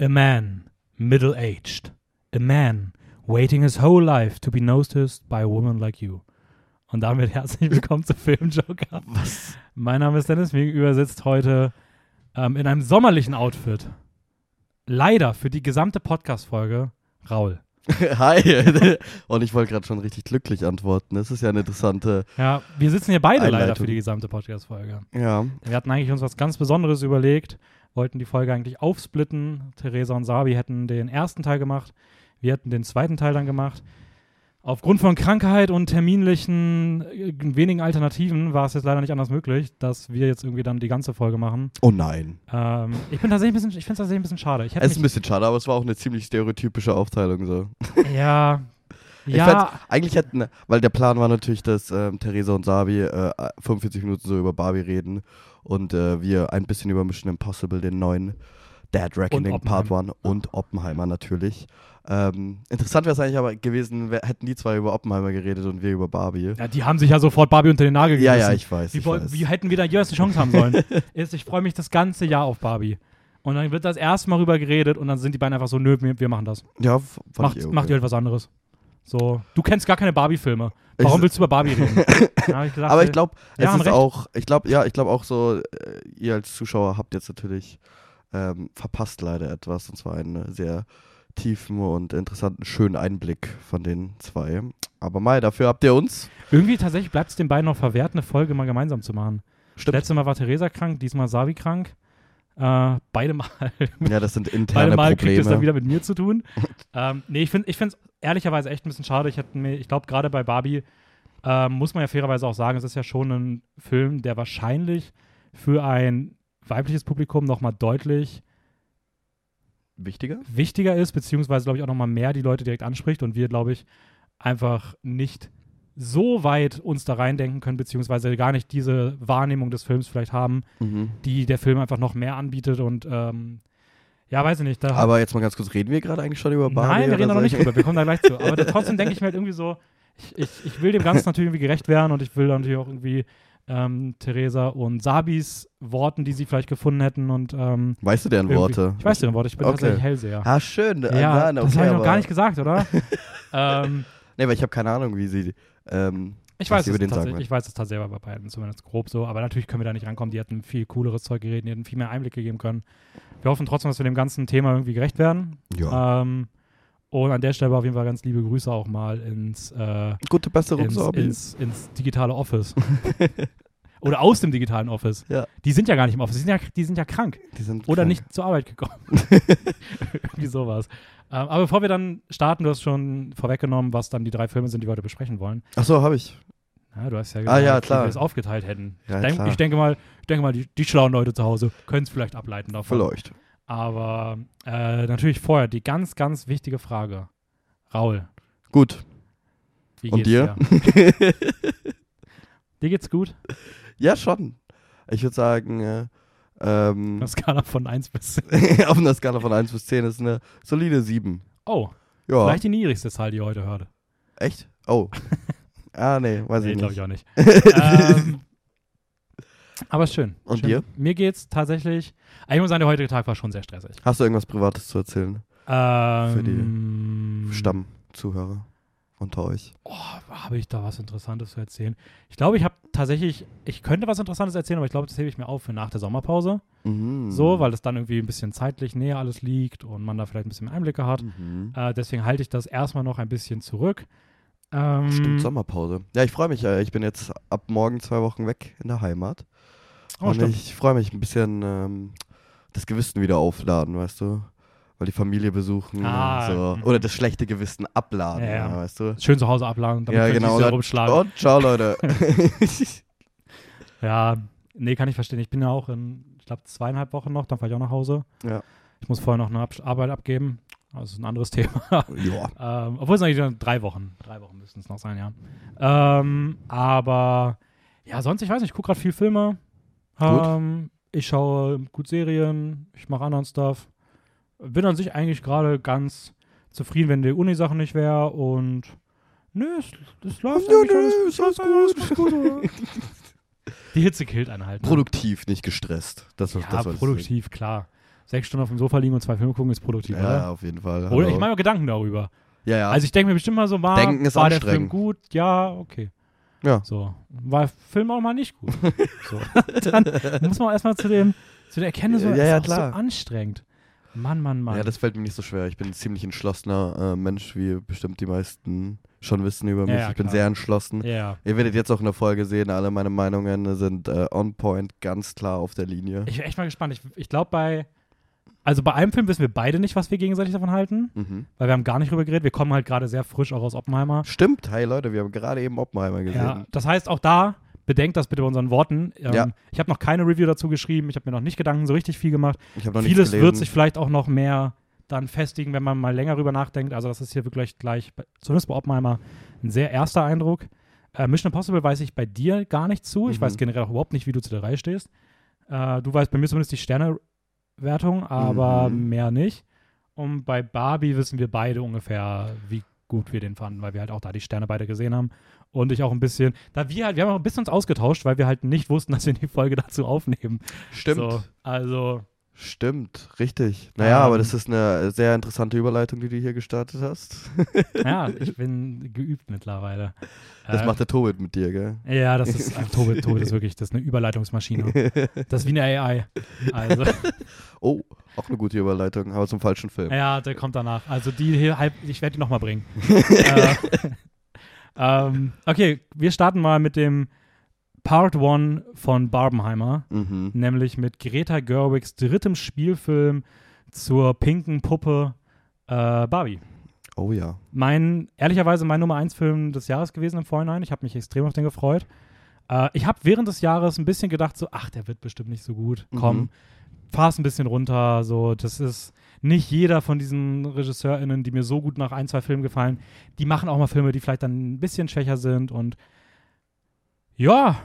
A man, middle aged. A man, waiting his whole life to be noticed by a woman like you. Und damit herzlich willkommen zu Filmjoker. Was? Mein Name ist Dennis, mir gegenüber sitzt heute ähm, in einem sommerlichen Outfit. Leider für die gesamte Podcast-Folge Raul. Hi. Und ich wollte gerade schon richtig glücklich antworten. Das ist ja eine interessante. Ja, wir sitzen hier beide leider Einleitung. für die gesamte Podcast-Folge. Ja. Wir hatten eigentlich uns was ganz Besonderes überlegt, wollten die Folge eigentlich aufsplitten. Theresa und Sabi hätten den ersten Teil gemacht, wir hätten den zweiten Teil dann gemacht. Aufgrund von Krankheit und terminlichen äh, wenigen Alternativen war es jetzt leider nicht anders möglich, dass wir jetzt irgendwie dann die ganze Folge machen. Oh nein. Ähm, ich bin tatsächlich ein bisschen, ich finde es tatsächlich ein bisschen schade. Ich Es ist ein bisschen schade, aber es war auch eine ziemlich stereotypische Aufteilung so. ja, Ich ja, Eigentlich hätten, weil der Plan war natürlich, dass ähm, Theresa und Sabi äh, 45 Minuten so über Barbie reden und äh, wir ein bisschen über Mission Impossible, den neuen Dead Reckoning Part 1 und Oppenheimer natürlich. Ähm, interessant wäre es eigentlich aber gewesen, wär, hätten die zwei über Oppenheimer geredet und wir über Barbie. ja, die haben sich ja sofort Barbie unter den Nagel Ja, gerissen. ja, ich weiß. Wie, Ich weiß. wie hätten wir da jeweils eine Chance haben sollen? ich freue mich das ganze Jahr auf Barbie. Und dann wird das erste Mal rüber geredet und dann sind die beiden einfach so, nö, wir, machen das. ja, Macht, okay. macht ihr halt was anderes. So, du kennst gar keine Barbie-Filme. Warum Ich- willst du über Barbie reden? Ich gesagt, Aber ich äh, glaube, Ja, es ist recht. auch, ich glaube, ja, ich glaube auch so, äh, ihr als Zuschauer habt jetzt natürlich ähm, verpasst leider etwas, und zwar einen sehr tiefen und interessanten, schönen Einblick von den zwei. Aber mal, dafür habt ihr uns. irgendwie tatsächlich bleibt es den beiden noch verwehrt, eine Folge mal gemeinsam zu machen. Stimmt. Letztes Mal war Theresa krank, diesmal Savi krank. Äh, beide Mal, Ja, das sind beide interne Mal kriegt es dann Probleme. wieder mit mir zu tun. ähm, nee, ich finde es ehrlicherweise echt ein bisschen schade. Ich, mir- ich glaube, gerade bei Barbie ähm, muss man ja fairerweise auch sagen, es ist ja schon ein Film, der wahrscheinlich für ein weibliches Publikum nochmal deutlich Wichtiger? wichtiger ist, beziehungsweise, glaube ich, auch nochmal mehr die Leute direkt anspricht und wir, glaube ich, einfach nicht so weit uns da reindenken können, beziehungsweise gar nicht diese Wahrnehmung des Films vielleicht haben, Mhm. die der Film einfach noch mehr anbietet und ähm, ja, weiß ich nicht. Aber jetzt mal ganz kurz, reden wir gerade eigentlich schon über Barbie? Nein, wir reden da noch nicht ich- drüber, wir kommen da gleich zu. Aber trotzdem denke ich mir halt irgendwie so, ich, ich, ich will dem Ganzen natürlich irgendwie gerecht werden und ich will natürlich auch irgendwie ähm, Theresa und Sabis Worten, die sie vielleicht gefunden hätten und ähm, Weißt du deren Worte? Ich weiß deren Worte, ich bin Okay. tatsächlich Hellseher. Ah, schön. Ja, nein, das okay, habe ich noch gar nicht gesagt, oder? ähm, Nee, aber ich habe keine Ahnung, wie sie. Ähm, ich, weiß es tatsächlich- ich weiß es tatsächlich bei beiden, zumindest grob so. Aber natürlich können wir da nicht rankommen. Die hätten viel cooleres Zeug geredet, die hätten viel mehr Einblicke geben können. Wir hoffen trotzdem, dass wir dem ganzen Thema irgendwie gerecht werden. Ja. Ähm, und an der Stelle auf jeden Fall ganz liebe Grüße auch mal ins, äh, Gute Besserung, ins, ins, ins digitale Office. Oder aus dem digitalen Office. Ja. Die sind ja gar nicht im Office, die sind ja, die sind ja krank. Sind Oder krank. nicht zur Arbeit gekommen. Irgendwie sowas. Ähm, aber bevor wir dann starten, du hast schon vorweggenommen, was dann die drei Filme sind, die wir heute besprechen wollen. Ach so, habe ich. Ja, du hast ja Ah, ja, wie klar. wir es aufgeteilt hätten. Ja, ich, denk, ich denke mal, ich denke mal die, die schlauen Leute zu Hause können es vielleicht ableiten davon. Vielleicht. Aber äh, natürlich vorher die ganz, ganz wichtige Frage. Raul, Gut. wie Und geht's dir? dir? Dir geht's gut? Ja, schon. Ich würde sagen, äh, ähm, Auf einer Skala von 1 bis 10. auf einer Skala von 1 bis 10 ist eine solide 7. Oh, Ja. vielleicht die niedrigste Zahl, die ihr heute hört. Echt? Oh. ah, nee, weiß Nee, ich glaube nicht. ich auch nicht. ähm, aber schön. Und schön. dir? Mir geht's tatsächlich. ah, Ich muss sagen, der heutige Tag war schon sehr stressig. Hast du irgendwas Privates zu erzählen? Ähm, die Stammzuhörer unter euch. Oh, habe ich da was Interessantes zu erzählen? Ich glaube, ich habe tatsächlich, ich könnte was Interessantes erzählen, aber ich glaube, das hebe ich mir auf für nach der Sommerpause. Mhm. So, weil es dann irgendwie ein bisschen zeitlich näher alles liegt und man da vielleicht ein bisschen Einblicke hat. Mhm. Äh, deswegen halte ich das erstmal noch ein bisschen zurück. Ähm, Stimmt, Sommerpause. Ja, ich freue mich. Äh, ich bin jetzt ab morgen zwei Wochen weg in der Heimat. Oh, und stimmt. ich freue mich ein bisschen ähm, das Gewissen wieder aufladen, weißt du? Weil die Familie besuchen. Ah, so. Oder das schlechte Gewissen abladen, Ja, ja. weißt du? Schön zu Hause abladen, damit Ja, genau. sie rumschlagen. Und ciao, Leute. Ja, nee, kann ich verstehen. Ich bin ja auch in, ich glaube, zweieinhalb Wochen noch, dann fahre ich auch nach Hause. Ja. Ich muss vorher noch eine Abs- Arbeit abgeben. Das ist ein anderes Thema. ja. ähm, obwohl es eigentlich drei Wochen. Drei Wochen müssten es noch sein, ja. Ähm, aber ja, sonst, ich weiß nicht, ich gucke gerade viel Filme. Gut. Ähm, ich schaue gut Serien, ich mache anderen Stuff. Bin an sich eigentlich gerade ganz zufrieden, wenn die Uni-Sache nicht wäre und nö, es, es läuft Ja, eigentlich nö, alles, es es läuft läuft alles gut. oder? Die Hitze killt einen halt. Ne? Produktiv, nicht gestresst. Das, ist- Ja, das produktiv, klar. sechs Stunden auf dem Sofa liegen und zwei Filme gucken ist produktiv, Ja, oder? auf jeden Fall. Oder ich Hallo. mache mir Gedanken darüber. ja, ja. Also ich denke mir bestimmt mal so, war, Denken ist war der Film gut? Ja, okay. Ja. So. War Film auch mal nicht gut. so. Dann muss man erstmal zu dem, zu der Erkenntnis, Ja, ja, ist ja, auch klar. so anstrengend. Mann, Mann, Mann. ja, das fällt mir nicht so schwer. Ich bin ein ziemlich entschlossener äh, Mensch, wie bestimmt die meisten schon wissen über Ja, mich. ja, ich bin klar. sehr entschlossen. ja. Ihr werdet jetzt auch in der Folge sehen, alle meine Meinungen sind äh, on point, ganz klar auf der Linie. Ich bin echt mal gespannt. Ich, ich glaube, bei. Also bei einem Film wissen wir beide nicht, was wir gegenseitig davon halten, Mhm. weil wir haben gar nicht drüber geredet. Wir kommen halt gerade sehr frisch auch aus Oppenheimer. Stimmt, hey Leute, wir haben gerade eben Oppenheimer gesehen. Ja, das heißt, auch da bedenkt das bitte bei unseren Worten. Ähm, Ja. Ich habe noch keine Review dazu geschrieben. Ich habe mir noch nicht Gedanken so richtig viel gemacht. Ich Vieles wird sich vielleicht auch noch mehr dann festigen, wenn man mal länger drüber nachdenkt. Also das ist hier wirklich gleich, bei, zumindest bei Oppenheimer, ein sehr erster Eindruck. Äh, Mission Impossible weiß ich bei dir gar nicht zu. Ich Mhm. weiß generell auch überhaupt nicht, wie du zu der Reihe stehst. Äh, du weißt bei mir zumindest die Sternewertung, aber Mhm. mehr nicht. Und bei Barbie wissen wir beide ungefähr, wie gut wir den fanden, weil wir halt auch da die Sterne beide gesehen haben. Und ich auch ein bisschen, da wir halt, wir haben auch ein bisschen uns ausgetauscht, weil wir halt nicht wussten, dass wir die Folge dazu aufnehmen. Stimmt, So, also, stimmt, richtig. Naja, Ähm. aber das ist eine sehr interessante Überleitung, die du hier gestartet hast. ja, ich bin geübt mittlerweile. Das Äh, macht der Tobit mit dir, gell? Ja, das ist, äh, Tobi, Tobi ist wirklich, das ist eine Überleitungsmaschine. Das ist wie eine AI. Also, Oh, auch eine gute Überleitung, aber zum falschen Film. ja, der kommt danach. Also die hier, halb, ich werde die nochmal bringen. äh, ähm, okay, wir starten mal mit dem Part 1 von Barbenheimer, Mhm. nämlich mit Greta Gerwigs drittem Spielfilm zur pinken Puppe äh, Barbie. Oh ja. Mein, ehrlicherweise mein Nummer 1 Film des Jahres gewesen im Vorhinein. Ich habe mich extrem auf den gefreut. Äh, ich habe während des Jahres ein bisschen gedacht, so, ach, der wird bestimmt nicht so gut. Komm, Mhm. fahr's ein bisschen runter. So, das ist nicht jeder von diesen RegisseurInnen, die mir so gut nach ein, zwei Filmen gefallen, die machen auch mal Filme, die vielleicht dann ein bisschen schwächer sind und ja,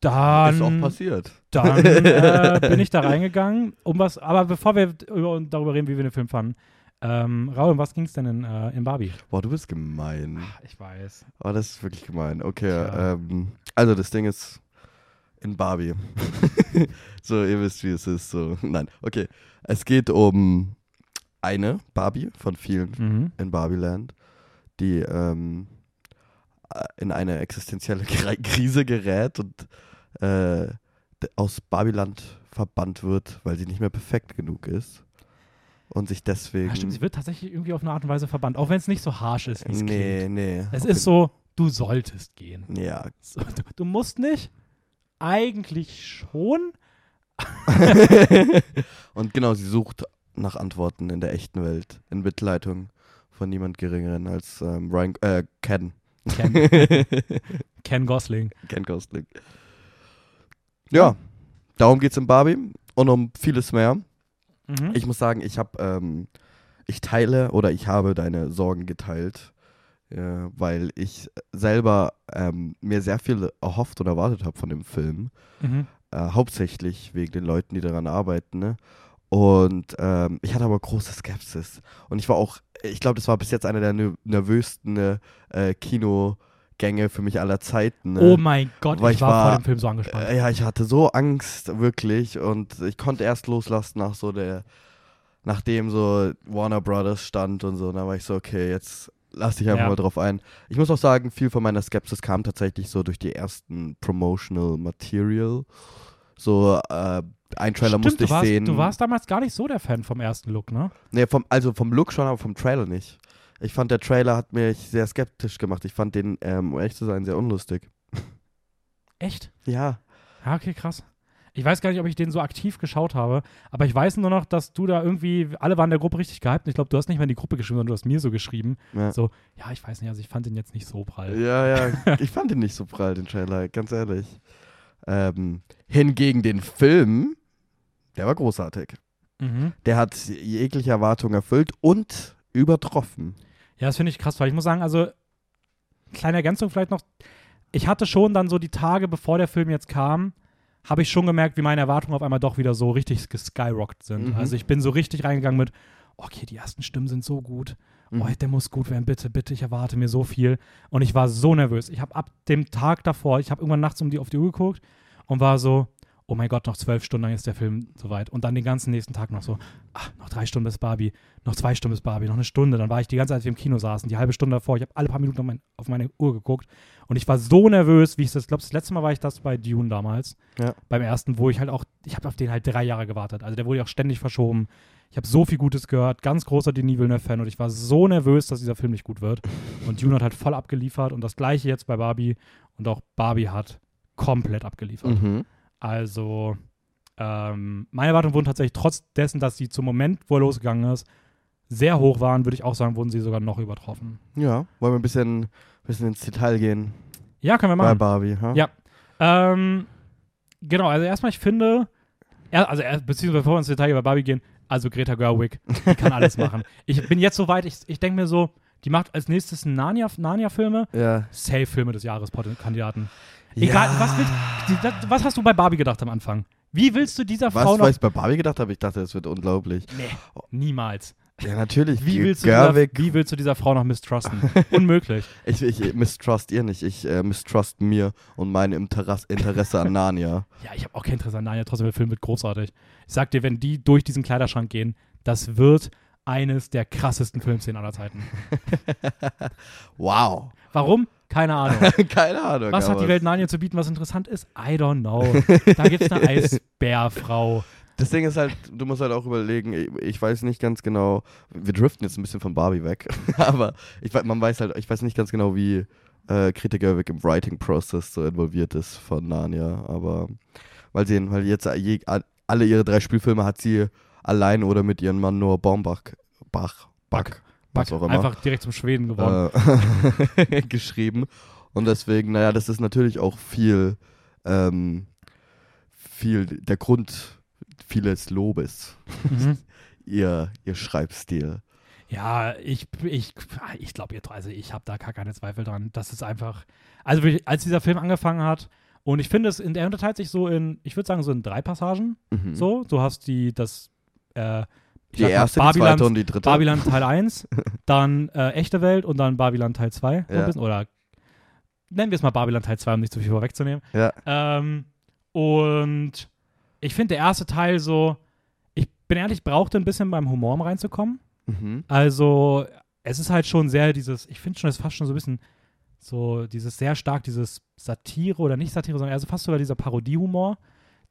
dann, ist auch passiert. dann äh, bin ich da reingegangen, um was, aber bevor wir über, darüber reden, wie wir den Film fanden, ähm, Raul, um was ging es denn in, äh, in Barbie? Boah, du bist gemein. Ach, ich weiß. Oh, das ist wirklich gemein. Okay, ähm, also das Ding ist in Barbie. so, ihr wisst, wie es ist. So, nein, okay. Es geht um eine Barbie von vielen Mhm. in Barbieland, die ähm, äh, in eine existenzielle Kri- Krise gerät und äh, aus Barbiland verbannt wird, weil sie nicht mehr perfekt genug ist. Und sich deswegen. Ja, stimmt, sie wird tatsächlich irgendwie auf eine Art und Weise verbannt, auch wenn es nicht so harsh ist, wie es nee, klingt. nee. Es auf ist so, du solltest gehen. Ja, So, du, du musst nicht. Eigentlich schon. und genau, sie sucht nach Antworten in der echten Welt, in Mitleitung von niemand Geringeren als ähm, Ryan, äh, Ken. Ken, Ken Gosling. Ken Gosling. Ja, darum geht's in Barbie und um vieles mehr. Mhm. Ich muss sagen, ich habe, ähm, ich teile oder ich habe deine Sorgen geteilt, äh, weil ich selber ähm, mir sehr viel erhofft und erwartet habe von dem Film. mhm. Äh, hauptsächlich wegen den Leuten, die daran arbeiten. Ne? Und ähm, ich hatte aber große Skepsis. Und ich war auch, ich glaube, das war bis jetzt einer der ner- nervösten äh, Kinogänge für mich aller Zeiten. Ne? Oh mein Gott, Weil ich war, war- vor dem Film so angespannt. Äh, ja, ich hatte so Angst, wirklich. Und ich konnte erst loslassen nach so der, nachdem so Warner Brothers stand und so. Und dann war ich so, okay, jetzt lass dich einfach Ja. mal drauf ein. Ich muss auch sagen, viel von meiner Skepsis kam tatsächlich so durch die ersten Promotional Material. So, äh, ein Trailer Stimmt, musste ich warst, sehen. Du warst damals gar nicht so der Fan vom ersten Look, ne? Nee, vom, also vom Look schon, aber vom Trailer nicht. Ich fand, der Trailer hat mich sehr skeptisch gemacht. Ich fand den, ähm, um ehrlich zu sein, sehr unlustig. Echt? Ja. Ja, okay, krass. Ich weiß gar nicht, ob ich den so aktiv geschaut habe, aber ich weiß nur noch, dass du da irgendwie, alle waren in der Gruppe richtig gehypt und ich glaube, du hast nicht mal in die Gruppe geschrieben, sondern du hast mir so geschrieben. Ja. So, ja, ich weiß nicht, also ich fand den jetzt nicht so prall. Ja, ja, ich fand ihn nicht so prall, den Trailer, ganz ehrlich. Ähm, hingegen den Film, der war großartig. Mhm. Der hat jegliche Erwartung erfüllt und übertroffen. Ja, das finde ich krass, weil ich muss sagen, also, kleine Ergänzung vielleicht noch. Ich hatte schon dann so die Tage, bevor der Film jetzt kam, habe ich schon gemerkt, wie meine Erwartungen auf einmal doch wieder so richtig geskyrockt sind. Mhm. Also ich bin so richtig reingegangen mit, okay, die ersten Stimmen sind so gut. Mhm. Oh, der muss gut werden, bitte, bitte, ich erwarte mir so viel. Und ich war so nervös. Ich habe ab dem Tag davor, ich habe irgendwann nachts um die, auf die Uhr geguckt und war so, oh mein Gott, noch zwölf Stunden lang ist der Film soweit. Und dann den ganzen nächsten Tag noch so, ach, noch drei Stunden bis Barbie, noch zwei Stunden bis Barbie, noch eine Stunde. Dann war ich die ganze Zeit, als wir im Kino saßen, die halbe Stunde davor, ich habe alle paar Minuten auf, mein, auf, meine Uhr geguckt und ich war so nervös, wie ich das, glaube das letzte Mal war ich das bei Dune damals, Ja. beim ersten, wo ich halt auch, ich habe auf den halt drei Jahre gewartet. Also der wurde ja auch ständig verschoben. Ich habe so viel Gutes gehört, ganz großer Denis Villeneuve-Fan und ich war so nervös, dass dieser Film nicht gut wird. Und Dune hat halt voll abgeliefert und das gleiche jetzt bei Barbie und auch Barbie hat komplett abgeliefert. Mhm. Also, ähm, meine Erwartungen wurden tatsächlich trotz dessen, dass sie zum Moment, wo er losgegangen ist, sehr hoch waren, würde ich auch sagen, wurden sie sogar noch übertroffen. Ja, wollen wir ein bisschen, bisschen ins Detail gehen Ja, können wir bei machen. Barbie. Ha? Ja. Ähm, genau, also erstmal, ich finde, er, also er, beziehungsweise bevor wir ins Detail über Barbie gehen, also Greta Gerwig, die kann alles machen. Ich bin jetzt so weit, ich, ich denke mir so, die macht als nächstes Narnia- Narnia-Filme, Ja. Safe-Filme des Jahres Kandidaten. Egal, was, willst, was hast du bei Barbie gedacht am Anfang? Wie willst du dieser Was, Frau noch was ich bei Barbie gedacht habe? Ich dachte, es wird unglaublich. Nee, niemals. Ja, natürlich. Wie willst, du dieser, wie willst du dieser Frau noch misstrusten? Unmöglich. ich, ich mistrust ihr nicht. Ich äh, mistrust mir und mein Interesse, Interesse an Narnia. Ja, ich habe auch kein Interesse an Narnia, trotzdem der Film wird großartig. Ich sag dir, wenn die durch diesen Kleiderschrank gehen, das wird eines der krassesten Filmszenen aller Zeiten. Wow. Warum? Keine Ahnung. Keine Ahnung. Was hat die Welt Narnia zu bieten, was interessant ist? I don't know. Da gibt's eine Eisbärfrau. Das Ding ist halt, du musst halt auch überlegen, ich, ich weiß nicht ganz genau, wir driften jetzt ein bisschen von Barbie weg, aber ich, man weiß halt, ich weiß nicht ganz genau, wie äh, Gerwig im Writing-Prozess so involviert ist von Narnia, aber mal sehen, weil jetzt je, a- alle ihre drei Spielfilme hat sie allein oder mit ihrem Mann Noah Baumbach, Bach, Bach, was auch immer, Einfach direkt zum Schweden geworden. äh, geschrieben. Und deswegen, naja, das ist natürlich auch viel, ähm, viel der Grund vieles Lobes, Mhm. ihr, ihr Schreibstil. Ja, ich, ich, ich glaube also ich habe da gar keine Zweifel dran. Das ist einfach, also als dieser Film angefangen hat, und ich finde es, in, der unterteilt sich so in, ich würde sagen, so in drei Passagen. Mhm. So, du hast die, das, äh, Die mal, erste, die Babylons- zweite und die dritte. Babylon Teil 1, dann äh, echte Welt und dann Babylon Teil 2. So ein Ja. bisschen, oder nennen wir es mal Babylon Teil 2, um nicht zu viel vorwegzunehmen. Ja. Ähm, und ich finde der erste Teil so, ich bin ehrlich, brauchte ein bisschen beim Humor um reinzukommen. Mhm. Also, es ist halt schon sehr dieses, ich finde schon, es ist fast schon so ein bisschen so dieses sehr stark, dieses Satire oder nicht Satire, sondern eher so fast sogar dieser Parodiehumor,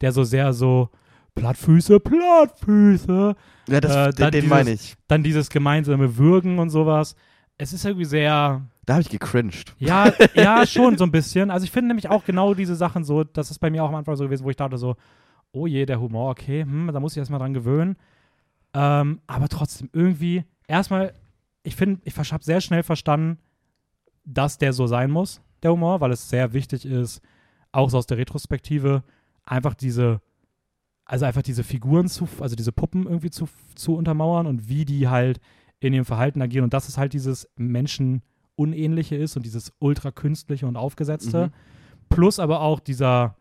der so sehr so Plattfüße, Plattfüße, Ja, das, Äh, den, den meine ich. dann dieses gemeinsame Würgen und sowas. Es ist irgendwie sehr, Da habe ich gecringed. ja, ja, schon so ein bisschen. Also ich finde nämlich auch genau diese Sachen so, das ist bei mir auch am Anfang so gewesen, wo ich dachte so, oh je, der Humor, okay, hm, da muss ich erstmal dran gewöhnen. Ähm, aber trotzdem irgendwie, erstmal, ich finde, ich habe sehr schnell verstanden, dass der so sein muss, der Humor, weil es sehr wichtig ist, auch so aus der Retrospektive, einfach diese, also einfach diese Figuren zu, also diese Puppen irgendwie zu, zu untermauern und wie die halt in ihrem Verhalten agieren und dass es halt dieses Menschenunähnliche ist und dieses ultra künstliche und aufgesetzte. Mhm. Plus aber auch dieser,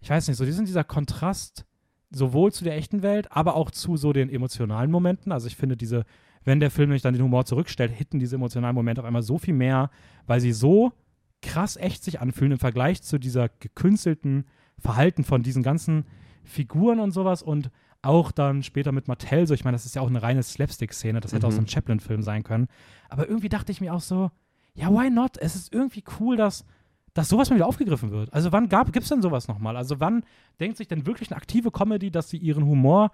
ich weiß nicht, so diesen, dieser Kontrast sowohl zu der echten Welt, aber auch zu so den emotionalen Momenten. Also ich finde diese, wenn der Film nämlich dann den Humor zurückstellt, hitten diese emotionalen Momente auf einmal so viel mehr, weil sie so krass echt sich anfühlen im Vergleich zu dieser gekünstelten Verhalten von diesen ganzen Figuren und sowas und auch dann später mit Mattel, so ich meine, das ist ja auch eine reine Slapstick-Szene, das hätte auch so ein Mhm. Chaplin-Film sein können. Aber irgendwie dachte ich mir auch so, ja, why not? Es ist irgendwie cool, dass, dass sowas mal wieder aufgegriffen wird. Also wann gibt es denn sowas nochmal? Also wann denkt sich denn wirklich eine aktive Comedy, dass sie ihren Humor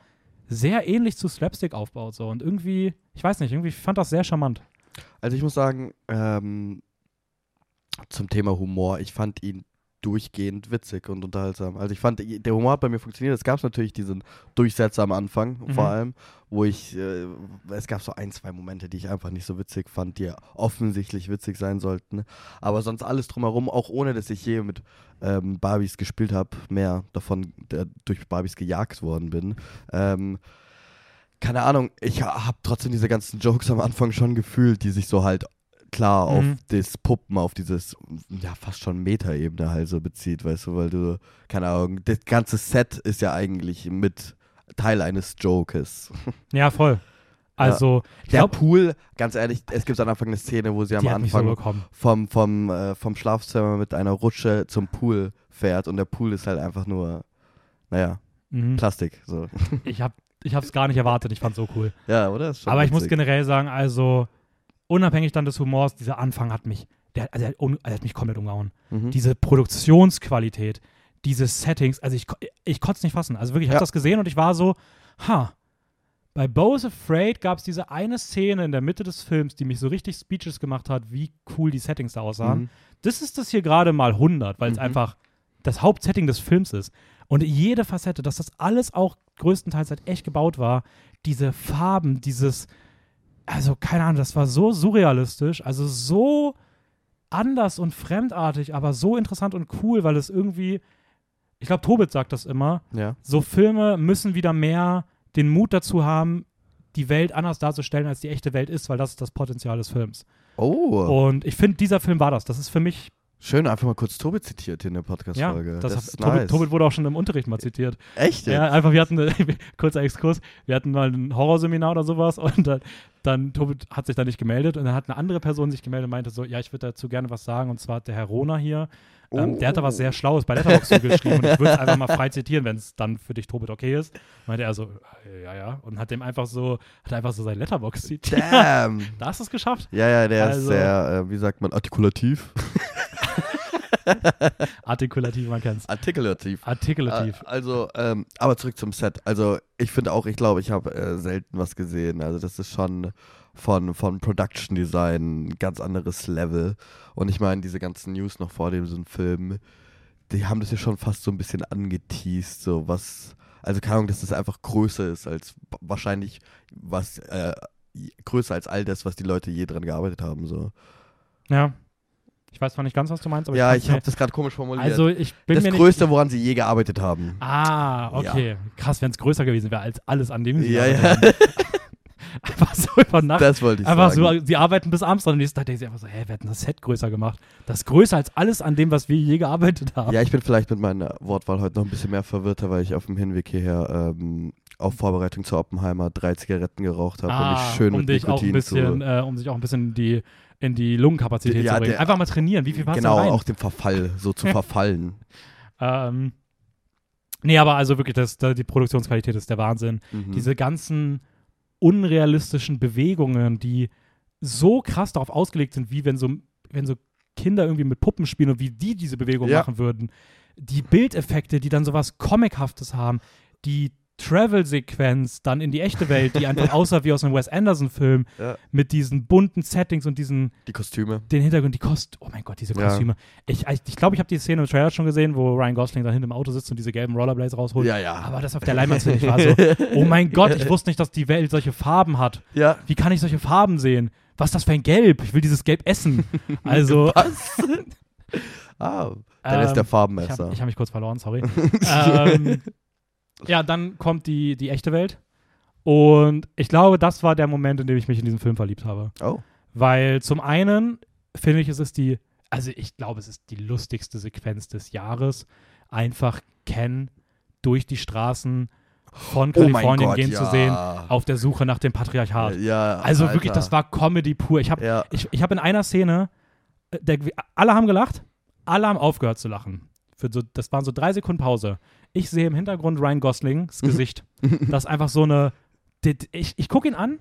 sehr ähnlich zu Slapstick aufbaut? So? Und irgendwie, ich weiß nicht, irgendwie ich fand das sehr charmant. Also ich muss sagen, ähm, zum Thema Humor, ich fand ihn durchgehend witzig und unterhaltsam. Also ich fand, der Humor hat bei mir funktioniert. Es gab natürlich diesen Durchsetzer am Anfang, Mhm. vor allem, wo ich, äh, es gab so ein, zwei Momente, die ich einfach nicht so witzig fand, die offensichtlich witzig sein sollten. Aber sonst alles drumherum, auch ohne, dass ich je mit ähm, Barbies gespielt habe, mehr davon der, durch Barbies gejagt worden bin. Ähm, keine Ahnung, ich habe trotzdem diese ganzen Jokes am Anfang schon gefühlt, die sich so halt klar auf Mhm. das Puppen, auf dieses, ja, fast schon Meta-Ebene halt so bezieht, weißt du, weil du, keine Ahnung, das ganze Set ist ja eigentlich mit Teil eines Jokes. Ja, voll. Also, ich Der glaube, Pool, ganz ehrlich, es gibt am Anfang eine Szene, wo sie am so Anfang bekommen. vom, vom, äh, vom Schlafzimmer mit einer Rutsche zum Pool fährt und der Pool ist halt einfach nur, naja, Mhm. Plastik. So. Ich habe ich hab's gar nicht erwartet, ich fand's so cool. ja, oder? Ist schon Aber ich muss witzig. generell sagen, also unabhängig dann des Humors, dieser Anfang hat mich, der, also der, hat un- der hat mich komplett umgehauen. Mhm. Diese Produktionsqualität, diese Settings, also ich, ko- ich konnte es nicht fassen. Also wirklich, ich Ja. habe das gesehen und ich war so, ha. Bei Bo's Afraid gab es diese eine Szene in der Mitte des Films, die mich so richtig speechless gemacht hat, wie cool die Settings da aussahen. Mhm. Das ist das hier gerade mal 100, weil es Mhm. einfach das Hauptsetting des Films ist. Und jede Facette, dass das alles auch größtenteils halt echt gebaut war, diese Farben, dieses, also keine Ahnung, das war so surrealistisch, also so anders und fremdartig, aber so interessant und cool, weil es irgendwie, ich glaube, Tobit sagt das immer, Ja. so Filme müssen wieder mehr den Mut dazu haben, die Welt anders darzustellen, als die echte Welt ist, weil das ist das Potenzial des Films. Oh, Und ich finde, dieser Film war das. Das ist für mich schön, einfach mal kurz Tobi zitiert hier in der Ja, Podcast-Folge. das, das ist Tobit, nice. Tobit wurde auch schon im Unterricht mal zitiert. Echt jetzt? Ja, einfach, wir hatten, kurzer Exkurs, wir hatten mal ein Horrorseminar oder sowas und dann, dann Tobit hat sich da nicht gemeldet und dann hat eine andere Person sich gemeldet und meinte so, ja, ich würde dazu gerne was sagen und zwar der Herr Rona hier, ähm, der hat da was sehr Schlaues bei Letterboxd geschrieben und ich würde es einfach mal frei zitieren, wenn es dann für dich, Tobit, okay ist. Meinte er so, ja, ja und hat dem einfach so, hat einfach so sein Letterbox zitiert. Damn. Da hast du es geschafft. Ja, ja, der ist Also- sehr, äh, wie sagt man, artikulativ. Artikulativ, man kennt's. Artikulativ. Artikulativ. Äh, Also, ähm, aber zurück zum Set. Also, ich finde auch, ich glaube, ich habe äh, selten was gesehen. Also, das ist schon von, von Production Design ein ganz anderes Level. Und ich meine, diese ganzen News noch vor dem so einem Film, die haben das ja schon fast so ein bisschen angeteased, so was, also keine Ahnung, dass das einfach größer ist als wahrscheinlich was, äh, größer als all das, was die Leute je dran gearbeitet haben, so. ja. Ich weiß zwar nicht ganz, was du meinst, aber ja, ich mir- habe das gerade komisch formuliert. Also ich bin das mir Größte, woran sie je gearbeitet haben. nicht. Ah, okay. Krass, wenn es größer gewesen wäre als alles an dem sie Ja, ja. Einfach so über Nacht. Das wollte ich einfach sagen. so, sie arbeiten bis abends dran und nächsten Tag denken sie einfach so, hä, wir hätten das Set größer gemacht. Das ist größer als alles an dem, was wir je gearbeitet haben. Ja, ich bin vielleicht mit meiner Wortwahl heute noch ein bisschen mehr verwirrter, weil ich auf dem Hinweg hierher ähm, auf Vorbereitung zu Oppenheimer drei Zigaretten geraucht habe und ah, mich schön um mit dich auch ein Nikotin bisschen, zu... äh, um sich auch ein bisschen in die, in die Lungenkapazität Ja, zu bringen. der- Einfach mal trainieren. Wie viel passt genau, auch dem Verfall, so zu verfallen. Ähm, nee, aber also wirklich, das, da- die Produktionsqualität ist der Wahnsinn. Mhm. Diese ganzen unrealistischen Bewegungen, die so krass darauf ausgelegt sind, wie wenn so, wenn so Kinder irgendwie mit Puppen spielen und wie die diese Bewegung Ja. machen würden. Die Bildeffekte, die dann sowas Comichaftes haben, die Travel-Sequenz dann in die echte Welt, die einfach aussah wie aus einem Wes Anderson-Film, Ja. mit diesen bunten Settings und diesen Die Kostüme. den Hintergrund, die Kost, oh mein Gott, diese Ja. Kostüme. Ich glaube, ich, glaub, ich habe die Szene im Trailer schon gesehen, wo Ryan Gosling da hinten im Auto sitzt und diese gelben Rollerblades rausholt. Ja, ja. Aber das auf der Leinwand ich war so, oh mein Gott, ich wusste nicht, dass die Welt solche Farben hat. Ja. Wie kann ich solche Farben sehen? Was ist das für ein Gelb? Ich will dieses Gelb essen. Also, Was? ah, dann ist Ähm, der ich Farbenmesser. habe hab mich kurz verloren, sorry. ähm, ja, dann kommt die, die echte Welt. Und ich glaube, das war der Moment, in dem ich mich in diesen Film verliebt habe. oh. Weil zum einen finde ich, es ist die, also ich glaube, es ist die lustigste Sequenz des Jahres. Einfach Ken durch die Straßen von oh Kalifornien Gott, gehen ja. zu sehen, auf der Suche nach dem Patriarchat. Ja, Also Alter. wirklich, das war Comedy pur. Ich habe Ja. ich, ich hab in einer Szene, äh, der, alle haben gelacht, alle haben aufgehört zu lachen. Für so, das waren so drei Sekunden Pause. Ich sehe im Hintergrund Ryan Goslings Gesicht. das ist einfach so eine. Ich, ich gucke ihn an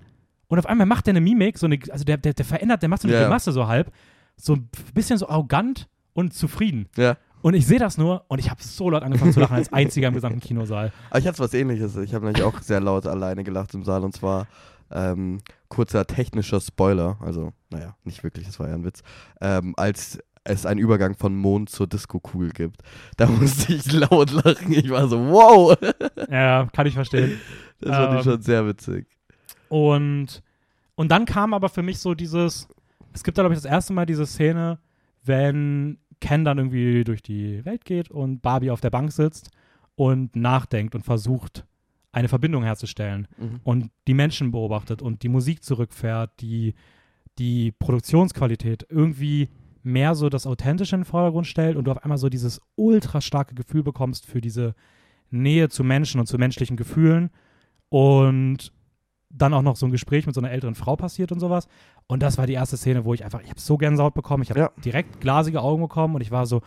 und auf einmal macht er eine Mimik, so eine, also der, der, der verändert, der macht so eine Ja. Grimasse so halb. So ein bisschen so arrogant und zufrieden. ja. Und ich sehe das nur und ich habe so laut angefangen zu lachen als einziger im gesamten Kinosaal. Aber ich hatte was ähnliches. Ich habe nämlich auch sehr laut alleine gelacht im Saal und zwar ähm, kurzer technischer Spoiler, also naja, nicht wirklich, das war ja ein Witz, ähm, als es einen Übergang von Mond zur Disco-Kugel gibt. Da musste ich laut lachen. Ich war so, wow! Ja, kann ich verstehen. Das fand ich Ähm, schon sehr witzig. Und, und dann kam aber für mich so dieses, es gibt da, glaube ich, das erste Mal diese Szene, wenn Ken dann irgendwie durch die Welt geht und Barbie auf der Bank sitzt und nachdenkt und versucht, eine Verbindung herzustellen Mhm. und die Menschen beobachtet und die Musik zurückfährt, die, die Produktionsqualität irgendwie mehr so das Authentische in den Vordergrund stellt und du auf einmal so dieses ultra starke Gefühl bekommst für diese Nähe zu Menschen und zu menschlichen Gefühlen und dann auch noch so ein Gespräch mit so einer älteren Frau passiert und sowas. Und das war die erste Szene, wo ich einfach, ich habe so Gänsehaut bekommen, ich habe Ja. direkt glasige Augen bekommen und ich war so,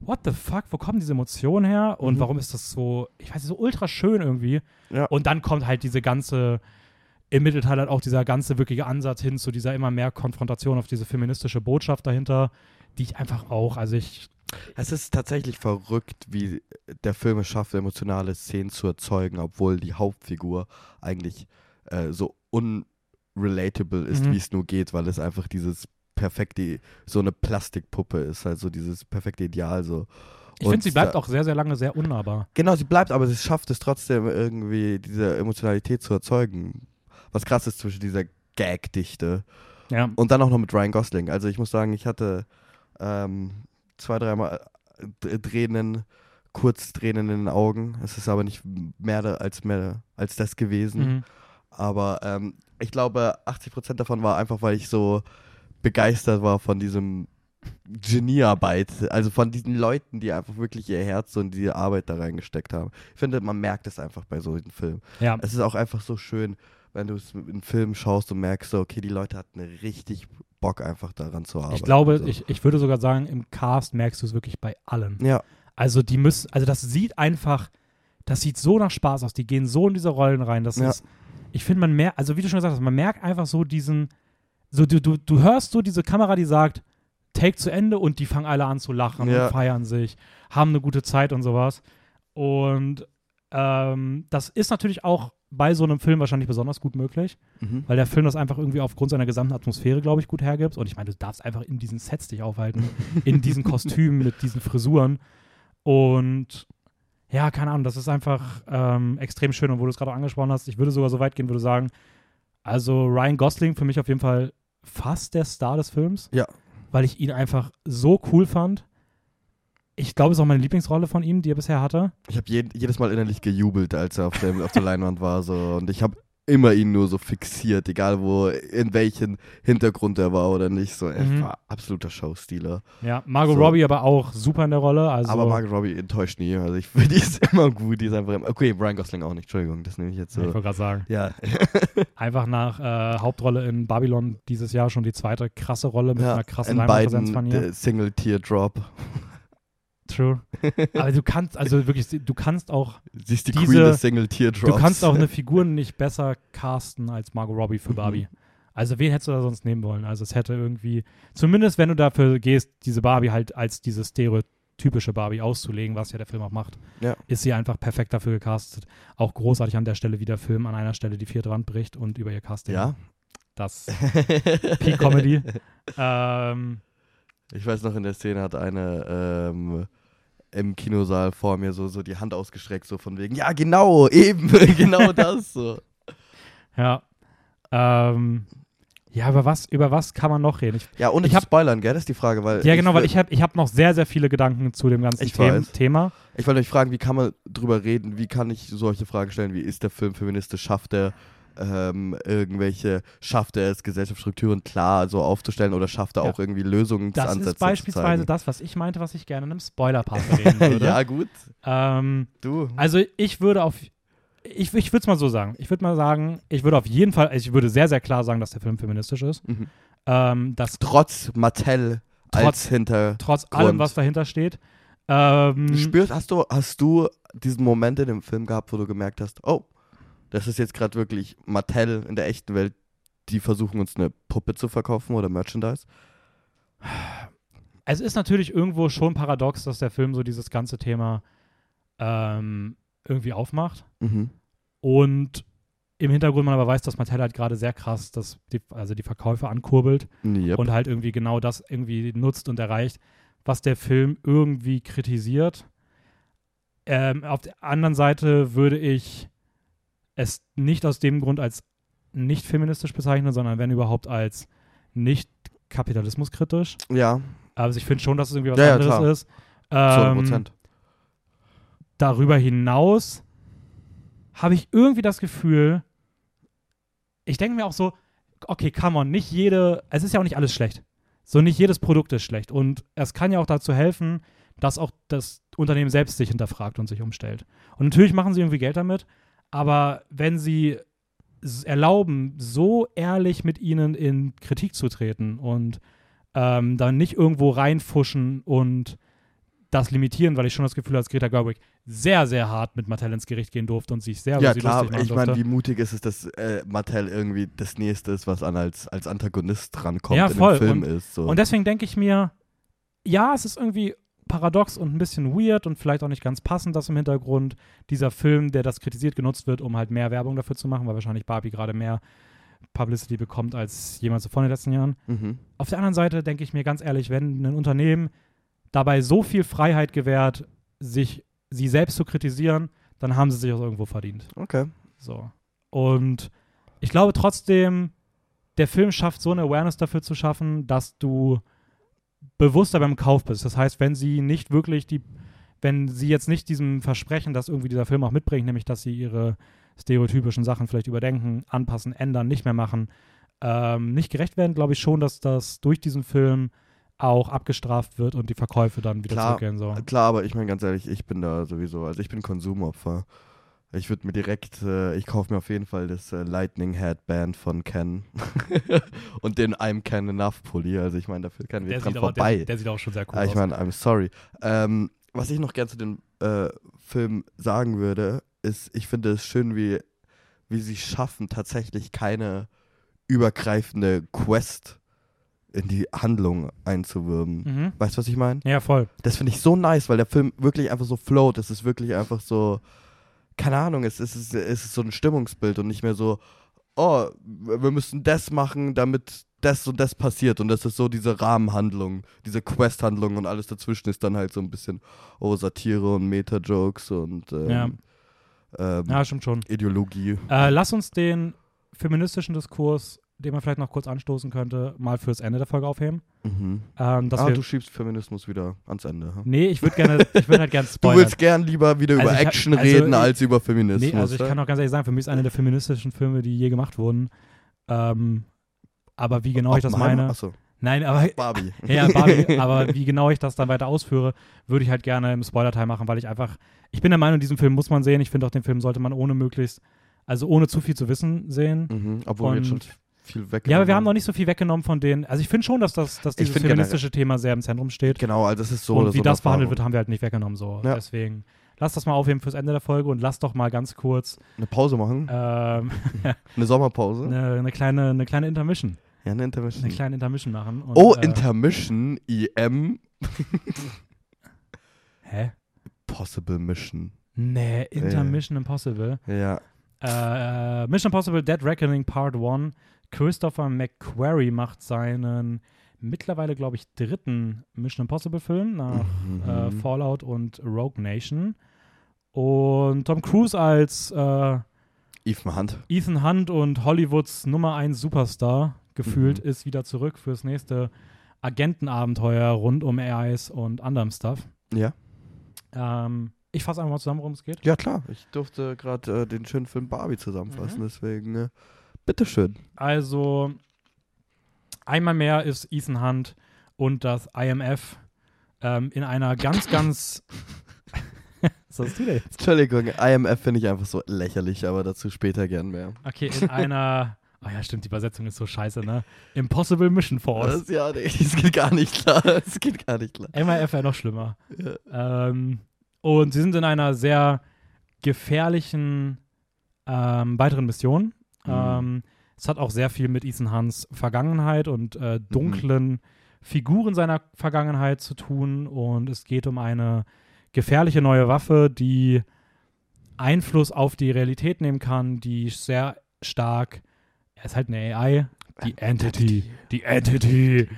what the fuck, wo kommen diese Emotionen her und Mhm. warum ist das so, ich weiß nicht, so ultra schön irgendwie. Ja. Und dann kommt halt diese ganze, im Mittelteil halt auch dieser ganze wirkliche Ansatz hin zu dieser immer mehr Konfrontation auf diese feministische Botschaft dahinter, die ich einfach auch, also ich, Es ist tatsächlich verrückt, wie der Film es schafft, emotionale Szenen zu erzeugen, obwohl die Hauptfigur eigentlich äh, so unrelatable ist, Mhm. wie es nur geht, weil es einfach dieses perfekte, so eine Plastikpuppe ist, also dieses perfekte Ideal so. ich finde, sie bleibt da- auch sehr, sehr lange sehr unnahbar. Genau, sie bleibt, aber sie schafft es trotzdem irgendwie, diese Emotionalität zu erzeugen. Was krass ist zwischen dieser Gag-Dichte Ja. und dann auch noch mit Ryan Gosling. Also ich muss sagen, ich hatte ähm, zwei, dreimal äh, Tränen, kurz Tränen in den Augen. Es ist aber nicht mehr als mehr als das gewesen. Mhm. Aber ähm, ich glaube, 80% davon war einfach, weil ich so begeistert war von diesem Geniearbeit. Also von diesen Leuten, die einfach wirklich ihr Herz und die Arbeit da reingesteckt haben. Ich finde, man merkt es einfach bei solchen Filmen. Ja. Es ist auch einfach so schön, wenn du es in Film schaust und merkst, so, okay, die Leute hatten richtig Bock einfach daran zu arbeiten. Ich glaube, so. ich, ich würde sogar sagen, im Cast merkst du es wirklich bei allen. Ja, Also die müssen, also das sieht einfach, das sieht so nach Spaß aus. Die gehen so in diese Rollen rein. Das Ja. ist, ich finde, man merkt, also wie du schon gesagt hast, man merkt einfach so diesen, so du, du, du hörst so diese Kamera, die sagt, Take zu Ende und die fangen alle an zu lachen Ja. und feiern sich, haben eine gute Zeit und sowas. Und ähm, das ist natürlich auch bei so einem Film wahrscheinlich besonders gut möglich, mhm. weil der Film das einfach irgendwie aufgrund seiner gesamten Atmosphäre, glaube ich, gut hergibt. Und ich meine, du darfst einfach in diesen Sets dich aufhalten, in diesen Kostümen mit diesen Frisuren. Und ja, keine Ahnung, das ist einfach ähm, extrem schön. Und wo du es gerade auch angesprochen hast, ich würde sogar so weit gehen, würde sagen, also Ryan Gosling für mich auf jeden Fall fast der Star des Films. Ja. Weil ich ihn einfach so cool fand. Ich glaube, es ist auch meine Lieblingsrolle von ihm, die er bisher hatte. Ich habe je, jedes Mal innerlich gejubelt, als er auf, dem, auf der Leinwand war. So. Und ich habe immer ihn nur so fixiert, egal wo, in welchen Hintergrund er war oder nicht. So, er Mhm. war absoluter Showstealer. Ja, Margot So. Robbie aber auch super in der Rolle. Also, Aber Margot Robbie enttäuscht nie. Also ich finde, die ist immer gut. Die ist einfach immer, Okay, Brian Gosling auch nicht. Entschuldigung, das nehme ich jetzt ich so. wollte gerade sagen. Ja, Einfach nach äh, Hauptrolle in Babylon dieses Jahr schon die zweite krasse Rolle mit ja. einer krassen in Leinwandpräsenz von ihr. der Single Teardrop. True. Aber du kannst, also wirklich, du kannst auch, Sie ist die Diese- Queen des Single Teardrops. du kannst auch eine Figur nicht besser casten als Margot Robbie für Mhm. Barbie. Also wen hättest du da sonst nehmen wollen? Also es hätte irgendwie, zumindest wenn du dafür gehst, diese Barbie halt als diese stereotypische Barbie auszulegen, was ja der Film auch macht, Ja. ist sie einfach perfekt dafür gecastet. Auch großartig an der Stelle, wie der Film an einer Stelle die vierte Wand bricht und über ihr Casting. Ja. Das Peak Comedy. ähm, Ich weiß noch, in der Szene hat eine ähm, im Kinosaal vor mir so, so die Hand ausgestreckt, so von wegen, ja, genau, eben, genau das. So. Ja. Ähm, ja, über was, über was kann man noch reden? Ich, Ja, ohne Ich hab- spoilern, gell, das ist die Frage, weil. ja, genau, ich, weil ich habe ich hab noch sehr, sehr viele Gedanken zu dem ganzen Ich weiß. Thema. Ich wollte euch fragen, wie kann man drüber reden, wie kann ich solche Fragen stellen, wie ist der Film feministisch, schafft er ähm, irgendwelche, schafft er es, Gesellschaftsstrukturen klar so aufzustellen oder schafft er Ja. auch irgendwie Lösungsansätze Das ist beispielsweise das, was ich meinte, was ich gerne in einem Spoiler-Part reden würde. ja, gut, ähm, du. also ich würde auf, ich, ich würde es mal so sagen. Ich würde mal sagen, ich würde auf jeden Fall, ich würde sehr, sehr klar sagen, dass der Film feministisch ist. Mhm. Ähm, dass Trotz Mattel Trotz- als hinter. trotz allem, was dahinter steht. Ähm, Spürst, hast du, hast du diesen Moment in dem Film gehabt, wo du gemerkt hast, oh, das ist jetzt gerade wirklich Mattel in der echten Welt, die versuchen uns eine Puppe zu verkaufen oder Merchandise? es ist natürlich irgendwo schon paradox, dass der Film so dieses ganze Thema ähm, irgendwie aufmacht. Mhm. Und im Hintergrund man aber weiß, dass Mattel halt gerade sehr krass das, die, also die Verkäufe ankurbelt Yep. und halt irgendwie genau das irgendwie nutzt und erreicht, was der Film irgendwie kritisiert. Ähm, auf der anderen Seite würde ich es nicht aus dem Grund als nicht feministisch bezeichnen, sondern wenn überhaupt als nicht kapitalismuskritisch. ja, Also ich finde schon, dass es irgendwie was Ja, ja, anderes klar. ist. Ähm, 100%. darüber hinaus habe ich irgendwie das Gefühl, ich denke mir auch so, okay, come on, nicht jede, es ist ja auch nicht alles schlecht. So nicht jedes Produkt ist schlecht. Und es kann ja auch dazu helfen, dass auch das Unternehmen selbst sich hinterfragt und sich umstellt. Und natürlich machen sie irgendwie Geld damit, aber wenn sie s- erlauben, so ehrlich mit ihnen in Kritik zu treten und ähm, dann nicht irgendwo reinfuschen und das limitieren, weil ich schon das Gefühl habe, dass Greta Gerwig sehr, sehr hart mit Mattel ins Gericht gehen durfte und sich sehr Ja, über sie klar, lustig machen ich meine, wie mutig ist es, dass äh, Mattel irgendwie das Nächste ist, was an als, als Antagonist drankommt Ja, in voll. dem Film Und- ist. So. Und deswegen denke ich mir, ja, es ist irgendwie paradox und ein bisschen weird und vielleicht auch nicht ganz passend, dass im Hintergrund dieser Film, der das kritisiert, genutzt wird, um halt mehr Werbung dafür zu machen, weil wahrscheinlich Barbie gerade mehr Publicity bekommt als jemals zuvor in den letzten Jahren. mhm. Auf der anderen Seite denke ich mir ganz ehrlich, wenn ein Unternehmen dabei so viel Freiheit gewährt, sich sie selbst zu kritisieren, dann haben sie sich auch irgendwo verdient. Okay. So. Und ich glaube trotzdem, der Film schafft so eine Awareness dafür zu schaffen, dass du bewusster beim Kauf bist. Das heißt, wenn sie nicht wirklich die, wenn sie jetzt nicht diesem Versprechen, das irgendwie dieser Film auch mitbringt, nämlich dass sie ihre stereotypischen Sachen vielleicht überdenken, anpassen, ändern, nicht mehr machen, ähm, nicht gerecht werden, glaube ich schon, dass das durch diesen Film auch abgestraft wird und die Verkäufe dann wieder Klar. zurückgehen. So. Klar, aber ich meine ganz ehrlich, ich bin da sowieso, also ich bin Konsumopfer. Ich würde mir direkt, äh, ich kaufe mir auf jeden Fall das äh, Lightning Headband von Ken und den I'm Ken Enough Pulli. Also ich meine, dafür kann wir dran aber, vorbei. der, der sieht auch schon sehr cool Ah, ich aus. meine, I'm sorry. Ähm, was ich noch gern zu dem äh, Film sagen würde, ist, ich finde es schön, wie, wie sie schaffen, tatsächlich keine übergreifende Quest in die Handlung einzuwirben. Mhm. Weißt du, was ich meine? Ja, voll. Das finde ich so nice, weil der Film wirklich einfach so float. Es ist wirklich einfach so, keine Ahnung, es ist, es ist so ein Stimmungsbild und nicht mehr so, oh, wir müssen das machen, damit das und das passiert. Und das ist so diese Rahmenhandlung, diese Quest-Handlung und alles dazwischen ist dann halt so ein bisschen, oh, Satire und Meta-Jokes und ähm, Ja. ähm, Ja, stimmt schon. Ideologie. Äh, lass uns den feministischen Diskurs, den man vielleicht noch kurz anstoßen könnte, mal fürs Ende der Folge aufheben. Mhm. Ähm, Ah, du schiebst Feminismus wieder ans Ende. Ha? nee, ich würde gerne, ich würde halt gerne Du spoilern. willst gern lieber wieder Also über ich hab- Action also reden ich- als über Feminismus. nee, also ich ja? kann auch ganz ehrlich sagen, für mich ist einer der feministischen Filme, die je gemacht wurden. Ähm, aber wie genau ich das meine, Achso, nein, aber Barbie. ja, Barbie, aber wie genau ich das dann weiter ausführe, würde ich halt gerne im Spoiler-Teil machen, weil ich einfach, ich bin der Meinung, diesen Film muss man sehen. Ich finde auch, den Film sollte man ohne möglichst, also ohne zu viel zu wissen sehen. Mhm, obwohl wir jetzt schon Und- viel weg Ja, aber wir haben noch nicht so viel weggenommen von denen. Also ich finde schon, dass, das, dass dieses feministische Thema sehr im Zentrum steht. Genau, also das ist so und wie so das behandelt wird, haben wir halt nicht weggenommen. So. Ja. Deswegen lass das mal aufheben fürs Ende der Folge und lass doch mal ganz kurz Eine Pause machen? ähm, Eine Sommerpause? eine, eine, kleine, eine kleine Intermission. Ja, eine Intermission. Eine kleine Intermission machen. Und, oh, äh, Intermission, IM, Hä? Possible Mission. Nee, Intermission Impossible. Ja. Äh, Mission Impossible Dead Reckoning Part 1. Christopher McQuarrie macht seinen mittlerweile, glaube ich, dritten Mission Impossible Film nach Mhm. äh, Fallout und Rogue Nation. Und Tom Cruise als äh, Ethan Hunt. Ethan Hunt und Hollywoods Nummer 1 Superstar gefühlt Mhm. ist wieder zurück fürs nächste Agentenabenteuer rund um AIs und anderem Stuff. Ja. Ähm, ich fasse einfach mal zusammen, worum es geht. Ja, klar. Ich durfte gerade äh, den schönen Film Barbie zusammenfassen, Mhm. deswegen, äh, bitteschön. Also, einmal mehr ist Ethan Hunt und das IMF ähm, in einer ganz, ganz. Was hast du denn jetzt? Entschuldigung, IMF finde ich einfach so lächerlich, aber dazu später gern mehr. Okay, in einer. Oh ja, stimmt, die Übersetzung ist so scheiße, ne? Impossible Mission Force. Das, ja, nee, das geht gar nicht klar. Das geht gar nicht klar. MIF wäre noch schlimmer. Ja. Ähm, und sie sind in einer sehr gefährlichen ähm, weiteren Mission. Mhm. Ähm, es hat auch sehr viel mit Ethan Hunts Vergangenheit und äh, dunklen Figuren seiner Vergangenheit zu tun. Und es geht um eine gefährliche neue Waffe, die Einfluss auf die Realität nehmen kann, die sehr stark, er ist halt eine AI, die Entity, die Entity,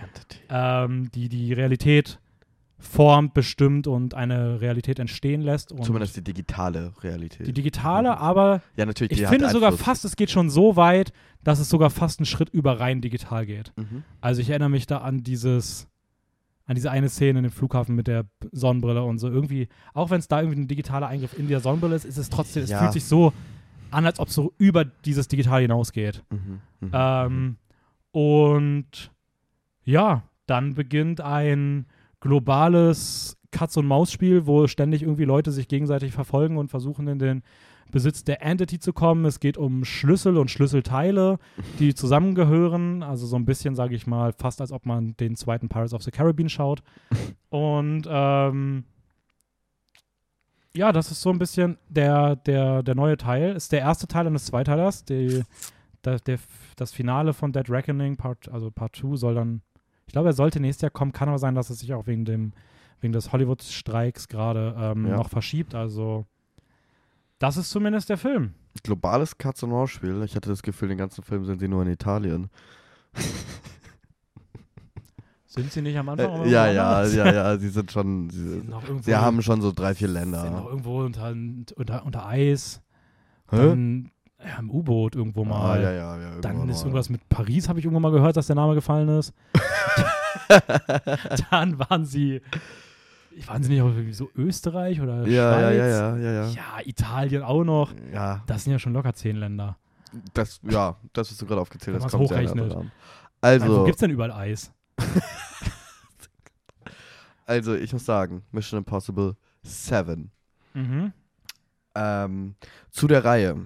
ähm, die die Realität formt, bestimmt und eine Realität entstehen lässt. Zumindest die digitale Realität. die digitale, aber ja, natürlich. ich finde sogar fast, es geht schon so weit, dass es sogar fast einen Schritt über rein digital geht. Mhm. Also ich erinnere mich da an dieses, an diese eine Szene in dem Flughafen mit der Sonnenbrille und so irgendwie, auch wenn es da irgendwie ein digitaler Eingriff in der Sonnenbrille ist, ist es trotzdem, es Ja. fühlt sich so an, als ob es so über dieses Digital hinausgeht. Mhm. Mhm. Ähm, und ja, dann beginnt ein globales Katz-und-Maus-Spiel, wo ständig irgendwie Leute sich gegenseitig verfolgen und versuchen in den Besitz der Entity zu kommen. Es geht um Schlüssel und Schlüsselteile, die zusammengehören. Also so ein bisschen, sage ich mal, fast als ob man den zweiten Pirates of the Caribbean schaut. Und ähm, Ja, das ist so ein bisschen der, der, der neue Teil. Ist der erste Teil eines Zweiteilers. Die, der, der, das Finale von Dead Reckoning, Part, also Part 2, soll dann, ich glaube, er sollte nächstes Jahr kommen. Kann aber sein, dass es sich auch wegen dem, wegen des Hollywood-Streiks gerade ähm, Ja. noch verschiebt. Also, das ist zumindest der Film. Globales Katz-und-Maus-Spiel. Ich hatte das Gefühl, den ganzen Film sind sie nur in Italien. Sind sie nicht am Anfang? Äh, ja, ja, ja, ja, sie sind schon. Sie sind Sie, noch irgendwo, sie haben schon so drei, vier sind noch Länder. irgendwo unter, unter, unter Eis. Hä? Dann ja, im U-Boot irgendwo mal. Ah, ja, ja, ja. Dann ist irgendwas mit Paris, habe ich irgendwann mal gehört, dass der Name gefallen ist. Dann waren sie, waren sie nicht auch so Österreich oder Schweiz? ja, ja, ja, ja. Ja, Italien auch noch. Ja, Das sind ja schon locker zehn Länder. das, ja, das, was du gerade aufgezählt hast, kommt sehr hochrechnet. dran. Also, wo Also, gibt's denn überall Eis? also, ich muss sagen, Mission Impossible 7. Mhm. Ähm, zu der Reihe.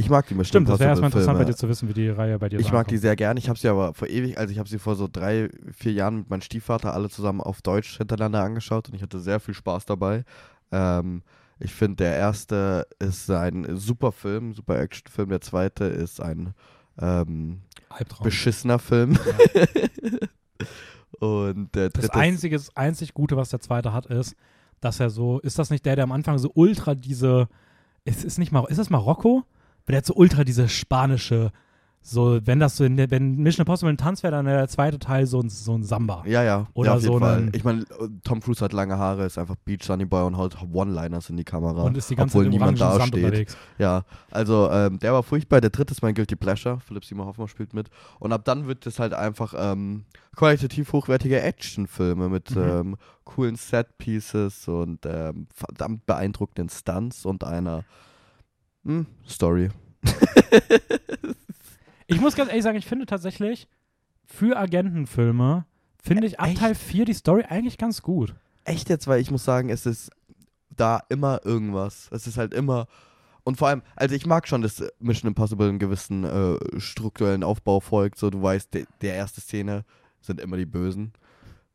Ich mag die Mission Stimmt, das wäre erstmal interessant bei dir zu wissen, wie die Reihe bei dir Ich so mag die sehr gern. Ich habe sie aber vor ewig, also ich habe sie vor so drei, vier Jahren mit meinem Stiefvater alle zusammen auf Deutsch hintereinander angeschaut und ich hatte sehr viel Spaß dabei. Ähm, ich finde, der erste ist ein super Film, super Actionfilm. Der zweite ist ein ähm, beschissener Film. und der dritte Das einzige, das einzig Gute, was der zweite hat, ist, dass er so, ist das nicht der, der am Anfang so ultra diese, ist, ist nicht mal, ist das Marokko? Der hat so ultra diese spanische, so, wenn das so, in der, wenn Mission Impossible ein Tanz wäre, dann wäre der zweite Teil so ein, so ein Samba. Ja, ja. Oder ja, auf jeden so Fall. einen- Ich meine, Tom Cruise hat lange Haare, ist einfach Beach Sunny Boy und haut One-Liners in die Kamera. Und ist die ganze obwohl Zeit niemand da Sand steht. unterwegs. Ja, also ähm, der war furchtbar. Der dritte ist mein Guilty Pleasure. Philipp Simon Hoffmann spielt mit. Und ab dann wird es halt einfach ähm, qualitativ hochwertige Actionfilme mit Mhm. ähm, coolen Set-Pieces und ähm, verdammt beeindruckenden Stunts und einer hm, Story. Ich muss ganz ehrlich sagen, ich finde tatsächlich, für Agentenfilme, finde ich ab? Teil 4 die Story eigentlich ganz gut. Echt jetzt, weil ich muss sagen, es ist da immer irgendwas. Es ist halt immer. Und vor allem, also ich mag schon, dass Mission Impossible einen gewissen äh, strukturellen Aufbau folgt. So, du weißt, de der erste Szene sind immer die Bösen.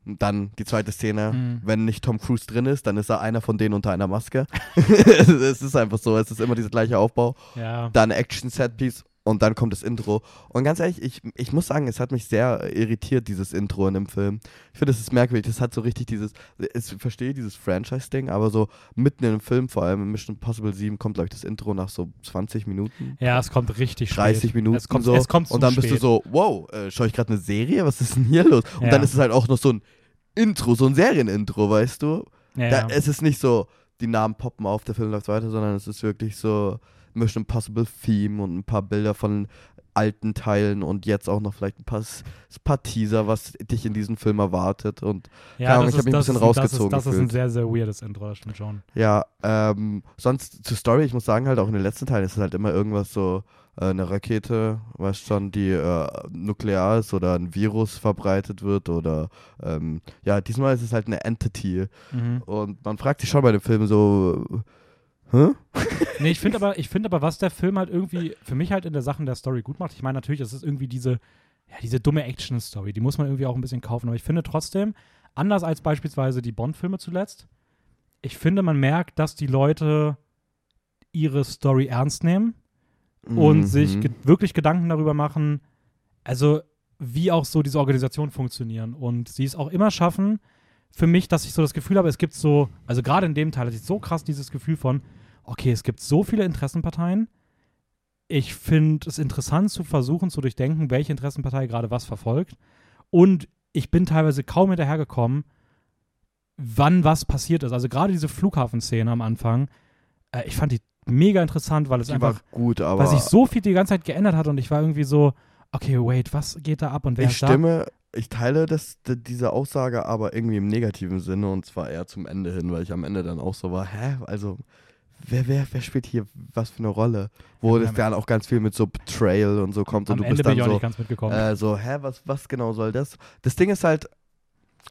Und dann die zweite Szene, Mhm. wenn nicht Tom Cruise drin ist, dann ist er einer von denen unter einer Maske. es ist einfach so, es ist immer dieser gleiche Aufbau. Ja. Dann Action-Set-Piece und dann kommt das Intro. Und ganz ehrlich, ich, ich muss sagen, es hat mich sehr irritiert, dieses Intro in dem Film. Ich finde, es ist merkwürdig. Das hat so richtig dieses, ich verstehe dieses Franchise-Ding, aber so mitten in dem Film, vor allem in Mission Impossible 7, kommt, glaube ich, das Intro nach so 20 Minuten. ja, es kommt richtig 30 spät. Minuten es kommt, so. Es kommt und dann bist du spät. so, wow, äh, schaue ich gerade eine Serie? Was ist denn hier los? Und Ja. dann ist es halt auch noch so ein Intro, so ein Serienintro, weißt du? ja, Da, ja. es ist nicht so, die Namen poppen auf, der Film läuft weiter, sondern es ist wirklich so Mission Impossible Theme und ein paar Bilder von alten Teilen und jetzt auch noch vielleicht ein paar, S- paar Teaser, was dich in diesem Film erwartet. Und Ja, Ahnung, ich hab ist- mich ein bisschen ist- das rausgezogen ist, das ist ein sehr, sehr weirdes Intro, das stimmt schon. ja, ähm, sonst zur Story, ich muss sagen, halt auch in den letzten Teilen ist es halt immer irgendwas so, äh, eine Rakete, was schon die äh, nuklear ist oder ein Virus verbreitet wird oder ähm, ja, diesmal ist es halt eine Entity. Mhm. Und man fragt sich schon bei dem Film so, hä? Nee, ich finde aber, ich finde aber, was der Film halt irgendwie für mich halt in der Sachen der Story gut macht. Ich meine, natürlich, es ist irgendwie diese, ja, diese dumme Action-Story, die muss man irgendwie auch ein bisschen kaufen. Aber ich finde trotzdem, anders als beispielsweise die Bond-Filme zuletzt, ich finde, man merkt, dass die Leute ihre Story ernst nehmen und Mhm. sich ge wirklich Gedanken darüber machen, also wie auch so diese Organisationen funktionieren. Und sie es auch immer schaffen, für mich, dass ich so das Gefühl habe, es gibt so, also gerade in dem Teil hatte ich so krass dieses Gefühl von, okay, es gibt so viele Interessenparteien. Ich finde es interessant zu versuchen zu durchdenken, welche Interessenpartei gerade was verfolgt. Und ich bin teilweise kaum hinterhergekommen, wann was passiert ist. Also gerade diese Flughafenszene am Anfang, äh, ich fand die mega interessant, weil es Die einfach war gut, aber weil sich so viel die ganze Zeit geändert hat und ich war irgendwie so, okay, wait, was geht da ab und wer ich ist stimme, ich teile das, diese Aussage, aber irgendwie im negativen Sinne und zwar eher zum Ende hin, weil ich am Ende dann auch so war, hä, also wer, wer, wer spielt hier was für eine Rolle? Wo Ja, das am- dann auch ganz viel mit so Betrayal und so kommt und du Ende bist bin dann so, nicht ganz mitgekommen. äh, so, hä, was, was genau soll das? Das Ding ist halt,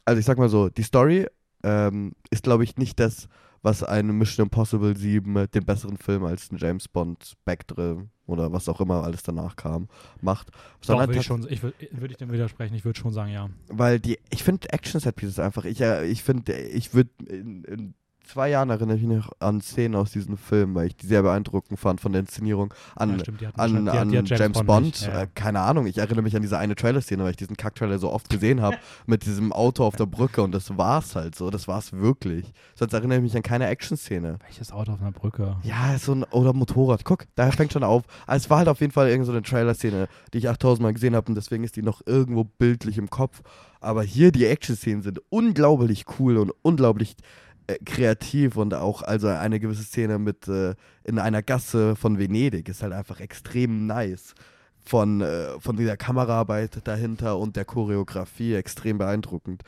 also ich sag mal so, die Story ähm, ist, glaube ich, nicht das, was eine Mission Impossible 7 den besseren Film als ein James Bond Spectre oder was auch immer alles danach kam, macht. Doch, Sondern würde ich schon, ich würde würd ich dem widersprechen, ich würde schon sagen, ja. weil die, ich finde Action Set Pieces einfach, ich, äh, ich finde, ich würde zwei Jahren erinnere ich mich noch an Szenen aus diesem Film, weil ich die sehr beeindruckend fand von der Inszenierung an, Ja, stimmt, an, an James, James Bond. Bond nicht, ja. Äh, keine Ahnung, ich erinnere mich an diese eine Trailer-Szene, weil ich diesen Kack-Trailer so oft gesehen habe, mit diesem Auto auf der Brücke und das war's halt so, das war's wirklich. Sonst erinnere ich mich an keine Action-Szene. Welches Auto auf einer Brücke? Ja, so ein, oder Motorrad. Guck, da fängt schon auf. Es war halt auf jeden Fall irgendeine so eine Trailer-Szene, die ich 8000 Mal gesehen habe und deswegen ist die noch irgendwo bildlich im Kopf. Aber hier die Action-Szenen sind unglaublich cool und unglaublich kreativ und auch also eine gewisse Szene mit äh, in einer Gasse von Venedig ist halt einfach extrem nice. Von, äh, von dieser Kameraarbeit dahinter und der Choreografie extrem beeindruckend.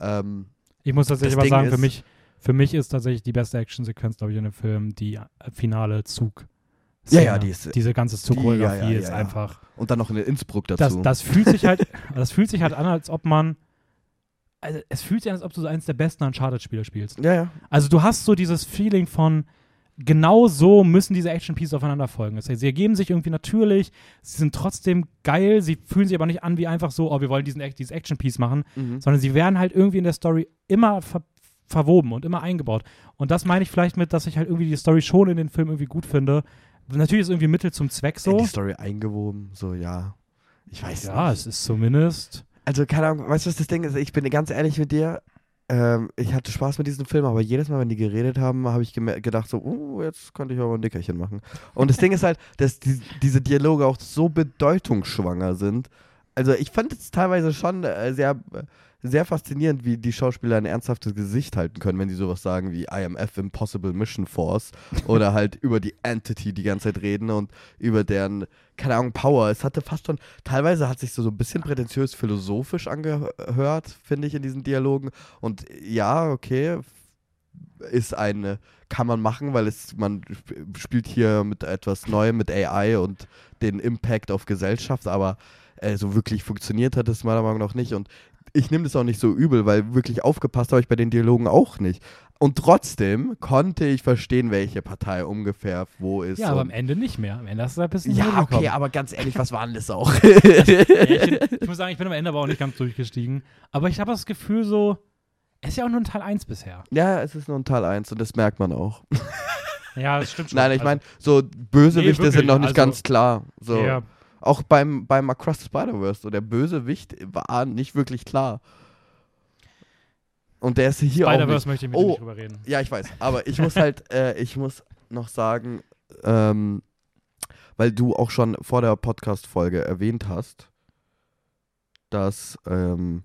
Ähm, Ich muss tatsächlich aber Ding sagen, für ist- mich, für mich ist tatsächlich die beste Actionsequenz, glaube ich, in dem Film die äh, finale Zug. Ja, ja, die ist- Diese ganze Die- Zugchoreografie ja, ja, ist ja, ja. einfach. und dann noch in Innsbruck dazu. Das, das fühlt sich halt, das fühlt sich halt an, als ob man. Also es fühlt sich an, als ob du so eines der besten Uncharted-Spiele spielst. ja, ja. Also du hast so dieses Feeling von, genau so müssen diese Action-Pieces aufeinander folgen. Das heißt, sie ergeben sich irgendwie natürlich, sie sind trotzdem geil, sie fühlen sich aber nicht an wie einfach so, oh, wir wollen diesen, dieses Action-Piece machen, Mhm. sondern sie werden halt irgendwie in der Story immer ver verwoben und immer eingebaut. Und das meine ich vielleicht mit, dass ich halt irgendwie die Story schon in den Film irgendwie gut finde. Natürlich ist irgendwie Mittel zum Zweck so. die Story eingewoben, so ja. Ich weiß Ja, nicht. es ist zumindest. Also, keine Ahnung, weißt du, was das Ding ist? Ich bin ganz ehrlich mit dir. Ähm, ich hatte Spaß mit diesem Film, aber jedes Mal, wenn die geredet haben, habe ich gedacht, so, uh, jetzt könnte ich aber ein Nickerchen machen. Und das Ding ist halt, dass die, diese Dialoge auch so bedeutungsschwanger sind. Also, ich fand es teilweise schon äh, sehr, sehr faszinierend, wie die Schauspieler ein ernsthaftes Gesicht halten können, wenn sie sowas sagen wie IMF Impossible Mission Force oder halt über die Entity die ganze Zeit reden und über deren, keine Ahnung, Power. Es hatte fast schon, teilweise hat sich so, so ein bisschen prätentiös philosophisch angehört, finde ich, in diesen Dialogen. Und ja, okay, ist eine, kann man machen, weil es, man sp- spielt hier mit etwas Neuem, mit AI und den Impact auf Gesellschaft, aber äh, so wirklich funktioniert hat es meiner Meinung nach nicht. Und ich nehme das auch nicht so übel, weil wirklich aufgepasst habe ich bei den Dialogen auch nicht. Und trotzdem konnte ich verstehen, welche Partei ungefähr wo ist. Ja, aber am Ende nicht mehr. Am Ende hast du ein bisschen ja, okay, aber ganz ehrlich, was war denn das auch? Ich, ich muss sagen, ich bin am Ende aber auch nicht ganz durchgestiegen. Aber ich habe das Gefühl so, es ist ja auch nur ein Teil 1 bisher. ja, es ist nur ein Teil 1 und das merkt man auch. Ja, das stimmt schon. Nein, ich Also, meine, so Bösewichte Nee, sind noch nicht also- ganz klar. So. Ja, Auch beim, beim Across the Spider-Verse, so der Bösewicht war nicht wirklich klar. Und der ist hier auch. Spider-Verse möchte ich mit Oh. nicht drüber reden. Ja, ich weiß. Aber ich muss halt, äh, ich muss noch sagen, ähm, weil du auch schon vor der Podcast-Folge erwähnt hast, dass, ähm,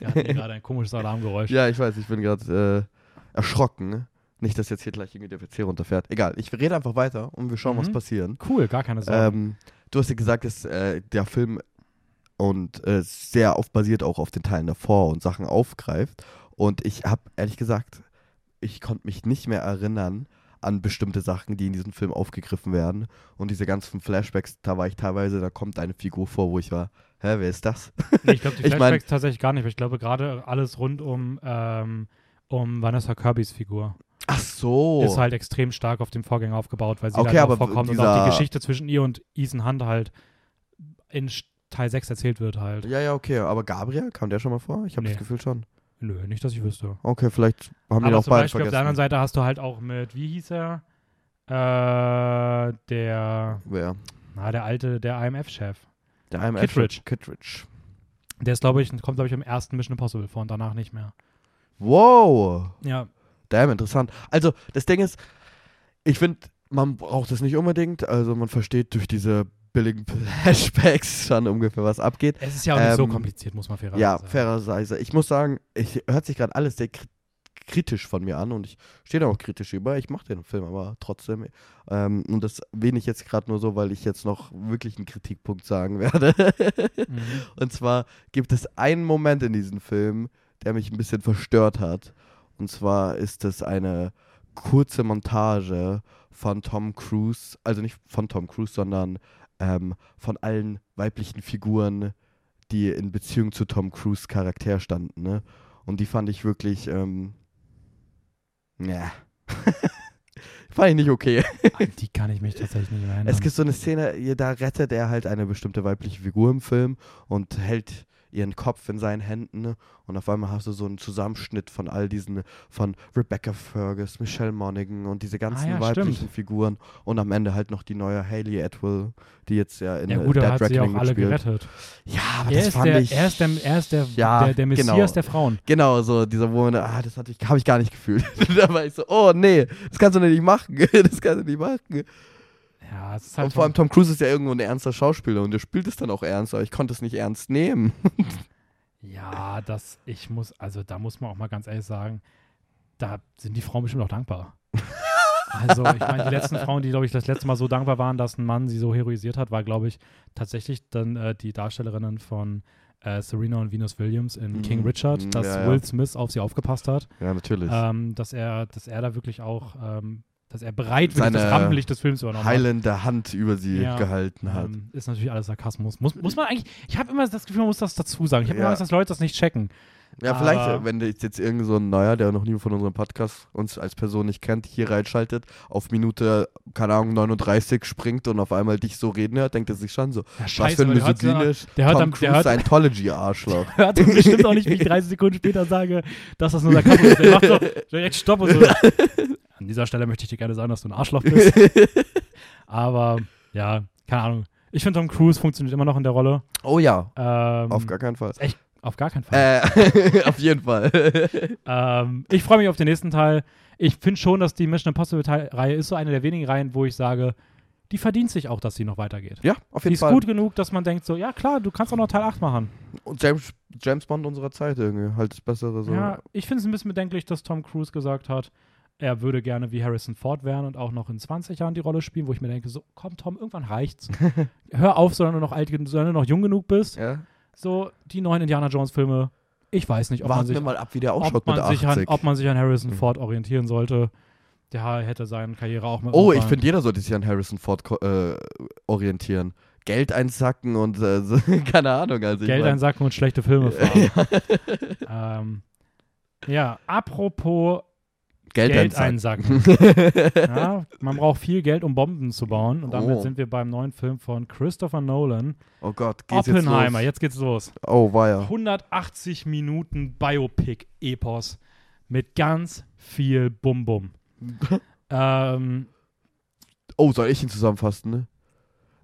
Er gerade ein komisches Alarmgeräusch. ja, ich weiß, ich bin gerade äh, erschrocken. Nicht, dass jetzt hier gleich irgendwie der PC runterfährt. Egal, ich rede einfach weiter und wir schauen, was Mhm. passiert. Cool, gar keine Sorge. Ähm, du hast ja gesagt, dass äh, der Film und äh, sehr oft basiert auch auf den Teilen davor und Sachen aufgreift. Und ich habe ehrlich gesagt, ich konnte mich nicht mehr erinnern an bestimmte Sachen, die in diesem Film aufgegriffen werden. Und diese ganzen Flashbacks, da war ich teilweise, da kommt eine Figur vor, wo ich war, hä, wer ist das? Nee, ich glaube, die ich mein- Flashbacks tatsächlich gar nicht, weil ich glaube, gerade alles rund um, ähm, um Vanessa Kirbys Figur Ach so. ist halt extrem stark auf dem Vorgänger aufgebaut, weil sie Okay, da auch vorkommt und auch die Geschichte zwischen ihr und Ethan Hunt halt in Teil 6 erzählt wird halt. ja, ja, okay. Aber Gabriel, kam der schon mal vor? Ich habe Nee. das Gefühl schon. Nö, nicht, dass ich wüsste. Okay, vielleicht haben die zum beide Beispiel auf der anderen Seite hast du halt auch mit, wie hieß er? Äh, der, Wer? na, der alte, der IMF-Chef. Der IMF Kittredge. Kittredge. Der ist, glaube ich, kommt, glaube ich, im ersten Mission Impossible vor und danach nicht mehr. Wow. Ja, Damn, interessant. Also, das Ding ist, ich finde, man braucht das nicht unbedingt. Also, man versteht durch diese billigen Flashbacks schon ungefähr, was abgeht. es ist ja auch nicht so Ähm, kompliziert, muss man fairerweise Ja, sagen. fairerweise. Ich muss sagen, ich hört sich gerade alles sehr kri- kritisch von mir an und ich stehe da auch kritisch über. Ich mache den Film aber trotzdem. Ähm, und das ich jetzt gerade nur so, weil ich jetzt noch wirklich einen Kritikpunkt sagen werde. Mhm. Und zwar gibt es einen Moment in diesem Film, der mich ein bisschen verstört hat. Und zwar ist es eine kurze Montage von Tom Cruise, also nicht von Tom Cruise, sondern ähm, von allen weiblichen Figuren, die in Beziehung zu Tom Cruise Charakter standen. Ne? Und die fand ich wirklich, ähm, ja. fand ich nicht okay. An die kann ich mich tatsächlich nicht erinnern. Es gibt so eine Szene, da rettet er halt eine bestimmte weibliche Figur im Film und hält ihren Kopf in seinen Händen ne? und auf einmal hast du so einen Zusammenschnitt von all diesen, von Rebecca Fergus, Michelle Monaghan und diese ganzen Ah ja, weiblichen stimmt. Figuren und am Ende halt noch die neue Hayley Atwell, die jetzt ja in Ja gut, Dead hat sie Reckoning auch alle mitspielt. gerettet. Ja, aber Er das fand der, ich... er ist der, er ist der, Ja, der, der Messias genau. der Frauen. Genau, so dieser Moment, ah, das hatte ich, habe ich gar nicht gefühlt. da war ich so, oh nee, das kannst du nicht machen, das kannst du nicht machen. Ja, es ist halt Und vor allem Tom Cruise ist ja irgendwo ein ernster Schauspieler und der spielt es dann auch ernst, aber ich konnte es nicht ernst nehmen. Ja, das, ich muss, also da muss man auch mal ganz ehrlich sagen, da sind die Frauen bestimmt auch dankbar. also, ich meine, die letzten Frauen, die, glaube ich, das letzte Mal so dankbar waren, dass ein Mann sie so heroisiert hat, war, glaube ich, tatsächlich dann äh, die Darstellerinnen von äh, Serena und Venus Williams in Mhm. King Richard, Mhm, dass ja, ja. Will Smith auf sie aufgepasst hat, Ja, natürlich. ähm, dass er, dass er da wirklich auch, ähm, dass er bereit wirklich Seine das Rampenlicht des Films übernommen hat. Heilende Hand über sie Ja, gehalten hat. Ähm, ist natürlich alles Sarkasmus. Muss, muss man eigentlich, ich habe immer das Gefühl, man muss das dazu sagen. Ich habe Ja. immer Angst, dass Leute das nicht checken. Ja, vielleicht, aber- äh, wenn jetzt irgend so ein Neuer, der noch nie von unserem Podcast uns als Person nicht kennt, hier reinschaltet, auf Minute, keine Ahnung, 39 springt und auf einmal dich so reden hört, denkt er sich schon so, Ja, was für ein der hört misogynisch der hört Tom am- der Cruise hört- Scientology-Arschloch. hört dann bestimmt auch nicht, wie ich 30 Sekunden später sage, dass das nur Sarkasmus ist. Der macht so direkt Stopp und so. An dieser Stelle möchte ich dir gerne sagen, dass du ein Arschloch bist. Aber ja, keine Ahnung. Ich finde, Tom Cruise funktioniert immer noch in der Rolle. oh ja, Ähm, auf gar keinen Fall. auf gar keinen Fall. Äh, auf jeden Fall. Ähm, ich freue mich auf den nächsten Teil. Ich finde schon, dass die Mission Impossible Teil- Reihe ist so eine der wenigen Reihen, wo ich sage, die verdient sich auch, dass sie noch weitergeht. ja, auf Die jeden ist Fall. gut genug, dass man denkt so, ja klar, du kannst auch noch Teil 8 machen. Und James, James Bond unserer Zeit irgendwie, halt das Bessere so. Ja, ich finde es ein bisschen bedenklich, dass Tom Cruise gesagt hat, er würde gerne wie Harrison Ford werden und auch noch in 20 Jahren die Rolle spielen, wo ich mir denke, so, komm Tom, irgendwann reicht's. Hör auf, solange du noch alt, solange du noch jung genug bist. Ja. So, die neuen Indiana Jones Filme, ich weiß nicht, ob man Warten sich, wir mal ab, wie der ausschaut ob man, sich an, 80. ob man sich an Harrison Mhm. Ford orientieren sollte. Der hätte seine Karriere auch mal Oh, ich finde, jeder sollte sich an Harrison Ford äh, orientieren. Geld einsacken und äh, keine Ahnung. Also ich Geld mein- einsacken und schlechte Filme fahren. ähm, ja, apropos Geld, Geld einsacken. ja, man braucht viel Geld, um Bomben zu bauen. Und damit Oh. sind wir beim neuen Film von Christopher Nolan. oh Gott, geht's jetzt Oppenheimer, los? jetzt, geht's los. Oh, ja. 180 Minuten Biopic-Epos mit ganz viel Bum-Bum. ähm, Oh, soll ich ihn zusammenfassen? Ne?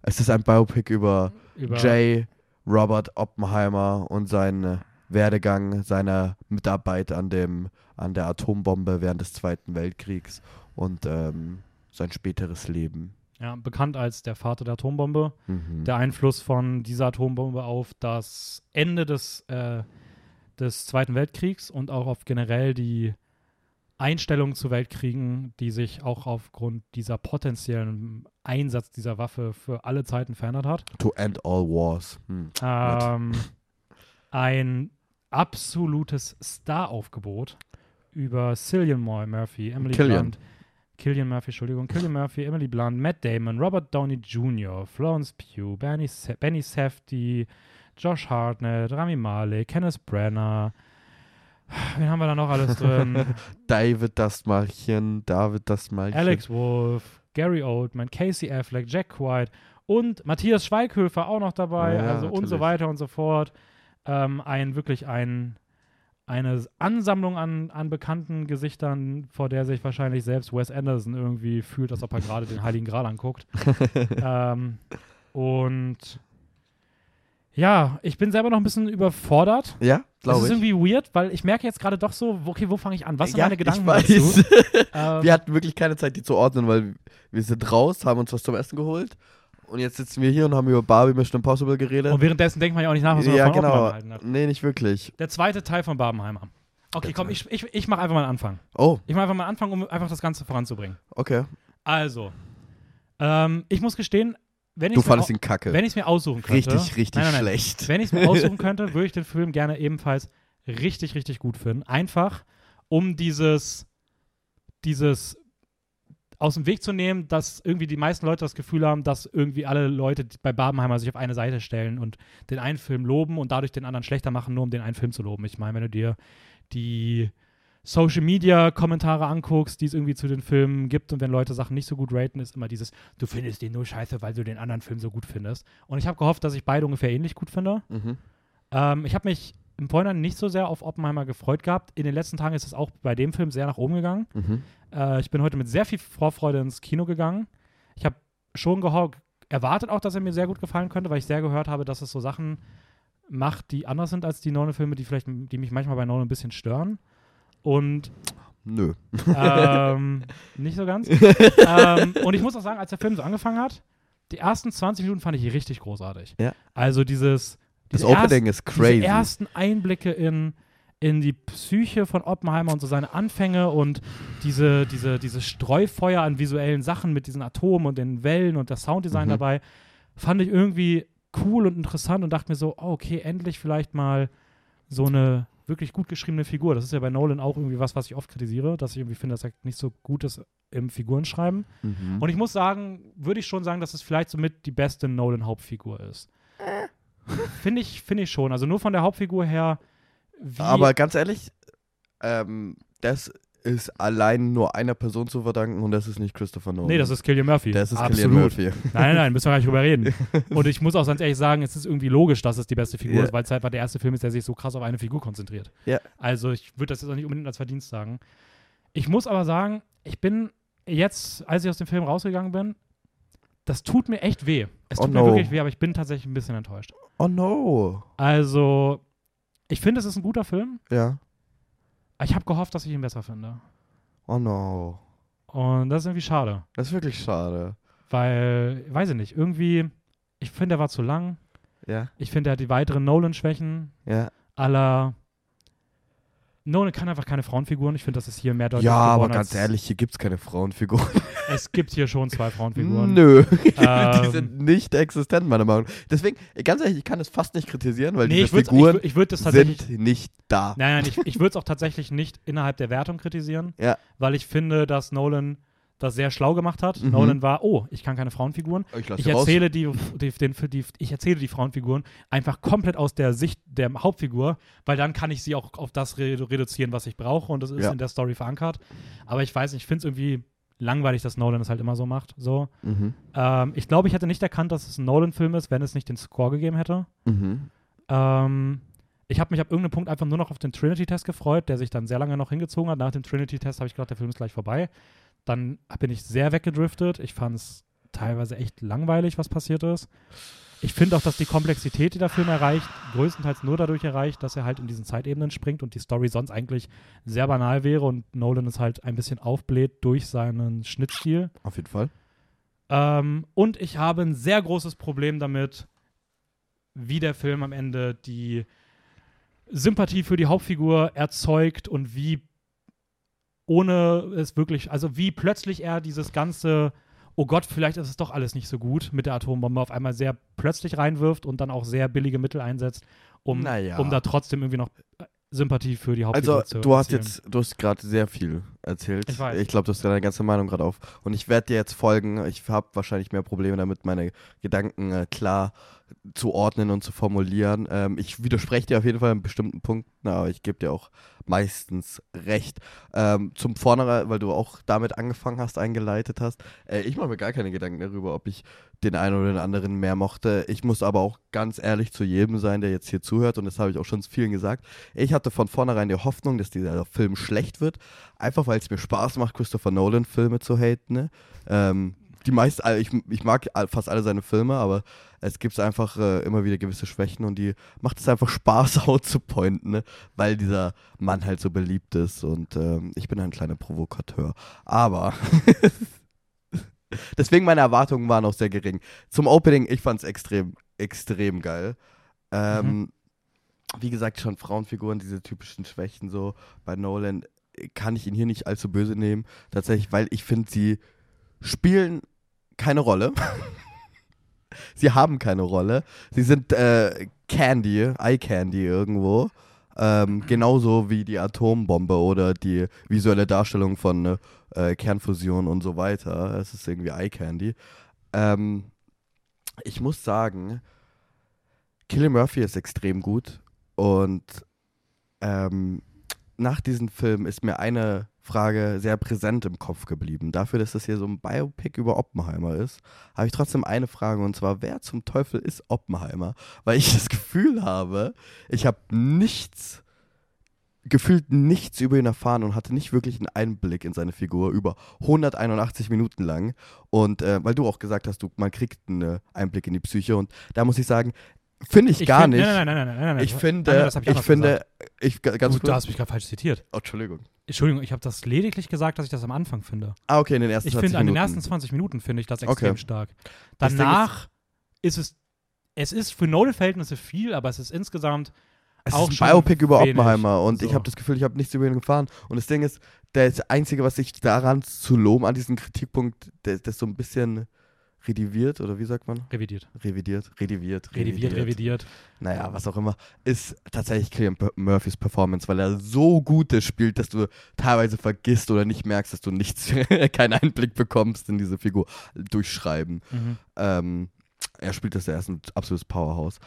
Es ist ein Biopic über, über J. Robert Oppenheimer und seinen Werdegang, seine Mitarbeit an, dem, an der Atombombe während des Zweiten Weltkriegs und ähm, sein späteres Leben. ja, bekannt als der Vater der Atombombe. Mhm. der Einfluss von dieser Atombombe auf das Ende des, äh, des Zweiten Weltkriegs und auch auf generell die Einstellung zu Weltkriegen, die sich auch aufgrund dieser potenziellen Einsatz dieser Waffe für alle Zeiten verändert hat. To end all wars. Hm. Ähm, ein absolutes Star-Aufgebot über Cillian Moy Murphy, Emily Killian. Blunt, Killian Murphy, Entschuldigung, Killian Murphy, Emily Blunt, Matt Damon, Robert Downey Jr., Florence Pugh, Benny, Sa Benny Safdie, Josh Hartnett, Rami Malek, Kenneth Branagh. Wen haben wir da noch alles drin? David das Malchen, David das Malchen. Alex Wolf, Gary Oldman, Casey Affleck, Jack White und Matthias Schweighöfer auch noch dabei, Ja, also und so natürlich. weiter und so fort. Ähm, ein wirklich ein eine Ansammlung an, an bekannten Gesichtern, vor der sich wahrscheinlich selbst Wes Anderson irgendwie fühlt, als ob er gerade den Heiligen Gral anguckt. ähm, und ja, ich bin selber noch ein bisschen überfordert. Ja, Das glaube ist ich. irgendwie weird, weil ich merke jetzt gerade doch so, okay, wo fange ich an? Was sind ja, meine Gedanken ich weiß. dazu? Ähm, wir hatten wirklich keine Zeit, die zu ordnen, weil wir sind raus, haben uns was zum Essen geholt und jetzt sitzen wir hier und haben über Barbie Mission Impossible geredet. Und währenddessen denkt man ja auch nicht nach, was man ja, von genau. Oppenheimer gehalten hat. Nee, nicht wirklich. Der zweite Teil von Barbenheimer. Okay, komm, ich, ich, ich mache einfach mal einen Anfang. Oh, Ich mache einfach mal einen Anfang, um einfach das Ganze voranzubringen. okay. Also, ähm, ich muss gestehen, wenn ich Du es mir, fandest au- ihn kacke. wenn ich's mir aussuchen könnte. richtig, richtig nein, nein, nein. schlecht. Wenn ich es mir aussuchen könnte, würde ich den Film gerne ebenfalls richtig, richtig gut finden. Einfach, um dieses, dieses aus dem Weg zu nehmen, dass irgendwie die meisten Leute das Gefühl haben, dass irgendwie alle Leute bei Barbenheimer sich auf eine Seite stellen und den einen Film loben und dadurch den anderen schlechter machen, nur um den einen Film zu loben. Ich meine, wenn du dir die Social Media Kommentare anguckst, die es irgendwie zu den Filmen gibt und wenn Leute Sachen nicht so gut raten, ist immer dieses, du findest den nur scheiße, weil du den anderen Film so gut findest. Und ich habe gehofft, dass ich beide ungefähr ähnlich gut finde. Mhm. Ähm, ich habe mich im Vorhinein nicht so sehr auf Oppenheimer gefreut gehabt. In den letzten Tagen ist es auch bei dem Film sehr nach oben gegangen. Mhm. Äh, ich bin heute mit sehr viel Vorfreude ins Kino gegangen. Ich habe schon erwartet auch, dass er mir sehr gut gefallen könnte, weil ich sehr gehört habe, dass es so Sachen macht, die anders sind als die Nolan-Filme, die vielleicht, die mich manchmal bei Nolan ein bisschen stören. Und Nö. ähm, nicht so ganz. ähm, und ich muss auch sagen, als der Film so angefangen hat, die ersten 20 Minuten fand ich richtig großartig. Ja. Also dieses. Das diese Opening ist crazy. Die ersten Einblicke in, in die Psyche von Oppenheimer und so seine Anfänge und diese, diese, diese Streufeuer an visuellen Sachen mit diesen Atomen und den Wellen und das Sounddesign Mhm. dabei, fand ich irgendwie cool und interessant und dachte mir so, oh, okay, endlich vielleicht mal so eine wirklich gut geschriebene Figur. Das ist ja bei Nolan auch irgendwie was, was ich oft kritisiere, dass ich irgendwie finde, dass er nicht so gut ist im Figurenschreiben. Mhm. Und ich muss sagen, würde ich schon sagen, dass es vielleicht somit die beste Nolan-Hauptfigur ist. Finde ich, finde ich schon. Also nur von der Hauptfigur her. Wie, Aber ganz ehrlich, ähm, das ist allein nur einer Person zu verdanken und das ist nicht Christopher Nolan. nee, das ist Killian Murphy. das ist Absolut. Cillian Murphy. Nein, nein, nein, müssen wir gar nicht drüber reden. Und ich muss auch ganz ehrlich sagen, es ist irgendwie logisch, dass es die beste Figur Ja. ist, weil es halt der erste Film ist, der sich so krass auf eine Figur konzentriert. Ja. Also ich würde das jetzt auch nicht unbedingt als Verdienst sagen. Ich muss aber sagen, ich bin jetzt, als ich aus dem Film rausgegangen bin, das tut mir echt weh. Es Oh tut no. mir wirklich weh, aber ich bin tatsächlich ein bisschen enttäuscht. Oh no. Also, ich finde, es ist ein guter Film. Ja. Ich habe gehofft, dass ich ihn besser finde. Oh no. Und das ist irgendwie schade. Das ist wirklich schade. Weil, weiß ich nicht, irgendwie, ich finde, er war zu lang. Ja. Ich finde, er hat die weiteren Nolan-Schwächen Ja. aller. Nolan kann einfach keine Frauenfiguren. Ich finde, das ist hier mehr deutlich Ja, aber ganz ehrlich, hier gibt's keine Frauenfiguren. Es gibt hier schon zwei Frauenfiguren. Nö. die Ähm. sind nicht existent, meiner Meinung nach. Deswegen, ganz ehrlich, ich kann es fast nicht kritisieren, weil Nee, diese Figuren ich, ich würd sind nicht da. Nein, nein, ich, ich würde es auch tatsächlich nicht innerhalb der Wertung kritisieren, Ja. weil ich finde, dass Nolan das sehr schlau gemacht hat. Mhm. Nolan war, oh, ich kann keine Frauenfiguren. Ich, lass Ich raus. erzähle die, die, den, die, ich erzähle die Frauenfiguren einfach komplett aus der Sicht der Hauptfigur, weil dann kann ich sie auch auf das redu reduzieren, was ich brauche und das ist Ja. in der Story verankert. Aber ich weiß nicht, ich finde es irgendwie langweilig, dass Nolan es halt immer so macht. So. Mhm. Ähm, ich glaube, ich hätte nicht erkannt, dass es ein Nolan-Film ist, wenn es nicht den Score gegeben hätte. Mhm. Ähm, ich habe mich ab irgendeinem Punkt einfach nur noch auf den Trinity-Test gefreut, der sich dann sehr lange noch hingezogen hat. Nach dem Trinity-Test habe ich gedacht, der Film ist gleich vorbei. Dann bin ich sehr weggedriftet. Ich fand es teilweise echt langweilig, was passiert ist. Ich finde auch, dass die Komplexität, die der Film erreicht, größtenteils nur dadurch erreicht, dass er halt in diesen Zeitebenen springt und die Story sonst eigentlich sehr banal wäre und Nolan es halt ein bisschen aufbläht durch seinen Schnittstil. Auf jeden Fall. Ähm, und ich habe ein sehr großes Problem damit, wie der Film am Ende die Sympathie für die Hauptfigur erzeugt und wie ohne es wirklich, also wie plötzlich er dieses ganze, oh Gott, vielleicht ist es doch alles nicht so gut mit der Atombombe auf einmal sehr plötzlich reinwirft und dann auch sehr billige Mittel einsetzt, um, Naja. um da trotzdem irgendwie noch äh, Sympathie für die Hauptfigur Also, zu du hast erzielen. jetzt, du hast gerade sehr viel erzählt. Ich weiß. Ich glaube, du hast deine ganze Meinung gerade auf. Und ich werde dir jetzt folgen. Ich habe wahrscheinlich mehr Probleme damit, meine Gedanken äh, klar zu ordnen und zu formulieren. Ähm, ich widerspreche dir auf jeden Fall in bestimmten Punkten, aber ich gebe dir auch meistens recht. Ähm, zum Vornherein, weil du auch damit angefangen hast, eingeleitet hast. Äh, ich mache mir gar keine Gedanken darüber, ob ich den einen oder den anderen mehr mochte. Ich muss aber auch ganz ehrlich zu jedem sein, der jetzt hier zuhört. Und das habe ich auch schon vielen gesagt. Ich hatte von vornherein die Hoffnung, dass dieser Film schlecht wird. Einfach weil es mir Spaß macht, Christopher Nolan-Filme zu haten. Ne? Ähm, die meisten, ich, ich mag fast alle seine Filme, aber es gibt einfach äh, immer wieder gewisse Schwächen und die macht es einfach Spaß, out zu pointen, ne? weil dieser Mann halt so beliebt ist und ähm, ich bin ein kleiner Provokateur. Aber deswegen meine Erwartungen waren auch sehr gering. Zum Opening, ich fand es extrem, extrem geil. Ähm, Wie gesagt, schon Frauenfiguren, diese typischen Schwächen so bei Nolan, äh, kann ich ihn hier nicht allzu böse nehmen. Tatsächlich, weil ich finde, sie spielen keine Rolle. sie haben keine Rolle. Sie sind äh, Candy, Eye Candy irgendwo. Ähm, genauso wie die Atombombe oder die visuelle Darstellung von äh, Kernfusion und so weiter. Es ist irgendwie Eye Candy. Ähm, ich muss sagen, Killian Murphy ist extrem gut und ähm, nach diesem Film ist mir eine Frage sehr präsent im Kopf geblieben. Dafür, dass das hier so ein Biopic über Oppenheimer ist, habe ich trotzdem eine Frage und zwar, wer zum Teufel ist Oppenheimer? Weil ich das Gefühl habe, ich habe nichts, gefühlt nichts über ihn erfahren und hatte nicht wirklich einen Einblick in seine Figur über 181 Minuten lang. Und äh, weil du auch gesagt hast, du, man kriegt einen Einblick in die Psyche und da muss ich sagen, Finde ich, ich, gar find, nicht. Nein, nein, nein, nein, nein, nein. Ich finde, nein, ich, ich finde, ich ganz Gut, da hast du mich gerade falsch zitiert. Oh, Entschuldigung. Entschuldigung, ich habe das lediglich gesagt, dass ich das am Anfang finde. Ah, okay, in den ersten ich 20 finde, Minuten. an den ersten 20 Minuten finde ich das extrem okay. stark. Danach ist, ist, es, es ist für Nolan-Verhältnisse viel, aber es ist insgesamt es auch ist ein Biopic über wenig. Oppenheimer und so. ich habe das Gefühl, ich habe nichts über ihn gefahren. Und das Ding ist, das Einzige, was ich daran zu loben, an diesem Kritikpunkt, das, das so ein bisschen rediviert oder wie sagt man? Revidiert. Revidiert, rediviert. Revidiert, revidiert. Naja, was auch immer. Ist tatsächlich Killian Murphys Performance, weil er so gut spielt, dass du teilweise vergisst oder nicht merkst, dass du nichts, keinen Einblick bekommst in diese Figur. Durchschreiben. Mhm. Ähm, er spielt das, er ist ein absolutes Powerhouse.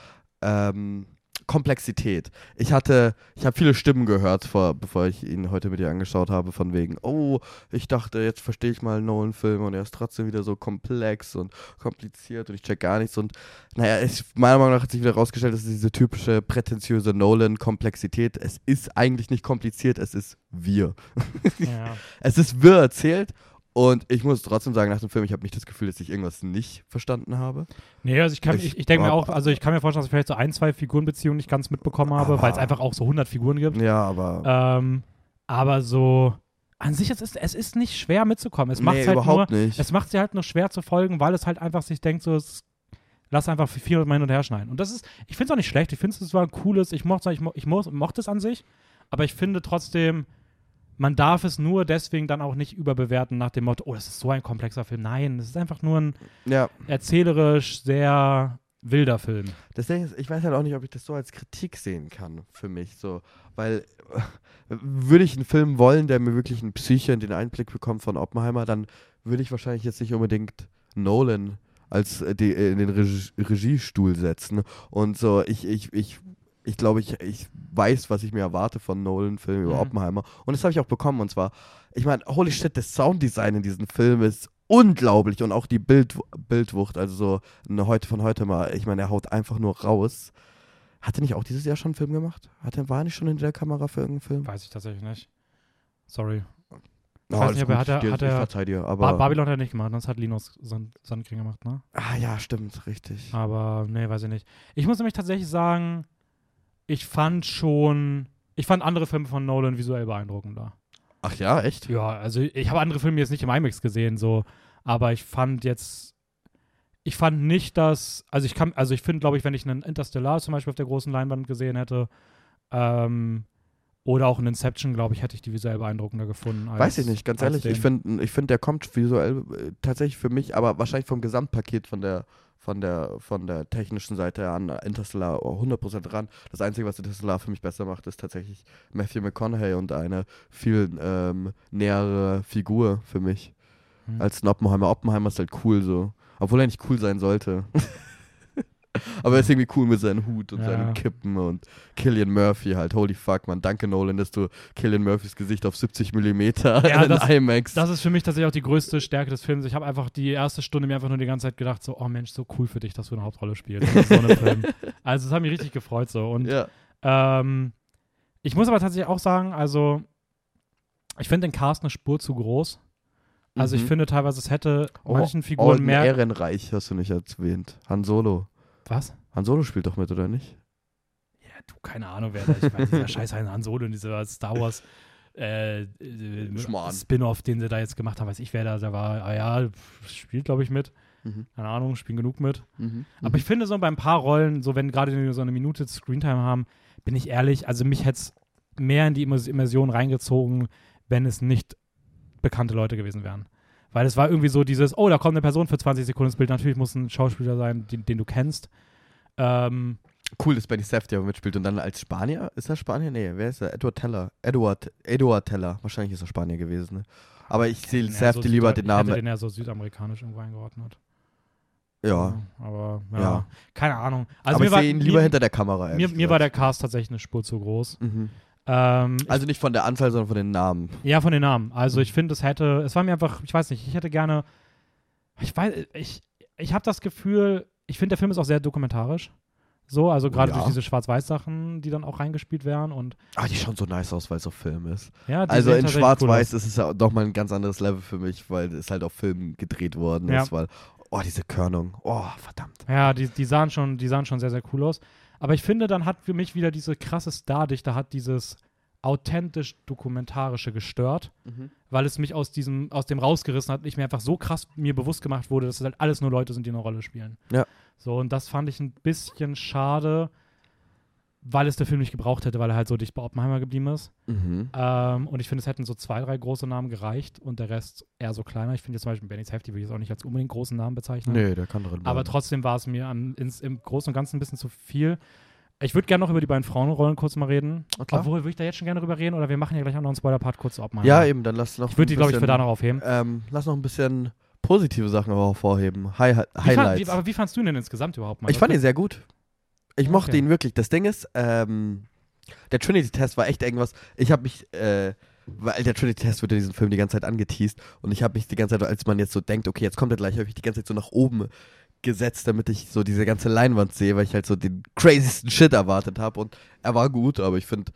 Ähm, Komplexität. Ich hatte, ich habe viele Stimmen gehört, vor, bevor ich ihn heute mit dir angeschaut habe, von wegen, oh, ich dachte, jetzt verstehe ich mal einen Nolan-Film und er ist trotzdem wieder so komplex und kompliziert und ich check gar nichts. Und naja, ich, meiner Meinung nach hat sich wieder rausgestellt, dass diese typische prätentiöse Nolan-Komplexität, es ist eigentlich nicht kompliziert, es ist wir. Ja. es ist wir erzählt und ich muss trotzdem sagen, nach dem Film, ich habe nicht das Gefühl, dass ich irgendwas nicht verstanden habe. Nee, also ich kann, ich, ich, ich denke mir auch, also ich kann mir vorstellen, dass ich vielleicht so ein, zwei Figurenbeziehungen nicht ganz mitbekommen habe, weil es einfach auch so 100 Figuren gibt. Ja, aber. Ähm, aber so, an sich, es ist, es ist nicht schwer mitzukommen. Es macht nee, halt nur, nicht. Es macht sie halt nur schwer zu folgen, weil es halt einfach sich denkt, so, es, lass einfach viel hin und her schneiden. Und das ist, ich finde es auch nicht schlecht. Ich finde es zwar ein cooles, ich mochte ich, mo, ich mo, mochte es an sich, aber ich finde trotzdem, man darf es nur deswegen dann auch nicht überbewerten nach dem Motto, oh, das ist so ein komplexer Film. Nein, es ist einfach nur ein ja. erzählerisch sehr wilder Film. Deswegen, ist, ich weiß halt auch nicht, ob ich das so als Kritik sehen kann für mich, so, weil würde ich einen Film wollen, der mir wirklich einen Psyche in den Einblick bekommt von Oppenheimer, dann würde ich wahrscheinlich jetzt nicht unbedingt Nolan als äh, die, in den Regie Regiestuhl setzen und so ich ich ich ich glaube, ich, ich weiß, was ich mir erwarte von Nolan-Filmen über mhm. Oppenheimer. Und das habe ich auch bekommen. Und zwar, ich meine, holy shit, das Sounddesign in diesem Film ist unglaublich. Und auch die Bild, Bildwucht, also so eine heute von heute mal, ich meine, er haut einfach nur raus. Hat er nicht auch dieses Jahr schon einen Film gemacht? Hat er, war er nicht schon in der Kamera für irgendeinen Film? Weiß ich tatsächlich nicht. Sorry. Ich oh, weiß nicht, aber hat er, hat er, dir, aber Babylon hat er nicht gemacht, sonst hat Linus Sandkring gemacht, ne? Ah ja, stimmt, richtig. Aber nee, weiß ich nicht. Ich muss nämlich tatsächlich sagen, ich fand schon, ich fand andere Filme von Nolan visuell beeindruckender. Ach ja, echt? Ja, also ich habe andere Filme jetzt nicht im IMAX gesehen, so, aber ich fand jetzt, ich fand nicht, dass, also ich kann, also ich finde, glaube ich, wenn ich einen Interstellar zum Beispiel auf der großen Leinwand gesehen hätte, ähm, oder auch in Inception, glaube ich, hätte ich die visuell beeindruckender gefunden. Als, Weiß ich nicht, ganz ehrlich. Den. Ich finde, ich find, der kommt visuell äh, tatsächlich für mich, aber wahrscheinlich vom Gesamtpaket von der, von der, von der technischen Seite an Interstellar 100% ran. Das Einzige, was Interstellar für mich besser macht, ist tatsächlich Matthew McConaughey und eine viel ähm, nähere Figur für mich. Hm. Als ein Oppenheimer. Oppenheimer ist halt cool so. Obwohl er nicht cool sein sollte. Aber er ist irgendwie cool mit seinem Hut und ja. seinen Kippen und Killian Murphy halt. Holy fuck, man. Danke, Nolan, dass du Killian Murphys Gesicht auf 70 mm ja, in das, IMAX. Das ist für mich tatsächlich auch die größte Stärke des Films. Ich habe einfach die erste Stunde mir einfach nur die ganze Zeit gedacht, so, oh Mensch, so cool für dich, dass du eine Hauptrolle spielst. so. Also, es hat mich richtig gefreut so. Und ja. ähm, ich muss aber tatsächlich auch sagen, also, ich finde den Cast eine Spur zu groß. Also mhm. ich finde teilweise, es hätte oh, manchen Figuren oh, mehr. Ehrenreich hast du nicht erwähnt. Han Solo. Was? Han Solo spielt doch mit, oder nicht? Ja, du, keine Ahnung, wer da. Ich meine, dieser scheiß Han Solo in dieser Star Wars äh, äh Spin-off, den sie da jetzt gemacht haben, weiß ich, wer da, da war. Ah ja, spielt, glaube ich, mit. Mhm. Keine Ahnung, spielen genug mit. Mhm. Aber mhm. ich finde so bei ein paar Rollen, so wenn gerade die so eine Minute Screentime haben, bin ich ehrlich, also mich hätte es mehr in die Immersion reingezogen, wenn es nicht bekannte Leute gewesen wären. Weil es war irgendwie so dieses, oh, da kommt eine Person für 20 Sekunden ins Bild. Natürlich muss ein Schauspieler sein, den, den du kennst. Ähm, cool, dass Benny Safdie mitspielt und dann als Spanier, ist er Spanier? Nee, wer ist er? Edward Teller. Edward, Edward Teller. Wahrscheinlich ist er Spanier gewesen. Ne? Aber ich sehe Safdie so lieber den Namen. Ich hätte den ja so südamerikanisch irgendwo eingeordnet. Ja. Aber ja, ja. keine Ahnung. Also aber ich sehe ihn lieber mir, hinter der Kamera. Mir, mir war der Cast tatsächlich eine Spur zu groß. Mhm. Ähm, Also nicht von der Anzahl, sondern von den Namen. Ja, von den Namen. Also ich finde, es hätte, es war mir einfach, ich weiß nicht, ich hätte gerne, ich weiß, ich, ich habe das Gefühl, ich finde, der Film ist auch sehr dokumentarisch. So, also gerade Ja. durch diese Schwarz-Weiß-Sachen, die dann auch reingespielt werden und Ah, die schauen so nice aus, weil es auf Film ist. ja, die Also in Schwarz-Weiß cool ist es ja doch mal ein ganz anderes Level für mich, weil es halt auf Film gedreht worden Ja. ist, weil, oh, diese Körnung, oh, verdammt. Ja, die, die sahen schon, die sahen schon sehr, sehr cool aus. Aber ich finde, dann hat für mich wieder diese krasse Stardichte, hat dieses authentisch dokumentarische gestört, weil es mich aus diesem, aus dem rausgerissen hat und ich mir einfach so krass mir bewusst gemacht wurde, dass es halt alles nur Leute sind, die eine Rolle spielen. Ja. So, und das fand ich ein bisschen schade, weil es der Film nicht gebraucht hätte, weil er halt so dicht bei Oppenheimer geblieben ist. Mhm. Ähm, und ich finde, es hätten so zwei, drei große Namen gereicht und der Rest eher so kleiner. Ich finde jetzt zum Beispiel Benny Safety würde ich jetzt auch nicht als unbedingt großen Namen bezeichnen. Nee, der kann drin Aber bleiben. trotzdem war es mir am, ins, im Großen und Ganzen ein bisschen zu viel. Ich würde gerne noch über die beiden Frauenrollen kurz mal reden. Klar. Obwohl, würde ich da jetzt schon gerne drüber reden oder wir machen ja gleich auch noch einen Spoiler-Part kurz zu Oppenheimer. Ja, eben, dann lass noch Ich würde die, glaube ich, für da noch aufheben. Ähm, lass noch ein bisschen positive Sachen aber hervorheben. Hi Wie fand, Highlights. wie, aber wie fandst du ihn denn insgesamt überhaupt mal? ich fand ihn sehr gut. Ich Okay. mochte ihn wirklich. Das Ding ist, ähm, der Trinity-Test war echt irgendwas. Ich habe mich, äh, weil der Trinity-Test wird in diesem Film die ganze Zeit angeteased und ich habe mich die ganze Zeit, als man jetzt so denkt, okay, jetzt kommt er gleich, habe ich die ganze Zeit so nach oben gesetzt, damit ich so diese ganze Leinwand sehe, weil ich halt so den craziesten Shit erwartet habe und er war gut, aber ich finde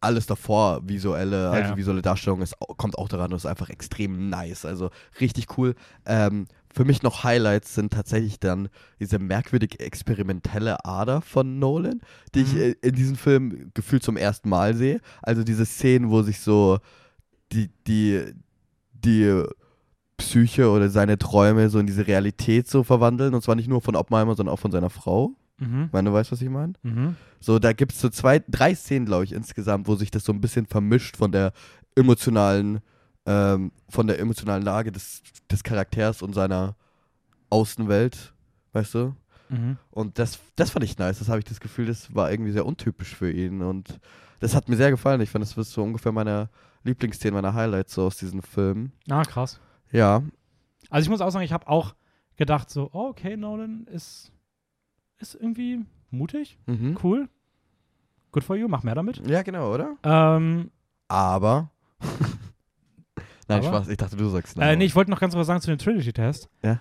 alles davor, visuelle, also Ja. visuelle Darstellung, ist, kommt auch daran und ist einfach extrem nice, also richtig cool. Ähm, für mich noch Highlights sind tatsächlich dann diese merkwürdig experimentelle Ader von Nolan, die ich Mhm. äh, in diesem Film gefühlt zum ersten Mal sehe. Also diese Szenen, wo sich so die, die, die Psyche oder seine Träume so in diese Realität so verwandeln. Und zwar nicht nur von Oppenheimer, sondern auch von seiner Frau. Mhm. Ich meine, du weißt, was ich meine? Mhm. So, da gibt es so zwei, drei Szenen, glaube ich, insgesamt, wo sich das so ein bisschen vermischt von der emotionalen, ähm, von der emotionalen Lage des, des Charakters und seiner Außenwelt, weißt du? Mhm. Und das, das fand ich nice. Das habe ich das Gefühl, das war irgendwie sehr untypisch für ihn. Und das hat mir sehr gefallen. Ich fand, das ist so ungefähr meine Lieblingsszenen, meine Highlights so aus diesen Filmen. Ah, krass. Ja. Also ich muss auch sagen, ich habe auch gedacht so, oh, okay, Nolan ist, ist irgendwie mutig, Mhm. cool. Good for you, mach mehr damit. Ja, genau, oder? Ähm, Aber. Nein, Aber? Spaß. Ich dachte, du sagst äh, nee, ich wollte noch ganz kurz sagen zu dem Trinity-Test. Ja.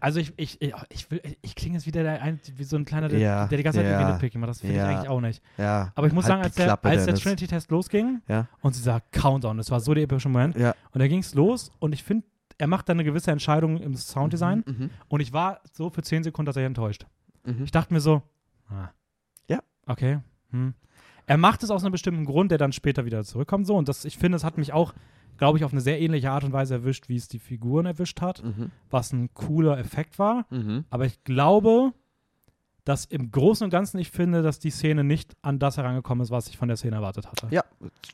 Also ich, ich, ich, ich, will, ich klinge jetzt wieder der ein, wie so ein kleiner, der, Ja, der die ganze Zeit ja, nitpicking macht. Das finde ja. ich eigentlich auch nicht. Ja. Aber ich muss Halt sagen, als der, Klappe, als der. Trinity-Test losging und sie sagt Countdown, das war so der epische Moment. Ja. Und da ging es los und ich finde, er macht dann eine gewisse Entscheidung im Sounddesign Mhm. und ich war so für 10 Sekunden tatsächlich enttäuscht. Mhm. Ich dachte mir so, ah, Ja. Okay. Hm. Er macht es aus einem bestimmten Grund, der dann später wieder zurückkommt. So. Und das, ich finde, es hat mich auch, glaube ich, auf eine sehr ähnliche Art und Weise erwischt, wie es die Figuren erwischt hat, Mhm. was ein cooler Effekt war. Mhm. Aber ich glaube, dass im Großen und Ganzen ich finde, dass die Szene nicht an das herangekommen ist, was ich von der Szene erwartet hatte. Ja,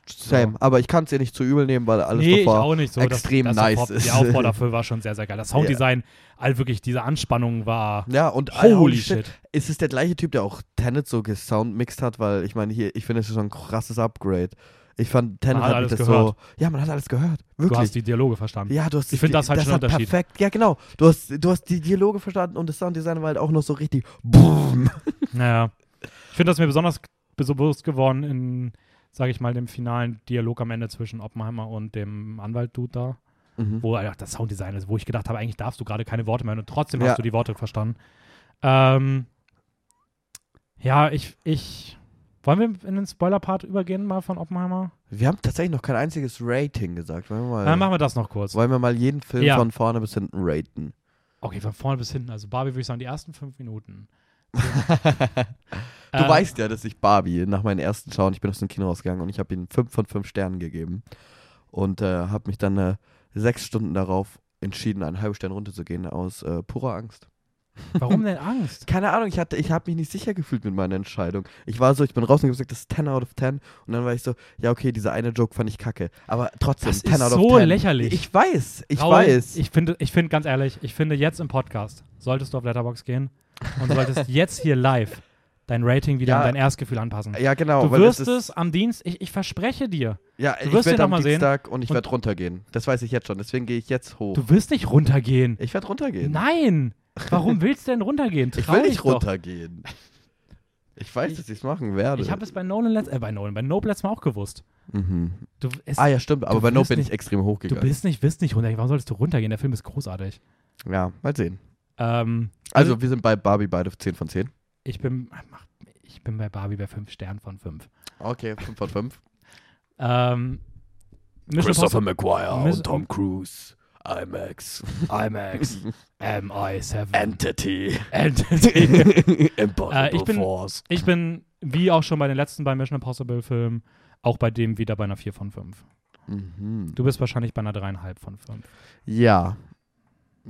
same. Aber ich kann es ihr nicht zu übel nehmen, weil alles nee, ich davor auch nicht so. extrem das, das nice Aufbau, ist. Der Aufbau dafür war schon sehr, sehr geil. Das Sounddesign, all wirklich diese Anspannung war Ja, und holy shit. Ist es der gleiche Typ, der auch Tenet so gesoundmixed hat? Weil ich meine, hier, ich finde, es ist so ein krasses Upgrade. Ich fand, Tenet hat alles mich das gehört. so. Ja, man hat alles gehört. Du Wirklich. hast die Dialoge verstanden. ja, du hast Ich finde, das halt das schon ein Unterschied. perfekt. Ja, genau. Du hast, du hast die Dialoge verstanden und das Sounddesign war halt auch noch so richtig. Boom. Naja. Ich finde das mir besonders so bewusst geworden in, sage ich mal, dem finalen Dialog am Ende zwischen Oppenheimer und dem Anwalt-Dude da, Mhm. wo einfach das Sounddesign ist, wo ich gedacht habe, eigentlich darfst du gerade keine Worte mehr und trotzdem Ja. hast du die Worte verstanden. Ähm, ja, ich, ich. Wollen wir in den Spoiler-Part übergehen mal von Oppenheimer? Wir haben tatsächlich noch kein einziges Rating gesagt. Wollen wir mal, Dann machen wir das noch kurz. wollen wir mal jeden Film Ja. von vorne bis hinten raten? Okay, von vorne bis hinten. Also Barbie würde ich sagen, die ersten fünf Minuten. Du Ähm, weißt ja, dass ich Barbie nach meinen ersten Schauen, ich bin aus dem Kino rausgegangen und ich habe ihm 5 von 5 Sternen gegeben und äh, habe mich dann äh, sechs Stunden darauf entschieden, einen halben Stern runterzugehen aus äh, purer Angst. Warum denn Angst? Keine Ahnung, ich hatte, ich habe mich nicht sicher gefühlt mit meiner Entscheidung. Ich war so, ich bin raus und habe gesagt, das ist 10 out of 10 und dann war ich so, ja okay, dieser eine Joke fand ich kacke, aber trotzdem Das 10 ist out so of 10. lächerlich. Ich weiß, ich Raul, weiß. Ich finde, ich finde ganz ehrlich, ich finde jetzt im Podcast solltest du auf Letterbox gehen und solltest jetzt hier live dein Rating wieder Ja. an dein Erstgefühl anpassen. ja, genau. du wirst es, ist, am Dienst, ich, ich verspreche dir, Ja, du ich wirst ihn werde am mal sehen. Dienstag und ich werde runtergehen. Das weiß ich jetzt schon, deswegen gehe ich jetzt hoch. du wirst nicht runtergehen. ich werde runtergehen. Nein! Warum willst du denn runtergehen? Ich Trau will dich nicht doch. runtergehen. Ich weiß, Ich- dass ich es machen werde. Ich habe es bei Nolan, letzt, äh, bei Nolan, bei Nope letztes Mal auch gewusst. mhm. Du, es, Ah ja, stimmt, aber du bei Nope bin ich nicht- extrem du hochgegangen. bist nicht, wirst nicht runtergehen. Warum solltest du runtergehen? Der Film ist großartig. Ja, mal sehen. Ähm, Also, wir sind bei Barbie beide 10 von 10. ich bin, ich bin bei Barbie bei 5 Sternen von 5. Okay, 5 von 5. Ähm, Impossible- McGuire und Cruise. IMAX. IMAX, MI7, Entity. Entity. Impossible Äh, ich bin- Force. Ich bin, wie auch schon bei den letzten beiden Mission Impossible Filmen, auch bei dem wieder bei einer 4 von 5. Mhm. Du bist wahrscheinlich bei einer 3,5 von 5. Ja.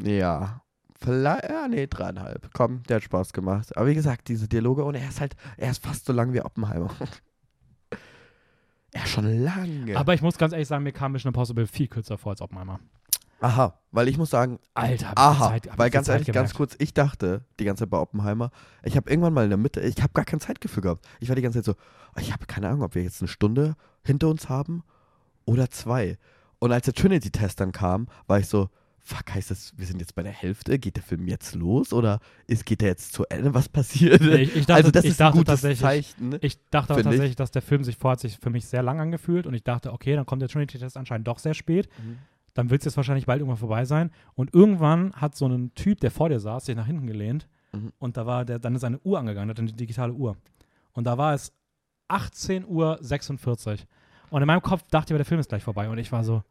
Ja. Vielleicht, ja, nee, dreieinhalb. Komm, der hat Spaß gemacht. Aber wie gesagt, diese Dialoge und er ist halt, er ist fast so lang wie Oppenheimer. er ist schon lange. Aber ich muss ganz ehrlich sagen, mir kam Mission Impossible viel kürzer vor als Oppenheimer. Aha, weil ich muss sagen, Alter, aha, Zeit, weil ganz ehrlich, ganz kurz, ich dachte die ganze Zeit bei Oppenheimer, ich habe irgendwann mal in der Mitte, ich habe gar kein Zeitgefühl gehabt. Ich war die ganze Zeit so, ich habe keine Ahnung, ob wir jetzt eine Stunde hinter uns haben oder zwei. Und als der Trinity-Test dann kam, war ich so, fuck, heißt das, wir sind jetzt bei der Hälfte? Geht der Film jetzt los oder ist, geht der jetzt zu Ende? Was passiert? Ich, ich dachte, also das ist ein gutes tatsächlich, Zeichen. Ich dachte aber Finde ich. tatsächlich, dass der Film sich vorher hat sich für mich sehr lang angefühlt und ich dachte, okay, dann kommt der Trinity-Test anscheinend doch sehr spät. Mhm. Dann wird es jetzt wahrscheinlich bald irgendwann vorbei sein. Und irgendwann hat so ein Typ, der vor dir saß, sich nach hinten gelehnt Mhm. und da war der, dann ist eine Uhr angegangen, hat eine digitale Uhr. Und da war es 18 Uhr 46. Und in meinem Kopf dachte ich, aber der Film ist gleich vorbei. Und ich war so,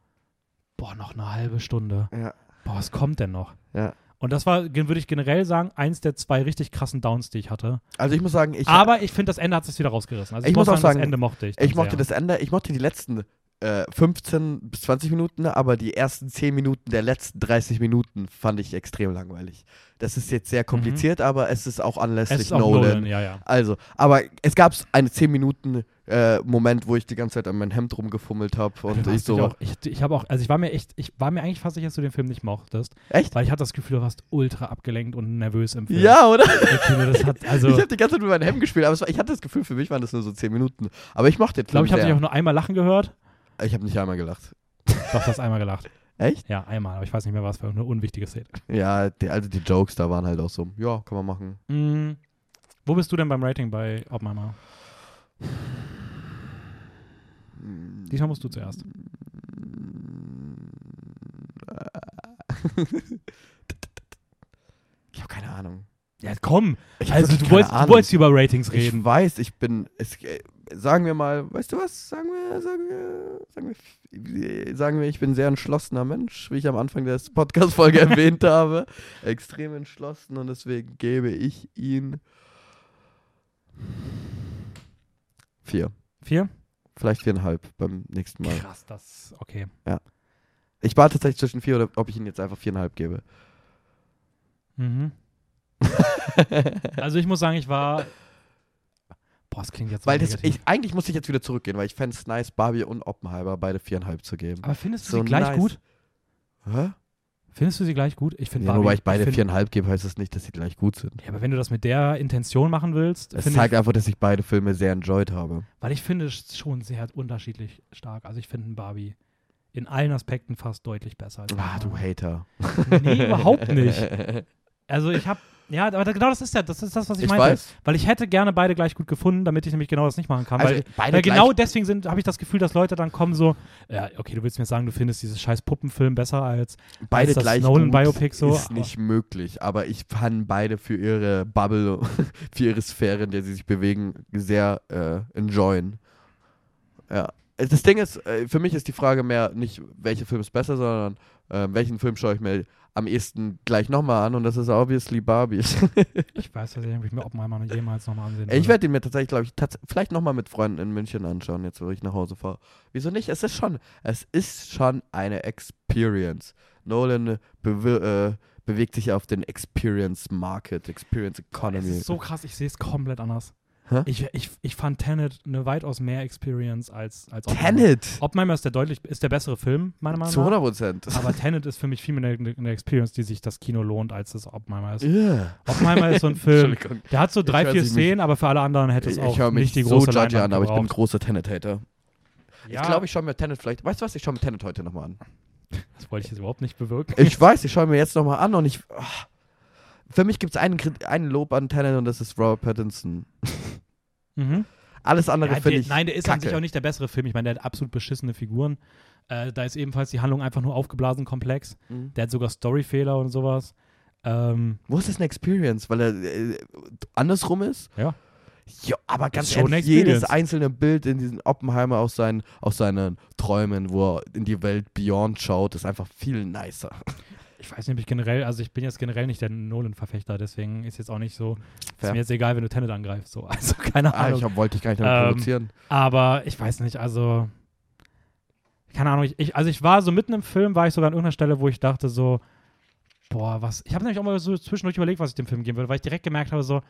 boah, noch eine halbe Stunde. Ja, Boah, was kommt denn noch? ja. Und das war, würde ich generell sagen, eins der zwei richtig krassen Downs, die ich hatte. Also ich muss sagen, ich, aber ich finde, das Ende hat es wieder rausgerissen. Also ich, Ich muss muss auch sagen, das Ende mochte ich. Ich mochte sehr. das Ende, ich mochte die letzten äh, 15 bis 20 Minuten, aber die ersten 10 Minuten der letzten 30 Minuten fand ich extrem langweilig. Das ist jetzt sehr kompliziert, aber es ist auch Mhm. Es anlässlich ist auch Nolan. Nolan, ja, ja. Also, aber es gab einen 10 Minuten äh, Moment, wo ich die ganze Zeit an mein Hemd rumgefummelt habe und ich so, auch, ich, ich habe auch, also ich war mir echt, ich war mir eigentlich fast sicher, dass du den Film nicht mochtest, echt? weil ich hatte das Gefühl, du warst ultra abgelenkt und nervös im Film. Ja, oder? Ich hat, also, ich ich habe die ganze Zeit mit meinem Hemd gespielt, aber war, ich hatte das Gefühl, für mich waren das nur so 10 Minuten. Aber ich mochte den glaube, Film ich habe dich auch nur einmal lachen gehört. Ich habe nicht einmal gelacht. Doch, du hast einmal gelacht. Echt? Ja, einmal, aber ich weiß nicht mehr, was für eine unwichtige Szene. Ja, die, also die Jokes da waren halt auch so, ja, kann man machen. Mm, wo bist du denn beim Rating bei Oppenheimer? Diesmal musst du zuerst. Ich habe keine Ahnung. Ja, komm. Also du wolltest, du wolltest über Ratings reden. Ich weiß, ich bin, es, äh, sagen wir mal, weißt du was, sagen wir, sagen wir, sagen wir, sagen wir, ich bin ein sehr entschlossener Mensch, wie ich am Anfang der Podcast-Folge erwähnt habe. Extrem entschlossen und deswegen gebe ich ihn vier. Vier? Vielleicht viereinhalb beim nächsten Mal. Krass, das, okay. Ich war tatsächlich zwischen vier oder ob ich ihn jetzt einfach viereinhalb gebe. Mhm. Also ich muss sagen, ich war. Boah, das klingt jetzt Weil das, ich, eigentlich muss ich jetzt wieder zurückgehen, weil ich fände es nice, Barbie und Oppenheimer beide viereinhalb zu geben. Aber findest du so sie gleich nice. gut? Hä? Findest du sie gleich gut? Ich finde Ja, nur weil ich beide viereinhalb gebe, heißt das nicht, dass sie gleich gut sind. Ja, aber wenn du das mit der Intention machen willst, Es zeigt ich, einfach, dass ich beide Filme sehr enjoyed habe. weil ich finde es schon sehr unterschiedlich stark. Also ich finde Barbie in allen Aspekten fast deutlich besser. Als Ah, du. Hater. Nee, überhaupt nicht. Also ich habe, ja, aber genau das ist ja, das ist das, was ich, Ich meinte. weiß. Weil ich hätte gerne beide gleich gut gefunden, damit ich nämlich genau das nicht machen kann. Also weil beide weil genau deswegen sind, habe ich das Gefühl, dass Leute dann kommen so, ja, okay, du willst mir sagen, du findest dieses scheiß Puppenfilm besser als beide als das gleich Nolan Biopic so, ist nicht möglich. Aber ich fand beide für ihre Bubble, für ihre Sphäre, in der sie sich bewegen, sehr äh, enjoyen. Ja. Das Ding ist, äh, für mich ist die Frage mehr nicht, welcher Film ist besser, sondern äh, welchen Film schaue ich mir am ehesten gleich nochmal an und das ist obviously Barbie. Ich weiß tatsächlich, ob ich mir Oppenheimer noch jemals nochmal ansehen ich werde ihn mir tatsächlich, glaube ich, tats vielleicht nochmal mit Freunden in München anschauen, jetzt wo ich nach Hause fahre. Wieso nicht? Es ist schon, es ist schon eine Experience. Nolan bewe äh, bewegt sich auf den Experience Market, Experience Economy. ist so krass, ich sehe es komplett anders. Hä? Ich, ich, ich fand Tenet eine weitaus mehr Experience als, als Oppenheimer. Tenet! Oppenheimer ist der deutlich, ist der bessere Film, meiner Meinung Zu nach. 100 Prozent. Aber Tenet ist für mich viel mehr eine, eine Experience, die sich das Kino lohnt, als das Oppenheimer ist. Yeah. Oppenheimer ist so ein Film, der hat so drei, vier Szenen, aber für alle anderen hätte es auch nicht die so große judgy Leinwand an, aber ich bin ein großer Tenet-Hater. Ja, Ich glaube, ich schaue mir Tenet vielleicht. Weißt du was? Ich schaue mir Tenet heute nochmal an. das wollte ich jetzt überhaupt nicht bewirken. Ich weiß, ich schaue mir jetzt nochmal an und ich. ah, Für mich gibt es einen, einen Lob an Tenet und das ist Robert Pattinson. Mhm. Alles andere Ja, finde ich. nein, der ist an kacke. sich auch nicht der bessere Film. Ich meine, der hat absolut beschissene Figuren. Äh, da ist ebenfalls die Handlung einfach nur aufgeblasen komplex. Mhm. Der hat sogar Storyfehler und sowas. Ähm, Wo ist das eine Experience? Weil er äh, andersrum ist? Ja. Ja, aber ganz ehrlich, jedes einzelne Bild in diesem Oppenheimer aus seinen, aus seinen Träumen, wo er in die Welt Beyond schaut, ist einfach viel nicer. Ich weiß nicht, ob ich generell, also ich bin jetzt generell nicht der Nolan-Verfechter, deswegen ist jetzt auch nicht so, ist Fair. mir jetzt egal, wenn du Tenet angreifst. So. Also keine Ah, Ahnung. ich hab, wollte dich gar nicht damit Ähm, provozieren. Aber ich weiß nicht, also keine Ahnung, ich, ich, also ich war so mitten im Film, war ich sogar an irgendeiner Stelle, wo ich dachte so, boah, was, ich habe nämlich auch mal so zwischendurch überlegt, was ich dem Film geben würde, weil ich direkt gemerkt habe so,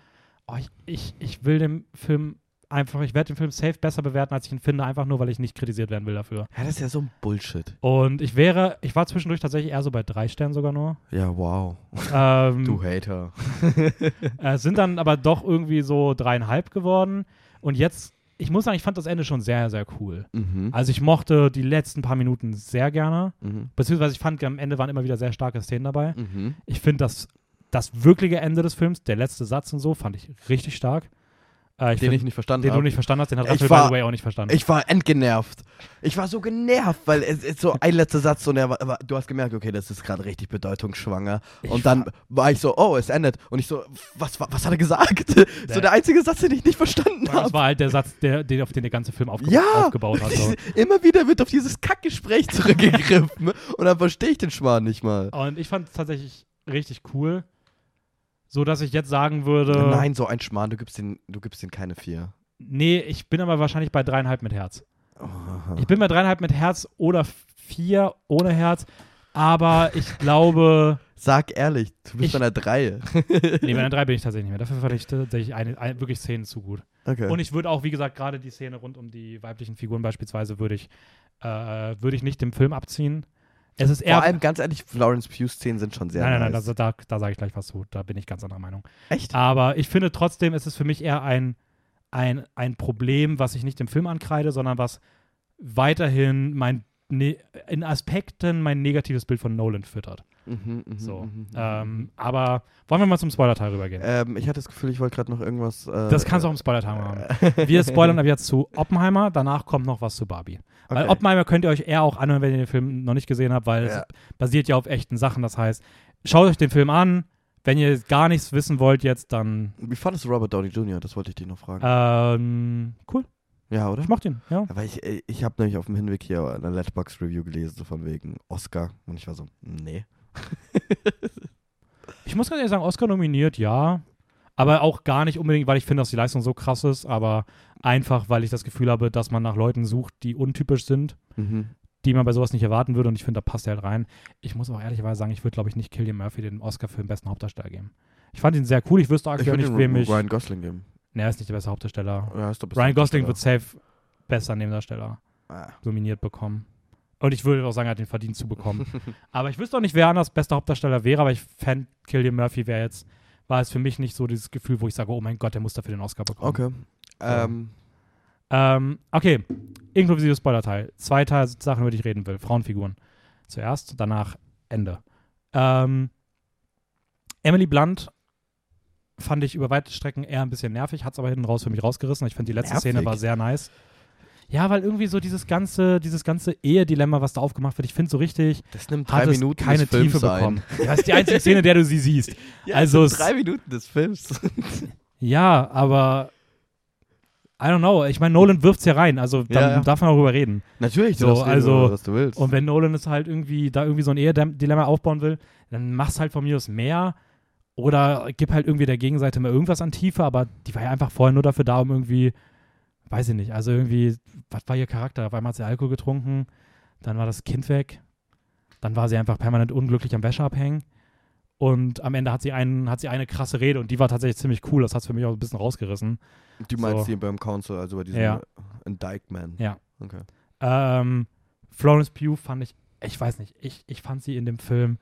oh, ich, ich, ich will dem Film einfach, ich werde den Film safe besser bewerten, als ich ihn finde, einfach nur, weil ich nicht kritisiert werden will dafür. Ja, das ist ja so ein Bullshit. Und ich wäre, ich war zwischendurch tatsächlich eher so bei drei Sternen sogar nur. Ja, wow. Ähm, Du Hater. äh, sind dann aber doch irgendwie so dreieinhalb geworden. Und jetzt, ich muss sagen, ich fand das Ende schon sehr, sehr cool. Mhm. Also ich mochte die letzten paar Minuten sehr gerne. Mhm. Beziehungsweise ich fand, am Ende waren immer wieder sehr starke Szenen dabei. Mhm. Ich finde das, das wirkliche Ende des Films, der letzte Satz und so, fand ich richtig stark. Äh, ich Den find, ich nicht verstanden den du habe. nicht verstanden hast, den hat Raphael, war- by the way, auch nicht verstanden. Ich war entgenervt. Ich war so genervt, weil es ist so ein letzter Satz und er war, aber du hast gemerkt, okay, das ist gerade richtig bedeutungsschwanger. Ich und dann war ich so, oh, es endet. Und ich so, was, wa- was hat er gesagt? so Der- der einzige Satz, den ich nicht verstanden das habe. war halt der Satz, der, den, auf den der ganze Film aufge Ja! aufgebaut hat. So. Immer wieder wird auf dieses Kackgespräch zurückgegriffen und dann verstehe ich den Schmarrn nicht mal. Und ich fand es tatsächlich richtig cool. So dass ich jetzt sagen würde. Nein, so ein Schmarrn, du gibst den, du gibst den keine vier. Nee, ich bin aber wahrscheinlich bei dreieinhalb mit Herz. Oh. Ich bin bei dreieinhalb mit Herz oder vier ohne Herz. Aber ich glaube, Sag ehrlich, du bist Ich- bei einer Drei. nee, bei einer drei bin ich tatsächlich nicht mehr. Dafür fand ich tatsächlich eine, eine, wirklich Szenen zu gut. Okay. Und ich würde auch, wie gesagt, gerade die Szene rund um die weiblichen Figuren beispielsweise, würde ich, äh, würde ich nicht dem Film abziehen. Es ist eher. Vor allem, ganz ehrlich, Florence Pugh-Szenen sind schon sehr nein, nein, nice. nein, da, da, da sage ich gleich was zu. Da bin ich ganz anderer Meinung. Echt? Aber ich finde trotzdem, es ist für mich eher ein, ein, ein Problem, was ich nicht dem Film ankreide, sondern was weiterhin mein ne in Aspekten mein negatives Bild von Nolan füttert. Mhm, mhm, So. mhm, mhm. Ähm, aber wollen wir mal zum Spoiler-Teil rübergehen? Ähm, ich hatte das Gefühl, ich wollte gerade noch irgendwas. Äh, das kannst du auch im Spoiler-Teil machen. Wir spoilern ab jetzt zu Oppenheimer, danach kommt noch was zu Barbie. Weil Okay. Oppenheimer könnt ihr euch eher auch anhören, wenn ihr den Film noch nicht gesehen habt, weil Ja. es basiert ja auf echten Sachen. Das heißt, schaut euch den Film an. Wenn ihr gar nichts wissen wollt jetzt, dann Wie fandest du Robert Downey Jr.? Das wollte ich dich noch fragen. ähm, cool. ja, oder? Ich mochte ihn, ja. Aber ich, äh, ich habe nämlich auf dem Hinweg hier eine Letterbox-Review gelesen, so von wegen Oscar. Und ich war so, nee. Ich muss ganz ehrlich sagen, Oscar nominiert, ja. Aber auch gar nicht unbedingt, weil ich finde, dass die Leistung so krass ist, aber einfach, weil ich das Gefühl habe, dass man nach Leuten sucht, die untypisch sind, Mhm. die man bei sowas nicht erwarten würde. Und ich finde, da passt er halt rein. Ich muss auch ehrlicherweise sagen, ich würde, glaube ich, nicht Killian Murphy den Oscar für den besten Hauptdarsteller geben. Ich fand ihn sehr cool. Ich wüsste aktuell nicht, wem ich. Ryan Gosling geben. Nee, er ist nicht der beste Hauptdarsteller. Ja, ist doch bestimmt Ryan Gosling wird safe bester Nebendarsteller Ah. nominiert bekommen. Und ich würde auch sagen, er hat den verdient zu bekommen. aber ich wüsste auch nicht, wer anders bester Hauptdarsteller wäre, aber ich fände, Killian Murphy wäre jetzt, war es für mich nicht so dieses Gefühl, wo ich sage, oh mein Gott, der muss dafür den Oscar bekommen. Okay. Ähm, Ähm, okay, inklusive Spoiler-Teil. Zwei Teil Sachen, über die ich reden will. Frauenfiguren. Zuerst, danach Ende. Ähm, Emily Blunt fand ich über weite Strecken eher ein bisschen nervig, hat es aber hinten raus für mich rausgerissen. Ich finde, die letzte Nervig? Szene war sehr nice. Ja, weil irgendwie so dieses ganze, dieses ganze Ehedilemma, was da aufgemacht wird, ich finde so richtig, das nimmt drei Minuten keine Tiefe ein. bekommen. Das ist die einzige Szene, der du sie siehst. Ja, Also das drei Minuten des Films. Ja, aber I don't know. Ich meine, Nolan wirft's ja rein, also dann Ja, ja. darf man darüber reden. Natürlich, So, du darfst reden, also- was du willst. Und wenn Nolan es halt irgendwie da irgendwie so ein Ehedilemma aufbauen will, dann mach's halt von mir aus mehr oder gib halt irgendwie der Gegenseite mal irgendwas an Tiefe, aber die war ja einfach vorher nur dafür da, um irgendwie, weiß ich nicht, also irgendwie, was war ihr Charakter? Auf einmal hat sie Alkohol getrunken, dann war das Kind weg, dann war sie einfach permanent unglücklich am Wäsche abhängen und am Ende hat sie, einen, hat sie eine krasse Rede und die war tatsächlich ziemlich cool, das hat's für mich auch ein bisschen rausgerissen. du meinst so. die beim Council, also bei diesem Ja. Indictment. Ja. Okay. Ähm, Florence Pugh fand ich, ich weiß nicht, ich, ich fand sie in dem Film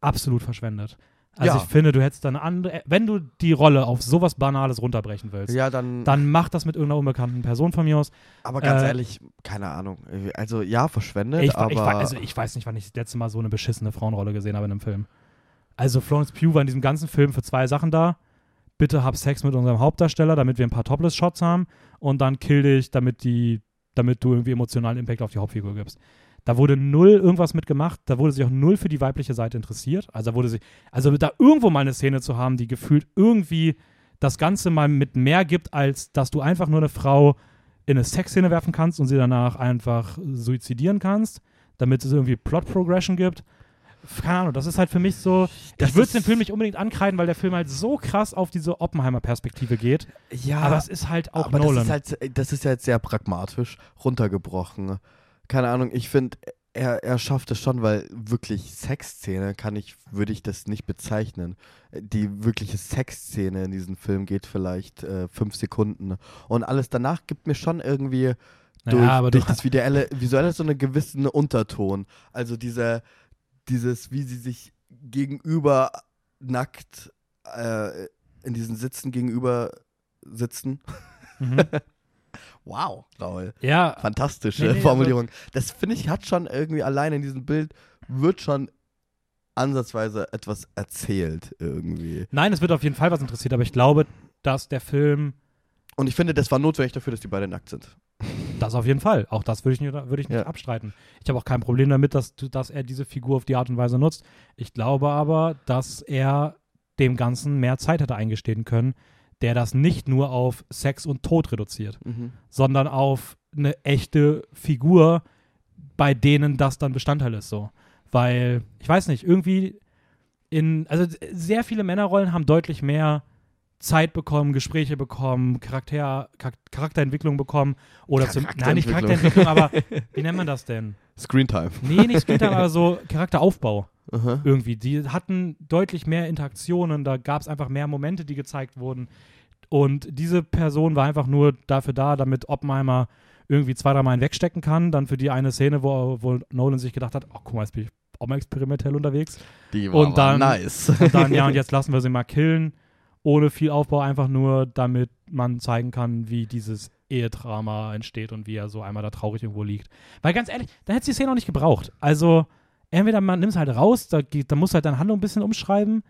absolut verschwendet. Also Ja. ich finde, du hättest eine andere, wenn du die Rolle auf sowas Banales runterbrechen willst, Ja, dann, dann mach das mit irgendeiner unbekannten Person von mir aus. aber ganz äh, ehrlich, keine Ahnung. Also ja, verschwendet, Ich, aber ich, also ich weiß nicht, wann ich das letzte Mal so eine beschissene Frauenrolle gesehen habe in einem Film. Also Florence Pugh war in diesem ganzen Film für zwei Sachen da. Bitte hab Sex mit unserem Hauptdarsteller, damit wir ein paar Topless-Shots haben und dann kill dich, damit die, damit du irgendwie emotionalen Impact auf die Hauptfigur gibst. Da wurde null irgendwas mitgemacht, da wurde sich auch null für die weibliche Seite interessiert. Also da wurde sich, also da irgendwo mal eine Szene zu haben, die gefühlt irgendwie das Ganze mal mit mehr gibt, als dass du einfach nur eine Frau in eine Sexszene werfen kannst und sie danach einfach suizidieren kannst, damit es irgendwie Plot-Progression gibt. Keine Ahnung, das ist halt für mich so. Das ich würde den Film nicht unbedingt ankreiden, weil der Film halt so krass auf diese Oppenheimer-Perspektive geht. Ja, aber es ist halt auch aber Nolan. Das ist, halt, das ist jetzt sehr pragmatisch runtergebrochen. Keine Ahnung, ich finde, er, er schafft es schon, weil wirklich Sexszene kann ich, würde ich das nicht bezeichnen. Die wirkliche Sexszene in diesem Film geht vielleicht äh, fünf Sekunden. Und alles danach gibt mir schon irgendwie durch, naja, durch das visuelle, visuelle so einen gewissen Unterton. Also diese, dieses, wie sie sich gegenüber nackt äh, in diesen Sitzen gegenüber sitzen. mhm. Wow, Raul. ja, Fantastische Nee, nee, also- Formulierung. das finde ich, hat schon irgendwie allein in diesem Bild, wird schon ansatzweise etwas erzählt irgendwie. nein, es wird auf jeden Fall was interessiert, aber ich glaube, dass der Film Und ich finde, das war notwendig dafür, dass die beide nackt sind. Das auf jeden Fall. Auch das würde ich nicht, würde ich nicht Ja. abstreiten. Ich habe auch kein Problem damit, dass, dass er diese Figur auf die Art und Weise nutzt. Ich glaube aber, dass er dem Ganzen mehr Zeit hätte eingestehen können, der das nicht nur auf Sex und Tod reduziert, sondern auf eine echte Figur, bei denen das dann Bestandteil ist. So. Weil, ich weiß nicht, irgendwie in, also sehr viele Männerrollen haben deutlich mehr Zeit bekommen, Gespräche bekommen, Charakter, Char- Charakterentwicklung bekommen oder zum, nein, nicht Charakterentwicklung. Aber wie nennt man das denn? Screentime. Nee, nicht Screentime, aber so Charakteraufbau Aha. irgendwie. Die hatten deutlich mehr Interaktionen, da gab es einfach mehr Momente, die gezeigt wurden. Und diese Person war einfach nur dafür da, damit Oppenheimer irgendwie zwei, drei Mal wegstecken kann. Dann für die eine Szene, wo, wo Nolan sich gedacht hat, oh, guck mal, jetzt bin ich auch mal experimentell unterwegs. Die war Und dann- nice. Und dann, ja, und jetzt lassen wir sie mal killen, ohne viel Aufbau, einfach nur, damit man zeigen kann, wie dieses Ehedrama entsteht und wie er so einmal da traurig irgendwo liegt. Weil ganz ehrlich, da hätte die Szene auch nicht gebraucht. Also, entweder man nimmt es halt raus, da, da musst du halt deine Handlung ein bisschen umschreiben,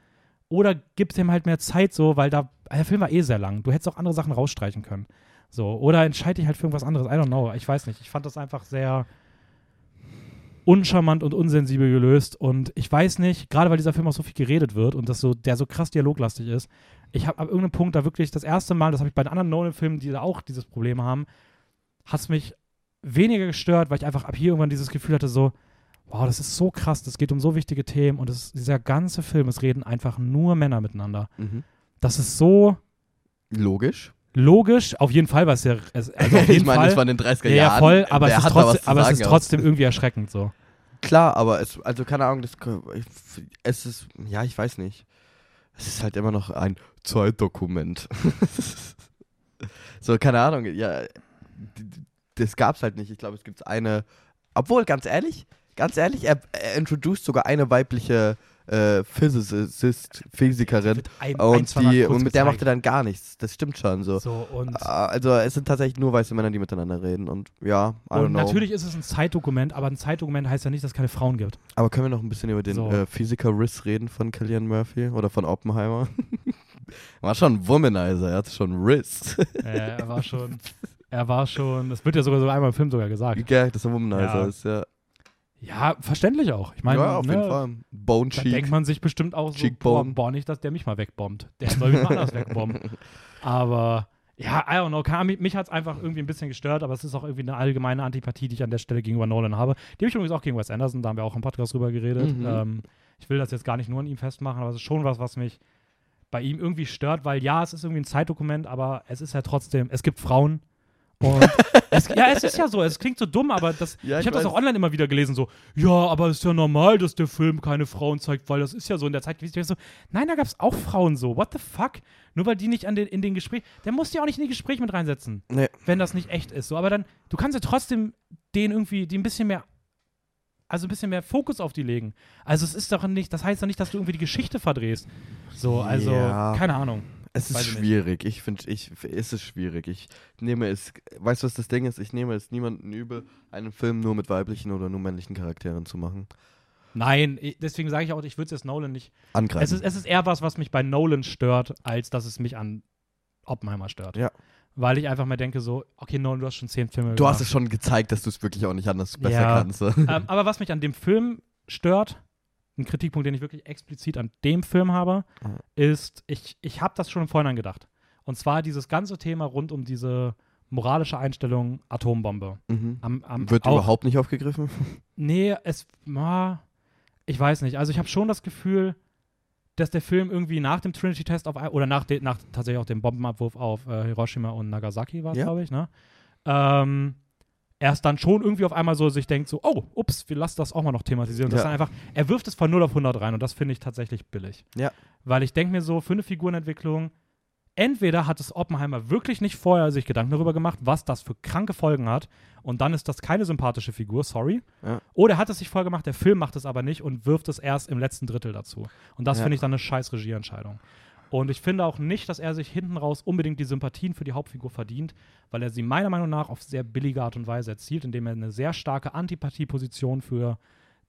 oder gibt dem halt mehr Zeit so, weil da, der Film war eh sehr lang. Du hättest auch andere Sachen rausstreichen können. So, oder entscheide dich halt für irgendwas anderes. I don't know. Ich weiß nicht. Ich fand das einfach sehr uncharmant und unsensibel gelöst. Und ich weiß nicht, gerade weil dieser Film auch so viel geredet wird und das so, der so krass dialoglastig ist, ich habe ab irgendeinem Punkt da wirklich das erste Mal, das habe ich bei den anderen Nolan-Filmen, die da auch dieses Problem haben, hat es mich weniger gestört, weil ich einfach ab hier irgendwann dieses Gefühl hatte, so, wow, das ist so krass, das geht um so wichtige Themen und es, dieser ganze Film, es reden einfach nur Männer miteinander. Mhm. Das ist so Logisch. logisch, auf jeden Fall, was ja, es, also auf jeden ich meine, das war in den 30er ja, Jahren. ja, voll, aber, es ist, trotzdem, aber es ist trotzdem irgendwie erschreckend so. Klar, aber es, also keine Ahnung, das, es ist, ja, ich weiß nicht. Es ist halt immer noch ein Zeitdokument. so, keine Ahnung, ja, das gab's halt nicht. Ich glaube, es gibt eine, obwohl, ganz ehrlich, ganz ehrlich, er, er introduced sogar eine weibliche äh, Physicist, Physikerin ein- und, die, und mit der macht er dann gar nichts. Das stimmt schon so. So, Ah, Also es sind tatsächlich nur weiße Männer, die miteinander reden und ja, I und natürlich ist es ein Zeitdokument, aber ein Zeitdokument heißt ja nicht, dass es keine Frauen gibt. Aber können wir noch ein bisschen über den So. äh, Physiker Riss reden von Killian Murphy oder von Oppenheimer? War schon ein Womanizer, er hatte schon Riss. äh, er war schon, er war schon, das wird ja sogar so einmal im Film sogar gesagt. Geil, dass er Womanizer Ja. ist, ja. Ja, verständlich auch. Ich meine, ja, auf ne, jeden Fall. Bone Da denkt Cheek. man sich bestimmt auch so, boah, boah, nicht, dass der mich mal wegbombt. Der soll mich mal anders wegbomben. Aber ja, I don't know. Mich, mich hat es einfach irgendwie ein bisschen gestört, aber es ist auch irgendwie eine allgemeine Antipathie, die ich an der Stelle gegenüber Nolan habe. Die habe ich übrigens auch gegen Wes Anderson, da haben wir auch im Podcast drüber geredet. Mhm. Ähm, ich will das jetzt gar nicht nur an ihm festmachen, aber es ist schon was, was mich bei ihm irgendwie stört, weil ja, es ist irgendwie ein Zeitdokument, aber es ist ja trotzdem, es gibt Frauen. Es, ja, es ist ja so, es klingt so dumm, aber das, Ja, ich ich habe das auch online immer wieder gelesen, so, ja, aber es ist ja normal, dass der Film keine Frauen zeigt, weil das ist ja so in der Zeit gewesen. So, nein, da gab es auch Frauen so, what the fuck? Nur weil die nicht an den, in den Gespräch, der muss ja auch nicht in die Gespräche mit reinsetzen, Nee. wenn das nicht echt ist. So, aber dann, du kannst ja trotzdem den irgendwie, die ein bisschen mehr, also ein bisschen mehr Fokus auf die legen. Also es ist doch nicht, das heißt doch nicht, dass du irgendwie die Geschichte verdrehst. So, also, Ja. keine Ahnung. Es ist Weiß schwierig. Ich finde, ich, es ist schwierig. Ich nehme es, weißt du, was das Ding ist? Ich nehme es niemanden übel, einen Film nur mit weiblichen oder nur männlichen Charakteren zu machen. Nein, deswegen sage ich auch, ich würde es jetzt Nolan nicht. Angreifen. Es ist, es ist eher was, was mich bei Nolan stört, als dass es mich an Oppenheimer stört. Ja. Weil ich einfach mal denke, so, okay, Nolan, du hast schon zehn Filme du hast gemacht. es schon gezeigt, dass du es wirklich auch nicht anders besser Ja. kannst. ähm, aber was mich an dem Film stört, ein Kritikpunkt, den ich wirklich explizit an dem Film habe, Mhm. ist, ich, ich habe das schon im Vorhinein gedacht. Und zwar dieses ganze Thema rund um diese moralische Einstellung Atombombe. mhm. Am, am, Wird auch, überhaupt nicht aufgegriffen? Nee, es war. Ich weiß nicht. Also ich habe schon das Gefühl, dass der Film irgendwie nach dem Trinity-Test auf oder nach, de, nach tatsächlich auch dem Bombenabwurf auf äh, Hiroshima und Nagasaki war Ja. glaube ich, ne? Ähm, erst dann schon irgendwie auf einmal so sich denkt, so, oh, ups, wir lassen das auch mal noch thematisieren. Und das Ja. dann einfach, er wirft es von 0 auf 100 rein und das finde ich tatsächlich billig. Ja. Weil ich denke mir so, für eine Figurenentwicklung, entweder hat es Oppenheimer wirklich nicht vorher sich Gedanken darüber gemacht, was das für kranke Folgen hat und dann ist das keine sympathische Figur, sorry. Ja. Oder er hat es sich vorher gemacht, der Film macht es aber nicht und wirft es erst im letzten Drittel dazu. Und das Ja. finde ich dann eine scheiß Regieentscheidung. Und ich finde auch nicht, dass er sich hinten raus unbedingt die Sympathien für die Hauptfigur verdient, weil er sie meiner Meinung nach auf sehr billige Art und Weise erzielt, indem er eine sehr starke Antipathieposition für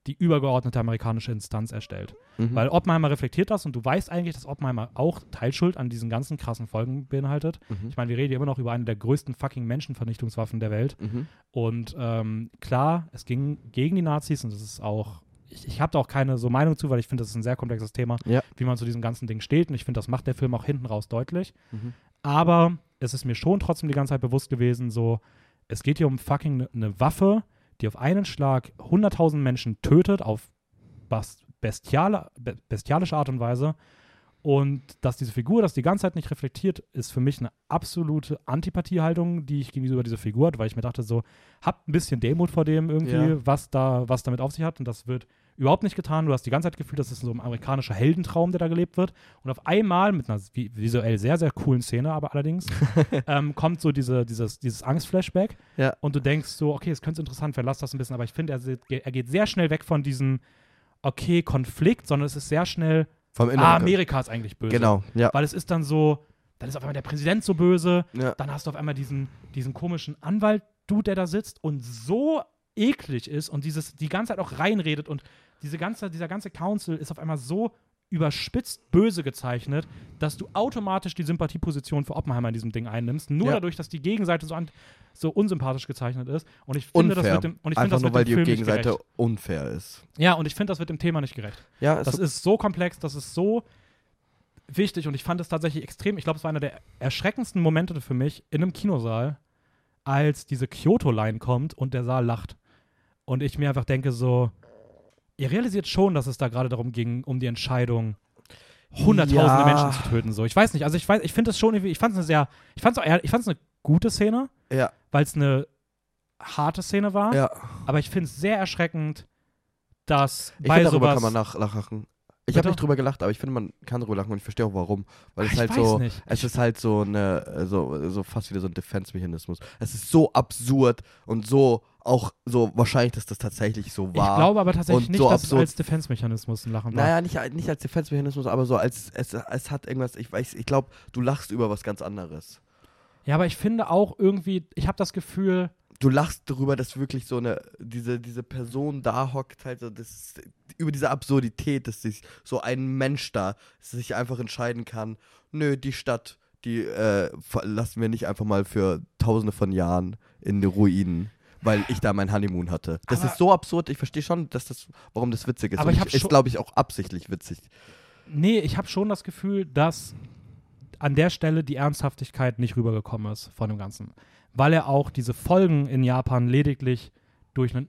die übergeordnete amerikanische Instanz erstellt. Mhm. Weil Oppenheimer reflektiert das und du weißt eigentlich, dass Oppenheimer auch Teilschuld an diesen ganzen krassen Folgen beinhaltet. Mhm. Ich meine, wir reden hier immer noch über eine der größten fucking Menschenvernichtungswaffen der Welt. Mhm. Und ähm, klar, es ging gegen die Nazis und das ist auch, ich, ich habe da auch keine so Meinung zu, weil ich finde, das ist ein sehr komplexes Thema, Ja. wie man zu diesem ganzen Ding steht. Und ich finde, das macht der Film auch hinten raus deutlich. Mhm. Aber es ist mir schon trotzdem die ganze Zeit bewusst gewesen, so, es geht hier um fucking eine ne Waffe, die auf einen Schlag 100.000 Menschen tötet, auf bestiale, be- bestialische Art und Weise. Und dass diese Figur das die ganze Zeit nicht reflektiert, ist für mich eine absolute Antipathiehaltung, die ich gegenüber dieser Figur hatte, weil ich mir dachte, so, habt ein bisschen Demut vor dem irgendwie, Ja. was da, was damit auf sich hat. Und das wird überhaupt nicht getan. Du hast die ganze Zeit gefühlt, das ist so ein amerikanischer Heldentraum, der da gelebt wird. Und auf einmal mit einer vi- visuell sehr, sehr coolen Szene, aber allerdings, ähm, kommt so diese, dieses, dieses Angst-Flashback. Ja. Und du denkst so, okay, es könnte interessant werden, lass das ein bisschen. Aber ich finde, er, er geht sehr schnell weg von diesem, okay, Konflikt, sondern es ist sehr schnell, Vom ah. Amerika ist eigentlich böse. Genau, ja. Weil es ist dann so, dann ist auf einmal der Präsident so böse, ja. dann hast du auf einmal diesen, diesen komischen Anwalt-Dude, der da sitzt und so eklig ist und dieses, die ganze Zeit auch reinredet und diese ganze, dieser ganze Council ist auf einmal so überspitzt böse gezeichnet, dass du automatisch die Sympathieposition für Oppenheimer in diesem Ding einnimmst, nur Ja. dadurch, dass die Gegenseite so, an, so unsympathisch gezeichnet ist. Und ich finde, Unfair. das wird dem, und ich Einfach das nur, wird weil dem die Film nicht Gegenseite unfair ist. Ja, und ich finde, das wird dem Thema nicht gerecht. Ja, Das ist so komplex, das ist so wichtig und ich fand es tatsächlich extrem. Ich glaube, es war einer der erschreckendsten Momente für mich in einem Kinosaal, als diese Kyoto-Line kommt und der Saal lacht. Und ich mir einfach denke, so, ihr realisiert schon, dass es da gerade darum ging, um die Entscheidung, hunderttausende Ja. Menschen zu töten. So, ich weiß nicht, also ich weiß, ich finde es schon irgendwie, ich fand es eine sehr, ich fand es ich fand's eine gute Szene, ja, weil es eine harte Szene war, ja. aber ich finde es sehr erschreckend, dass Ich bei finde, darüber sowas kann man nach, nachlachen. Ich habe nicht drüber gelacht, aber ich finde, man kann drüber lachen und ich verstehe auch warum. Weil Ah, es halt so, nicht. es ist halt so eine, äh, so, so fast wieder so ein Defense-Mechanismus. Es ist so absurd und so auch so wahrscheinlich, dass das tatsächlich so war. Ich glaube aber tatsächlich Und nicht, so dass es als Defense-Mechanismus ein Lachen war. Naja, nicht, nicht als Defense-Mechanismus, aber so als, es, es hat irgendwas, ich weiß, ich glaube, du lachst über was ganz anderes. Ja, aber ich finde auch irgendwie, ich habe das Gefühl, Du lachst darüber, dass wirklich so eine, diese, diese Person da hockt, halt so, das, über diese Absurdität, dass sich so ein Mensch da sich einfach entscheiden kann, nö, die Stadt, die äh, lassen wir nicht einfach mal für tausende von Jahren in die Ruinen. Weil ich da mein Honeymoon hatte. Das Aber- ist so absurd. Ich verstehe schon, dass das, warum das witzig ist. Aber Und ich ist, glaube ich, auch absichtlich witzig. nee, ich habe schon das Gefühl, dass an der Stelle die Ernsthaftigkeit nicht rübergekommen ist von dem Ganzen. Weil er auch diese Folgen in Japan lediglich durch einen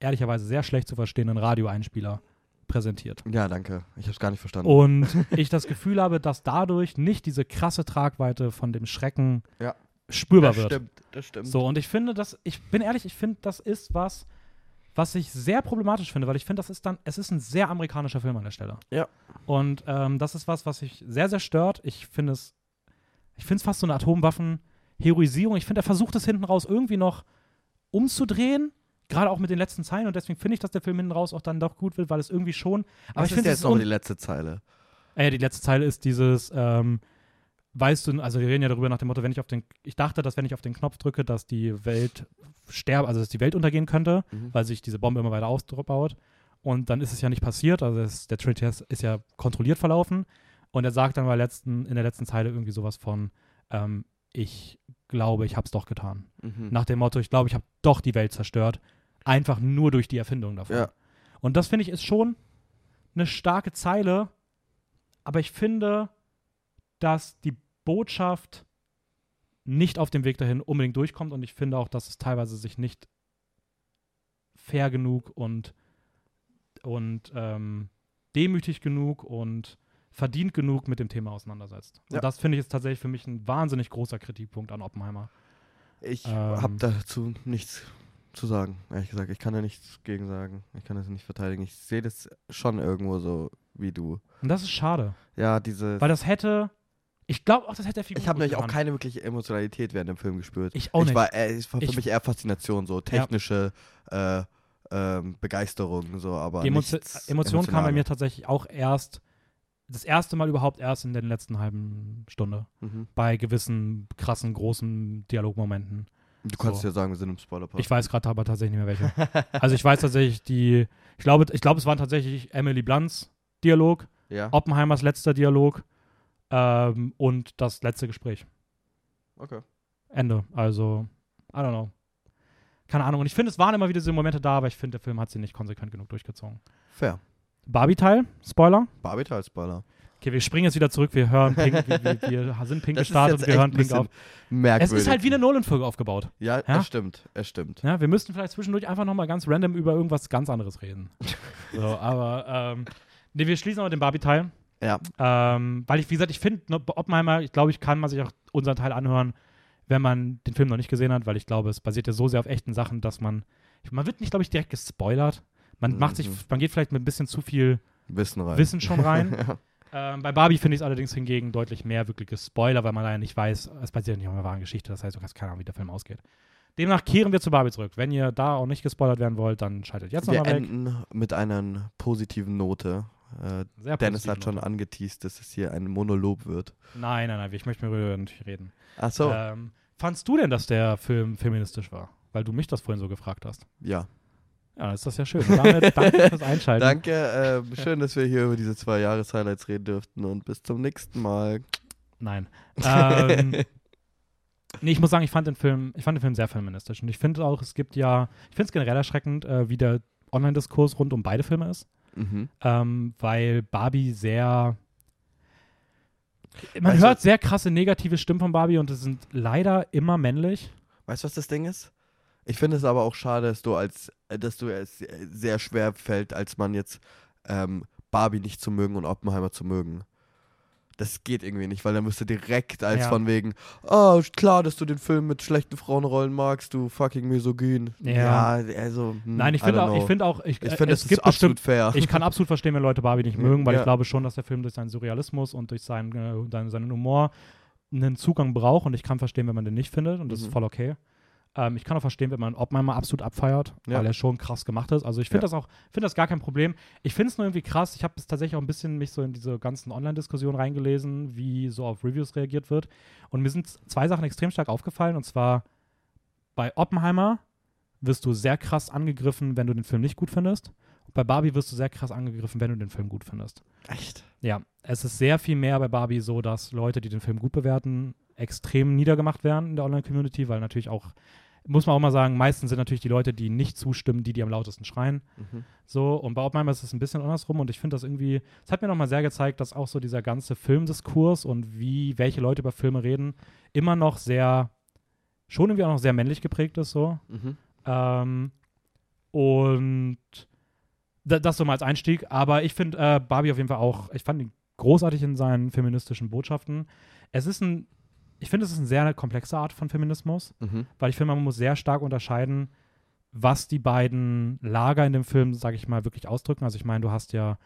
ehrlicherweise sehr schlecht zu verstehenden Radioeinspieler präsentiert. Ja, danke. Ich habe es gar nicht verstanden. Und ich das Gefühl habe, dass dadurch nicht diese krasse Tragweite von dem Schrecken Ja. spürbar das wird. stimmt, das stimmt. So, und ich finde, dass, ich bin ehrlich, ich finde, das ist was, was ich sehr problematisch finde, weil ich finde, das ist dann, es ist ein sehr amerikanischer Film an der Stelle. Ja. Und ähm, das ist was, was mich sehr, sehr stört. Ich finde es, ich finde es fast so eine Atomwaffen-Heroisierung. Ich finde, er versucht es hinten raus irgendwie noch umzudrehen, gerade auch mit den letzten Zeilen. Und deswegen finde ich, dass der Film hinten raus auch dann doch gut wird, weil es irgendwie schon. Aber Was ich finde, jetzt ist noch die letzte Zeile? äh, die letzte Zeile ist dieses, ähm, weißt du, also wir reden ja darüber nach dem Motto, wenn ich auf den, ich dachte, dass wenn ich auf den Knopf drücke, dass die Welt sterbe, also dass die Welt untergehen könnte, Mhm. weil sich diese Bombe immer weiter ausbaut. und dann ist es ja nicht passiert. Also es, der Trinity-Test ist ja kontrolliert verlaufen. Und er sagt dann bei letzten, in der letzten Zeile irgendwie sowas von, ähm, ich glaube, ich habe es doch getan. Mhm. Nach dem Motto, ich glaube, ich habe doch die Welt zerstört. Einfach nur durch die Erfindung davon. Ja. Und das finde ich ist schon eine starke Zeile, aber ich finde, dass die Botschaft nicht auf dem Weg dahin unbedingt durchkommt und ich finde auch, dass es teilweise sich nicht fair genug und, und ähm, demütig genug und verdient genug mit dem Thema auseinandersetzt. Ja. Und das finde ich ist tatsächlich für mich ein wahnsinnig großer Kritikpunkt an Oppenheimer. Ich Ähm. habe dazu nichts zu sagen, ehrlich gesagt. Ich kann da nichts gegen sagen. Ich kann das nicht verteidigen. Ich sehe das schon irgendwo so wie du. Und das ist schade, Ja, diese. weil das hätte, ich glaube auch, das hätte der Figur Ich habe nämlich auch keine wirkliche Emotionalität während dem Film gespürt. Ich auch ich nicht. War, äh, es war für Ich- mich eher Faszination, so technische äh, ähm, Begeisterung, so, aber Die nichts Emotion kam bei mir tatsächlich auch erst, das erste Mal überhaupt erst in der letzten halben Stunde. Mhm. Bei gewissen krassen, großen Dialogmomenten. Du kannst So. ja sagen, wir sind im spoiler Ich weiß gerade aber tatsächlich nicht mehr welche. also ich weiß tatsächlich die, ich glaube, ich glaube, es waren tatsächlich Emily Blunts Dialog, Ja, Oppenheimers letzter Dialog ähm, und das letzte Gespräch. okay. Ende. Also, I don't know. Keine Ahnung. Und ich finde, es waren immer wieder diese Momente da, aber ich finde, der Film hat sie nicht konsequent genug durchgezogen. Fair. Barbie-Teil, Spoiler. Barbie als Spoiler. Okay, wir springen jetzt wieder zurück. Wir hören Pink, wir, wir, wir sind Pink Das gestartet und wir hören Pink auf. Merkwürdig. Es ist halt wie eine Nolan-Folge aufgebaut. Ja, Ja? es stimmt. Es stimmt. Ja, wir müssten vielleicht zwischendurch einfach nochmal ganz random über irgendwas ganz anderes reden. so, aber ähm, nee, wir schließen aber den Barbie-Teil. Ja. Ähm, weil ich, wie gesagt, ich finde, ne, Oppenheimer, ich glaube, ich kann man sich auch unseren Teil anhören, wenn man den Film noch nicht gesehen hat, weil ich glaube, es basiert ja so sehr auf echten Sachen, dass man, man wird nicht, glaube ich, direkt gespoilert. Man macht sich, Mhm. man geht vielleicht mit ein bisschen zu viel Wissen rein. Wissen schon rein. ja. Ähm, bei Barbie finde ich es allerdings hingegen deutlich mehr wirkliche Spoiler, weil man ja nicht weiß, es basiert nicht auf einer wahren Geschichte, das heißt, du hast keine Ahnung, wie der Film ausgeht. Demnach kehren wir zu Barbie zurück. Wenn ihr da auch nicht gespoilert werden wollt, dann schaltet jetzt Wir nochmal weg. enden mit einer positiven Note. Äh, Sehr Dennis hat schon angeteased, dass es hier ein Monolog wird. Nein, nein, nein, ich möchte mir darüber nicht reden. Ach so, Ähm, fandst du denn, dass der Film feministisch war? Weil du mich das vorhin so gefragt hast. ja. Ja, ist das ja schön. Damit, danke fürs Einschalten. Danke, äh, schön, dass wir hier über diese zwei Jahres-Highlights reden dürften und bis zum nächsten Mal. Nein. Ähm, nee, ich muss sagen, ich fand den Film, ich fand den Film sehr feministisch. Und ich finde auch, es gibt ja, ich finde es generell erschreckend, äh, wie der Online-Diskurs rund um beide Filme ist. Mhm. Ähm, weil Barbie sehr. Man Also- hört sehr krasse negative Stimmen von Barbie und es sind leider immer männlich. Weißt du, was das Ding ist? Ich finde es aber auch schade, dass du als, äh, dass du es sehr schwer fällt, als man jetzt ähm, Barbie nicht zu mögen und Oppenheimer zu mögen. Das geht irgendwie nicht, weil dann müsst du direkt als Ja. von wegen, oh, klar, dass du den Film mit schlechten Frauenrollen magst, du fucking misogyn. Ja. also. hm, Nein, ich finde auch, ich finde auch, ich, ich äh, finde, es das gibt ist absolut fair. ich kann absolut verstehen, wenn Leute Barbie nicht mögen, weil Ja. ich glaube schon, dass der Film durch seinen Surrealismus und durch seinen, äh, seinen, seinen Humor einen Zugang braucht und ich kann verstehen, wenn man den nicht findet und das Mhm. ist voll okay. Ähm, ich kann auch verstehen, wenn man Oppenheimer absolut abfeiert, Ja. weil er schon krass gemacht ist. Also ich finde Ja. das auch, finde das gar kein Problem. Ich finde es nur irgendwie krass. Ich habe es tatsächlich auch ein bisschen mich so in diese ganzen Online-Diskussionen reingelesen, wie so auf Reviews reagiert wird. Und mir sind zwei Sachen extrem stark aufgefallen. Und zwar bei Oppenheimer wirst du sehr krass angegriffen, wenn du den Film nicht gut findest. Und bei Barbie wirst du sehr krass angegriffen, wenn du den Film gut findest. Echt? Ja, es ist sehr viel mehr bei Barbie so, dass Leute, die den Film gut bewerten, extrem niedergemacht werden in der Online-Community, weil natürlich auch, muss man auch mal sagen, meistens sind natürlich die Leute, die nicht zustimmen, die, die am lautesten schreien. Mhm. So, und bei Oppenheimer ist es ein bisschen andersrum und ich finde das irgendwie, es hat mir nochmal sehr gezeigt, dass auch so dieser ganze Filmdiskurs und wie, welche Leute über Filme reden, immer noch sehr, schon irgendwie auch noch sehr männlich geprägt ist, so. Mhm. Ähm, und da, das so mal als Einstieg. Aber ich finde äh, Barbie auf jeden Fall auch, ich fand ihn großartig in seinen feministischen Botschaften. Es ist ein, ich finde, es ist eine sehr komplexe Art von Feminismus, Mhm. weil ich finde, man muss sehr stark unterscheiden, was die beiden Lager in dem Film, sage ich mal, wirklich ausdrücken. Also ich meine, du hast ja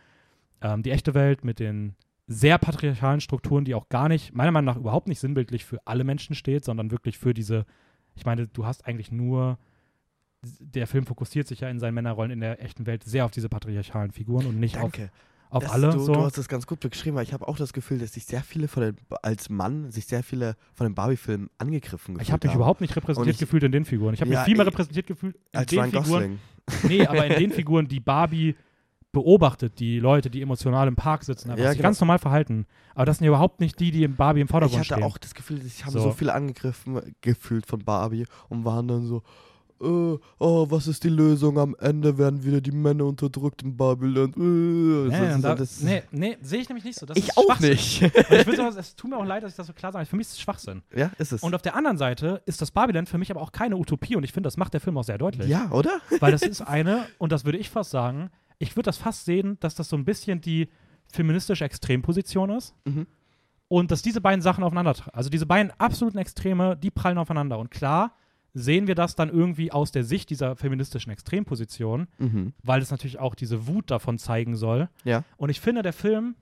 ähm, die echte Welt mit den sehr patriarchalen Strukturen, die auch gar nicht, meiner Meinung nach, überhaupt nicht sinnbildlich für alle Menschen steht, sondern wirklich für diese, ich meine, du hast eigentlich nur, der Film fokussiert sich ja in seinen Männerrollen in der echten Welt sehr auf diese patriarchalen Figuren und nicht Danke. auf Das- alle. Du, so. du hast das ganz gut beschrieben, weil ich habe auch das Gefühl, dass sich sehr viele von den, als Mann, sich sehr viele von den Barbie-Filmen angegriffen gefühlt ich habe mich haben. überhaupt nicht repräsentiert ich- gefühlt in den Figuren. Ich habe Ja, mich viel mehr ich- repräsentiert gefühlt in als den Ryan Figuren. Gosling. Nee, aber in den Figuren, die Barbie beobachtet die Leute, die emotional im Park sitzen, einfach Ja, sich genau. ganz normal verhalten. Aber das sind ja überhaupt nicht die, die im Barbie im Ich Vordergrund hatte stehen. auch das Gefühl, ich habe So. so. viel angegriffen gefühlt von Barbie und waren dann so, äh, oh, was ist die Lösung? Am Ende werden wieder die Männer unterdrückt in Babylon. Äh, nee, alles- nee, nee, sehe ich nämlich nicht so. Das ich ist auch nicht. Ich sowas, es tut mir auch leid, dass ich das so klar sage. Für mich ist es Schwachsinn. ja, ist es. Und auf der anderen Seite ist das Barbieland für mich aber auch keine Utopie und ich finde, das macht der Film auch sehr deutlich. ja, oder? Weil das ist eine, und das würde ich fast sagen, ich würde das fast sehen, dass das so ein bisschen die feministische Extremposition ist Mhm. und dass diese beiden Sachen aufeinander, also diese beiden absoluten Extreme, die prallen aufeinander. Und klar sehen wir das dann irgendwie aus der Sicht dieser feministischen Extremposition, Mhm. weil es natürlich auch diese Wut davon zeigen soll. Ja. Und ich finde, der Film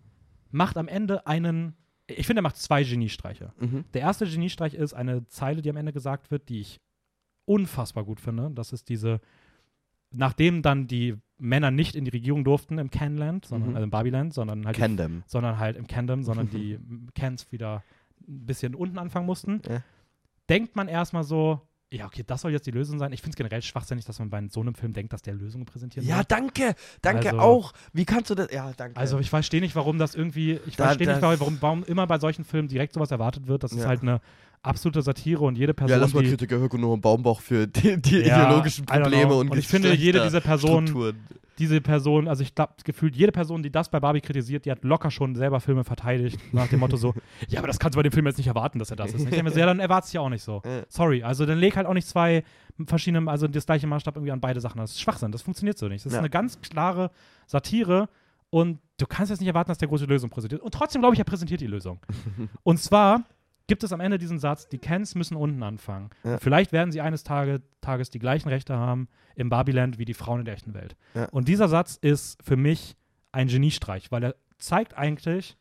macht am Ende einen, ich finde, er macht zwei Geniestreiche. Mhm. Der erste Geniestreich ist eine Zeile, die am Ende gesagt wird, die ich unfassbar gut finde. Das ist diese, nachdem dann die Männer nicht in die Regierung durften im Canland, sondern Mhm. also im Babyland, sondern halt, die, sondern halt im Candom, sondern die Cans wieder ein bisschen unten anfangen mussten, Ja. denkt man erstmal so, ja, okay, das soll jetzt die Lösung sein. Ich finde es generell schwachsinnig, dass man bei so einem Film denkt, dass der Lösungen präsentiert Ja, wird. danke. Danke Also- auch. Wie kannst du das? Ja, danke. Also ich verstehe nicht, warum das irgendwie, ich Da- verstehe nicht, warum, warum immer bei solchen Filmen direkt sowas erwartet wird. Das ist Ja. halt eine absolute Satire und jede Person, ja, lass mal die Kritiker Höcke nur einen Baumbauch für die, die Ja, ideologischen Probleme und Und ich finde, jede dieser Personen- Strukturen. diese Person, also ich glaube, gefühlt jede Person, die das bei Barbie kritisiert, die hat locker schon selber Filme verteidigt, nach dem Motto so, ja, aber das kannst du bei dem Film jetzt nicht erwarten, dass er das ist. Und ich denke mir so, ja, dann erwartest du ja auch nicht so. Sorry, also dann leg halt auch nicht zwei verschiedene, also das gleiche Maßstab irgendwie an beide Sachen. Das ist Schwachsinn, das funktioniert so nicht. Das ist Ja. eine ganz klare Satire und du kannst jetzt nicht erwarten, dass der große Lösung präsentiert. Und trotzdem glaube ich, er präsentiert die Lösung. und zwar gibt es am Ende diesen Satz, die Kens müssen unten anfangen. Ja. Vielleicht werden sie eines Tage, Tages die gleichen Rechte haben im Barbieland wie die Frauen in der echten Welt. Ja. Und dieser Satz ist für mich ein Geniestreich, weil er zeigt eigentlich,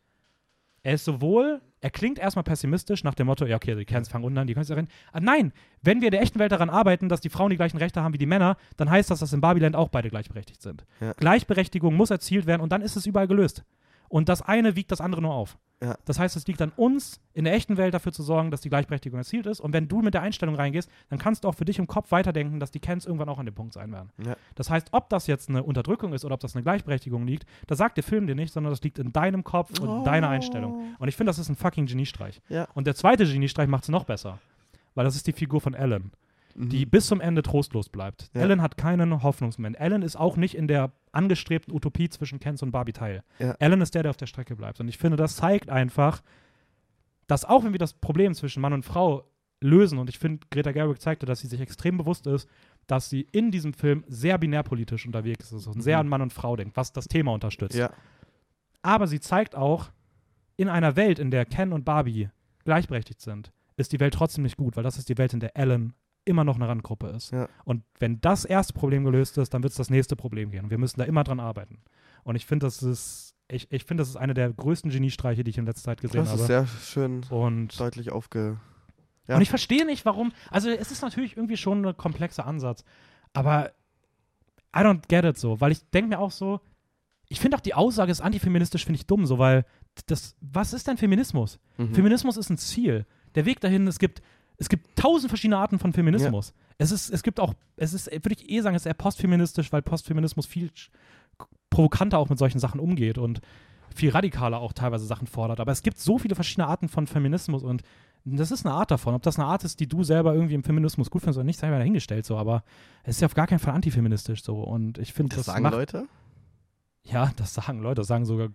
er ist sowohl, er klingt erstmal pessimistisch nach dem Motto, ja, okay, die Kens fangen unten an, die können rennen. Ah, nein, wenn wir in der echten Welt daran arbeiten, dass die Frauen die gleichen Rechte haben wie die Männer, dann heißt das, dass im Barbieland auch beide gleichberechtigt sind. Ja. Gleichberechtigung muss erzielt werden und dann ist es überall gelöst. Und das eine wiegt das andere nur auf. Ja. Das heißt, es liegt an uns, in der echten Welt dafür zu sorgen, dass die Gleichberechtigung erzielt ist. Und wenn du mit der Einstellung reingehst, dann kannst du auch für dich im Kopf weiterdenken, dass die Kens irgendwann auch an dem Punkt sein werden. Ja. Das heißt, ob das jetzt eine Unterdrückung ist oder ob das eine Gleichberechtigung liegt, das sagt der Film dir nicht, sondern das liegt in deinem Kopf und Oh. deiner Einstellung. Und ich finde, das ist ein fucking Geniestreich. Ja. Und der zweite Geniestreich macht es noch besser. Weil das ist die Figur von Ellen, Mhm. die bis zum Ende trostlos bleibt. Ja. Ellen hat keinen Hoffnungsmoment. Ellen ist auch nicht in der angestrebten Utopie zwischen Kens und Barbie teil. Ja. Ellen ist der, der auf der Strecke bleibt. Und ich finde, das zeigt einfach, dass auch wenn wir das Problem zwischen Mann und Frau lösen, und ich finde, Greta Gerwig zeigte, dass sie sich extrem bewusst ist, dass sie in diesem Film sehr binärpolitisch unterwegs ist und sehr Mhm. an Mann und Frau denkt, was das Thema unterstützt. Ja. Aber sie zeigt auch, in einer Welt, in der Ken und Barbie gleichberechtigt sind, ist die Welt trotzdem nicht gut, weil das ist die Welt, in der Ellen immer noch eine Randgruppe ist. Ja. Und wenn das erste Problem gelöst ist, dann wird es das nächste Problem gehen. Und wir müssen da immer dran arbeiten. Und ich finde, das ist, ich, ich finde, das ist eine der größten Geniestreiche, die ich in letzter Zeit gesehen Das ist habe. sehr schön Und, deutlich aufge. Ja. und ich verstehe nicht, warum. Also, es ist natürlich irgendwie schon ein komplexer Ansatz. Aber I don't get it so, weil ich denke mir auch so, ich finde auch die Aussage ist antifeministisch, finde ich dumm, so, weil das, was ist denn Feminismus? Mhm. Feminismus ist ein Ziel. Der Weg dahin, es gibt, es gibt tausend verschiedene Arten von Feminismus. Es ist, es gibt auch, es ist, würde ich eh sagen, es ist eher postfeministisch, weil Postfeminismus viel provokanter auch mit solchen Sachen umgeht und viel radikaler auch teilweise Sachen fordert. Aber es gibt so viele verschiedene Arten von Feminismus und das ist eine Art davon. Ob das eine Art ist, die du selber irgendwie im Feminismus gut findest oder nicht, sei mal dahingestellt so. Aber es ist ja auf gar keinen Fall antifeministisch so. Und ich finde, das das, sagen macht, Leute? ja, das sagen Leute, das sagen sogar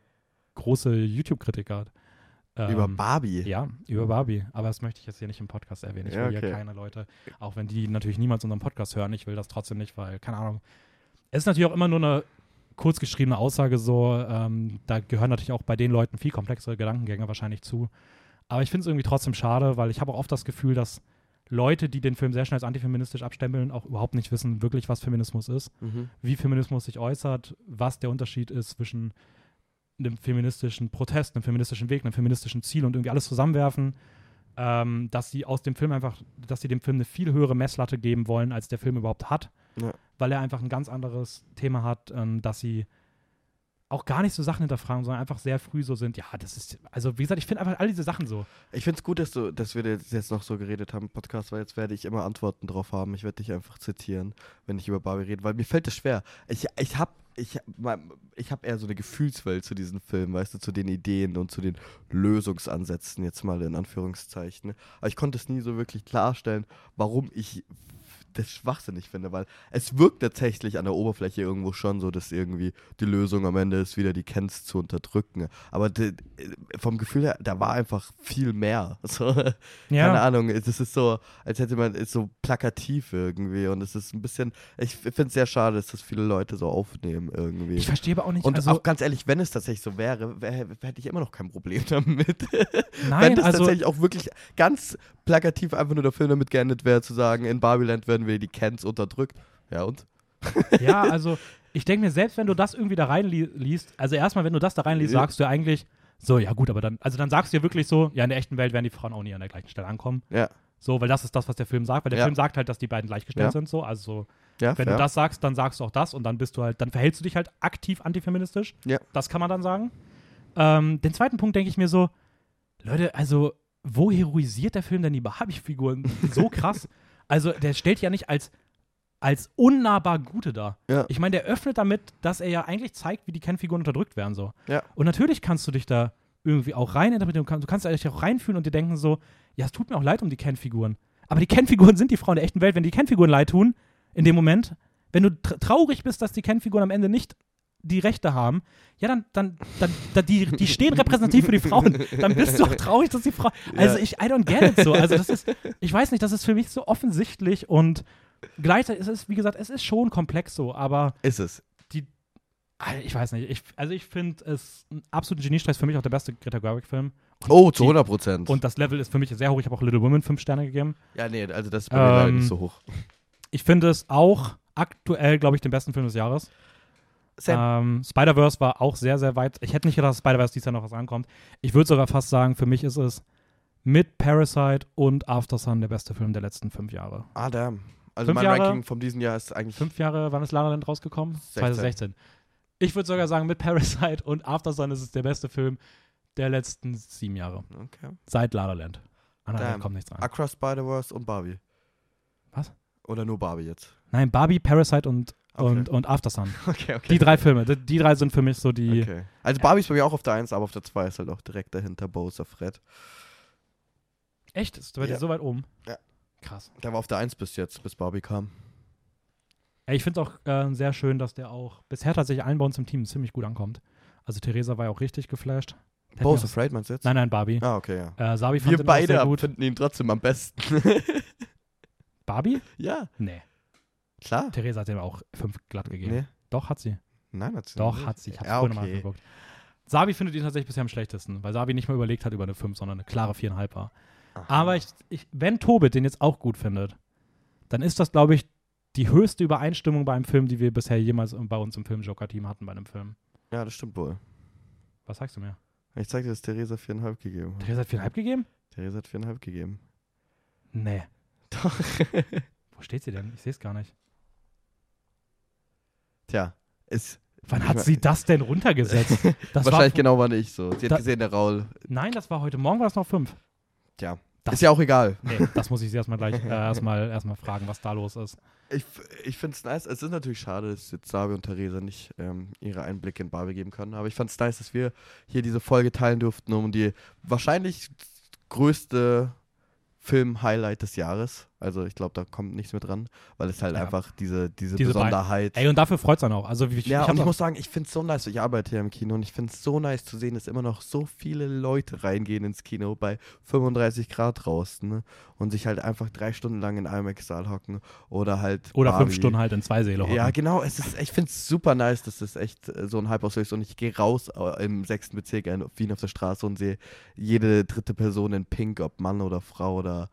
große YouTube-Kritiker. Über Ähm, Barbie. ja, über Barbie. Aber das möchte ich jetzt hier nicht im Podcast erwähnen. Ich Ja, will okay. hier keine Leute, auch wenn die natürlich niemals unseren Podcast hören, ich will das trotzdem nicht, weil, keine Ahnung. Es ist natürlich auch immer nur eine kurz geschriebene Aussage so. Ähm, da gehören natürlich auch bei den Leuten viel komplexere Gedankengänge wahrscheinlich zu. Aber ich finde es irgendwie trotzdem schade, weil ich habe auch oft das Gefühl, dass Leute, die den Film sehr schnell als antifeministisch abstempeln, auch überhaupt nicht wissen, wirklich, was Feminismus ist Mhm. wie Feminismus sich äußert, was der Unterschied ist zwischen einem feministischen Protest, einem feministischen Weg, einem feministischen Ziel und irgendwie alles zusammenwerfen, ähm, dass sie aus dem Film einfach, dass sie dem Film eine viel höhere Messlatte geben wollen, als der Film überhaupt hat, Ja. weil er einfach ein ganz anderes Thema hat, ähm, dass sie auch gar nicht so Sachen hinterfragen, sondern einfach sehr früh so sind, ja, das ist, also wie gesagt, ich finde einfach all diese Sachen so. Ich finde es gut, dass, du, dass wir jetzt noch so geredet haben im Podcast, weil jetzt werde ich immer Antworten drauf haben. Ich werde dich einfach zitieren, wenn ich über Barbie rede, weil mir fällt es schwer. Ich, ich habe ich, ich hab eher so eine Gefühlswelt zu diesen Filmen, weißt du, zu den Ideen und zu den Lösungsansätzen, jetzt mal in Anführungszeichen. Aber ich konnte es nie so wirklich klarstellen, warum ich das schwachsinnig finde, weil es wirkt tatsächlich an der Oberfläche irgendwo schon so, dass irgendwie die Lösung am Ende ist, wieder die Kens zu unterdrücken. Aber de, vom Gefühl her, da war einfach viel mehr. So, ja. Keine Ahnung, es ist so, als hätte man, ist so plakativ irgendwie und es ist ein bisschen, ich finde es sehr schade, dass das viele Leute so aufnehmen irgendwie. Ich verstehe aber auch nicht. Und also, auch ganz ehrlich, wenn es tatsächlich so wäre, wär, hätte ich immer noch kein Problem damit. Nein, wenn es also, tatsächlich auch wirklich ganz plakativ einfach nur der Film damit geendet wäre, zu sagen, in Barbieland werden wir die Kens unterdrückt. Ja, und? ja, also ich denke mir, selbst wenn du das irgendwie da reinliest, also erstmal, wenn du das da reinliest, sagst du ja eigentlich, so, ja gut, aber dann, also dann sagst du ja wirklich so, ja, in der echten Welt werden die Frauen auch nie an der gleichen Stelle ankommen. Ja. So, weil das ist das, was der Film sagt, weil der ja. Film sagt halt, dass die beiden gleichgestellt ja. sind, so, also so, ja, wenn fair. du das sagst, dann sagst du auch das und dann bist du halt, dann verhältst du dich halt aktiv antifeministisch. Ja. Das kann man dann sagen. Ähm, den zweiten Punkt denke ich mir so, Leute, also wo heroisiert der Film denn die Barbie-Figuren so krass? also, der stellt ja nicht als, als unnahbar Gute dar. Ja. Ich meine, der öffnet damit, dass er ja eigentlich zeigt, wie die Ken-Figuren unterdrückt werden. So. Ja. Und natürlich kannst du dich da irgendwie auch rein interpretieren. Du kannst dich auch reinfühlen und dir denken so, ja, es tut mir auch leid um die Ken-Figuren. Aber die Ken-Figuren sind die Frauen der echten Welt. Wenn die Ken-Figuren leid tun, in dem Moment, wenn du traurig bist, dass die Ken-Figuren am Ende nicht die Rechte haben, ja, dann, dann, dann, dann die, die stehen repräsentativ für die Frauen. Dann bist du auch traurig, dass die Frauen. Also ich, I don't get it so. Also das ist, ich weiß nicht, das ist für mich so offensichtlich und gleichzeitig ist es, wie gesagt, es ist schon komplex so, aber. Ist es. Die, ich weiß nicht, ich, also ich finde es ein absoluter Geniestreich, für mich auch der beste Greta Gerwig-Film. Oh, zu 100 Prozent. Und das Level ist für mich sehr hoch. Ich habe auch Little Women fünf Sterne gegeben. Ja, nee, also das ist bei mir leider nicht ähm, so hoch. Ich finde es auch aktuell, glaube ich, den besten Film des Jahres. Ähm, Spider-Verse war auch sehr, sehr weit. Ich hätte nicht gedacht, dass Spider-Verse dieses Jahr noch was ankommt. Ich würde sogar fast sagen, für mich ist es mit Parasite und After Sun der beste Film der letzten fünf Jahre. Ah, damn. Also fünf mein Jahre, Ranking von diesem Jahr ist eigentlich. Fünf Jahre, wann ist La La Land rausgekommen? 16. 2016. Ich würde sogar sagen, mit Parasite und After Sun ist es der beste Film der letzten sieben Jahre. Okay. Seit La La Land. Ah, kommt nichts rein. Across Spider-Verse und Barbie. Was? Oder nur Barbie jetzt? Nein, Barbie, Parasite und Okay. und, und Aftersun. Okay, okay. Die drei Filme, die, die, drei sind für mich so die. Okay. Also Barbie ist bei mir auch auf der 1, aber auf der 2 ist halt auch direkt dahinter Bowser Fred. Echt? Ist bei ja. dir so weit oben? Ja. Krass. Der war auf der 1 bis jetzt, bis Barbie kam. Ja, ich finde es auch äh, sehr schön, dass der auch bisher tatsächlich allen bei uns im Team ziemlich gut ankommt. Also Theresa war ja auch richtig geflasht. Bowser Fred meinst du jetzt? Nein, nein, Barbie. Ah, okay, ja. Äh, Sabi fand Wir beide finden ihn trotzdem am besten. Barbie? Ja. Nee. Klar. Theresa hat ihm auch fünf glatt gegeben. Nee. Doch, hat sie. Nein, hat sie Doch, nicht. hat sie. Ich hab's ja, vorhin okay. mal angeguckt. Sabi findet ihn tatsächlich bisher am schlechtesten, weil Sabi nicht mal überlegt hat über eine 5, sondern eine klare 4,5 war. Aha. Aber ich, ich, wenn Tobit den jetzt auch gut findet, dann ist das, glaube ich, die höchste Übereinstimmung bei einem Film, die wir bisher jemals bei uns im Film-Joker-Team hatten bei einem Film. Ja, das stimmt wohl. Was sagst du mir? Ich zeig dir, dass Theresa 4,5 gegeben hat. Theresa hat 4,5 gegeben? Theresa hat 4,5 gegeben. Nee. Doch. Wo steht sie denn? Ich sehe es gar nicht. Tja, ist. Wann hat sie das denn runtergesetzt? Das Wahrscheinlich war genau war nicht so. Sie hat gesehen, der Raul. Nein, das war heute Morgen, war es noch fünf. Tja, das ist ja auch egal. Nee, das muss ich sie erstmal gleich äh, erstmal erstmal fragen, was da los ist. Ich, ich finde es nice. Es ist natürlich schade, dass jetzt Sabi und Theresa nicht ähm, ihre Einblicke in Barbie geben können. Aber ich fand es nice, dass wir hier diese Folge teilen durften, um die wahrscheinlich größte Film-Highlight des Jahres. Also ich glaube, da kommt nichts mehr dran, weil es halt ja. einfach diese, diese, diese Besonderheit. Ey, und dafür freut es dann auch. Also, ich, ja, ich und ich muss sagen, ich finde es so nice. Ich arbeite hier im Kino und ich finde es so nice zu sehen, dass immer noch so viele Leute reingehen ins Kino bei 35 Grad draußen ne? und sich halt einfach drei Stunden lang in IMAX-Saal hocken oder halt. Oder Barbie. fünf Stunden halt in zwei Säle hocken. Ja, genau. Es ist, ich finde es super nice, dass das echt äh, so ein Hype auslöst und ich gehe raus äh, im sechsten Bezirk in Wien auf der Straße und sehe jede dritte Person in Pink, ob Mann oder Frau oder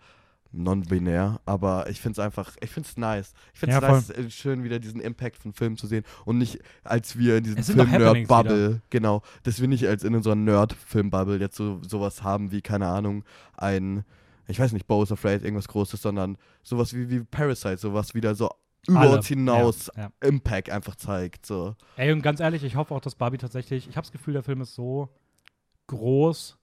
non-binär, aber ich finde es einfach, ich finde es nice. Ich finde es ja, nice, äh, schön wieder diesen Impact von Filmen zu sehen und nicht als wir in diesem Film-Nerd-Bubble, genau, dass wir nicht als in unserer Nerd-Film-Bubble jetzt so sowas haben wie, keine Ahnung, ein, ich weiß nicht, Bows Afraid, irgendwas Großes, sondern sowas wie, wie Parasite, sowas wieder so über Alle. uns hinaus Ja, ja. Impact einfach zeigt. So. Ey, und ganz ehrlich, ich hoffe auch, dass Barbie tatsächlich, ich habe das Gefühl, der Film ist so groß,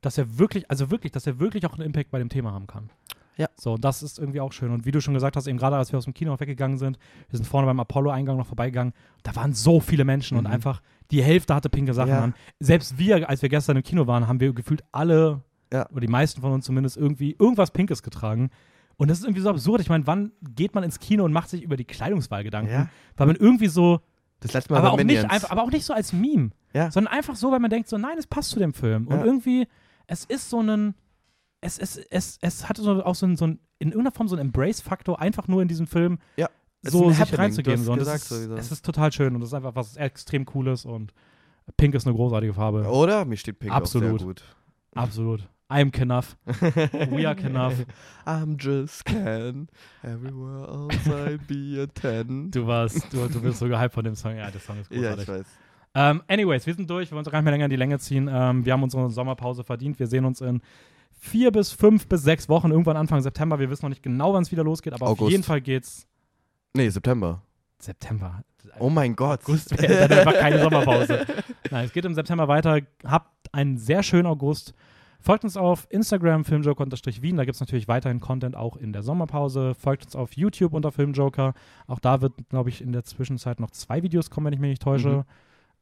dass er wirklich, also wirklich, dass er wirklich auch einen Impact bei dem Thema haben kann. Ja. So, das ist irgendwie auch schön. Und wie du schon gesagt hast, eben gerade als wir aus dem Kino weggegangen sind, wir sind vorne beim Apollo-Eingang noch vorbeigegangen, da waren so viele Menschen und Mhm. einfach die Hälfte hatte pinke Sachen Ja. an. Selbst wir, als wir gestern im Kino waren, haben wir gefühlt alle, Ja. oder die meisten von uns zumindest, irgendwie irgendwas Pinkes getragen. Und das ist irgendwie so absurd. Ich meine, wann geht man ins Kino und macht sich über die Kleidungswahl Gedanken? Ja. Weil man irgendwie so Das letzte Mal aber auch, nicht, Minions. einfach, aber auch nicht so als Meme, sondern einfach so, weil man denkt so, nein, es passt zu dem Film. Und irgendwie, es ist so ein, es, es, es, es hatte so auch so ein, so ein, in irgendeiner Form so ein Embrace-Faktor, einfach nur in diesem Film Ja. So sich reinzugeben. Und gesagt es, ist, es ist total schön und es ist einfach was extrem Cooles und Pink ist eine großartige Farbe. Oder? Mir steht Pink Absolut. auch sehr gut. Absolut. I'm Knuff. We are Knuff. I'm just Ken. Everywhere else I'll be a ten. Du warst, du, du bist so gehypt von dem Song. Ja, der Song ist ja, großartig. ich weiß. Ähm, anyways, wir sind durch. Wir wollen uns auch gar nicht mehr länger in die Länge ziehen. Ähm, wir haben unsere Sommerpause verdient. Wir sehen uns in vier bis fünf bis sechs Wochen, irgendwann Anfang September. Wir wissen noch nicht genau, wann es wieder losgeht, aber auf August. jeden Fall geht's Nee, September. September. Oh mein Gott. August wäre dann einfach keine Sommerpause. Nein, es geht im September weiter. Habt einen sehr schönen August. Folgt uns auf Instagram, filmjoker-wien. Da gibt es natürlich weiterhin Content auch in der Sommerpause. Folgt uns auf YouTube unter Filmjoker. Auch da wird, glaube ich, in der Zwischenzeit noch zwei Videos kommen, wenn ich mich nicht täusche. Mhm.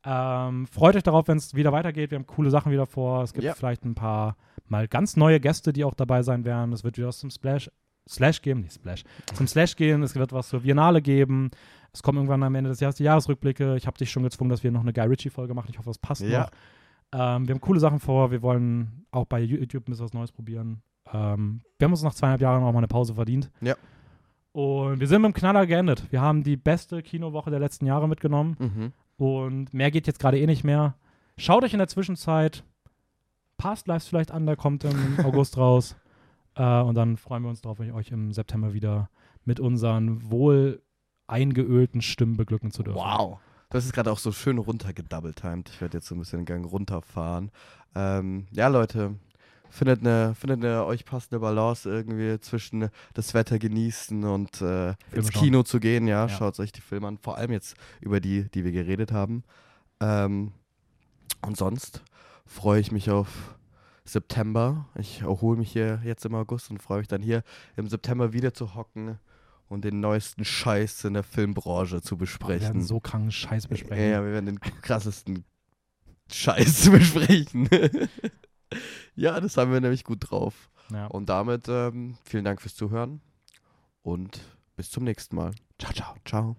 Ähm, freut euch darauf, wenn es wieder weitergeht. Wir haben coole Sachen wieder vor. Es gibt Ja. vielleicht ein paar mal ganz neue Gäste, die auch dabei sein werden. Es wird wieder was zum Splash, Slash geben, nicht Splash, zum Slash gehen. Es wird was zur Biennale geben. Es kommen irgendwann am Ende des Jahres die Jahresrückblicke. Ich habe dich schon gezwungen, dass wir noch eine Guy Ritchie-Folge machen. Ich hoffe, das passt Ja. noch. Ähm, wir haben coole Sachen vor. Wir wollen auch bei YouTube ein bisschen was Neues probieren. Ähm, wir haben uns nach zweieinhalb Jahren auch mal eine Pause verdient. Ja. Und wir sind mit dem Knaller geendet. Wir haben die beste Kinowoche der letzten Jahre mitgenommen. Mhm. Und mehr geht jetzt gerade eh nicht mehr. Schaut euch in der Zwischenzeit Past Lives vielleicht an, der kommt im August raus. Äh, und dann freuen wir uns darauf, euch im September wieder mit unseren wohl eingeölten Stimmen beglücken zu dürfen. Wow. Das ist gerade auch so schön runtergedoubletimed. Ich werde jetzt so ein bisschen den Gang runterfahren. Ähm, ja, Leute, findet eine, findet eine euch passende Balance irgendwie zwischen das Wetter genießen und äh, ins schauen. Kino zu gehen. Ja, Ja. schaut euch die Filme an. Vor allem jetzt über die, die wir geredet haben. Ähm, und sonst freue ich mich auf September. Ich erhole mich hier jetzt im August und freue mich dann hier im September wieder zu hocken und den neuesten Scheiß in der Filmbranche zu Wir besprechen. werden so kranken Scheiß besprechen. Ja, ja, wir werden den krassesten Scheiß besprechen. Ja, das haben wir nämlich gut drauf. Ja. Und damit ähm, vielen Dank fürs Zuhören und bis zum nächsten Mal. Ciao, ciao. Ciao.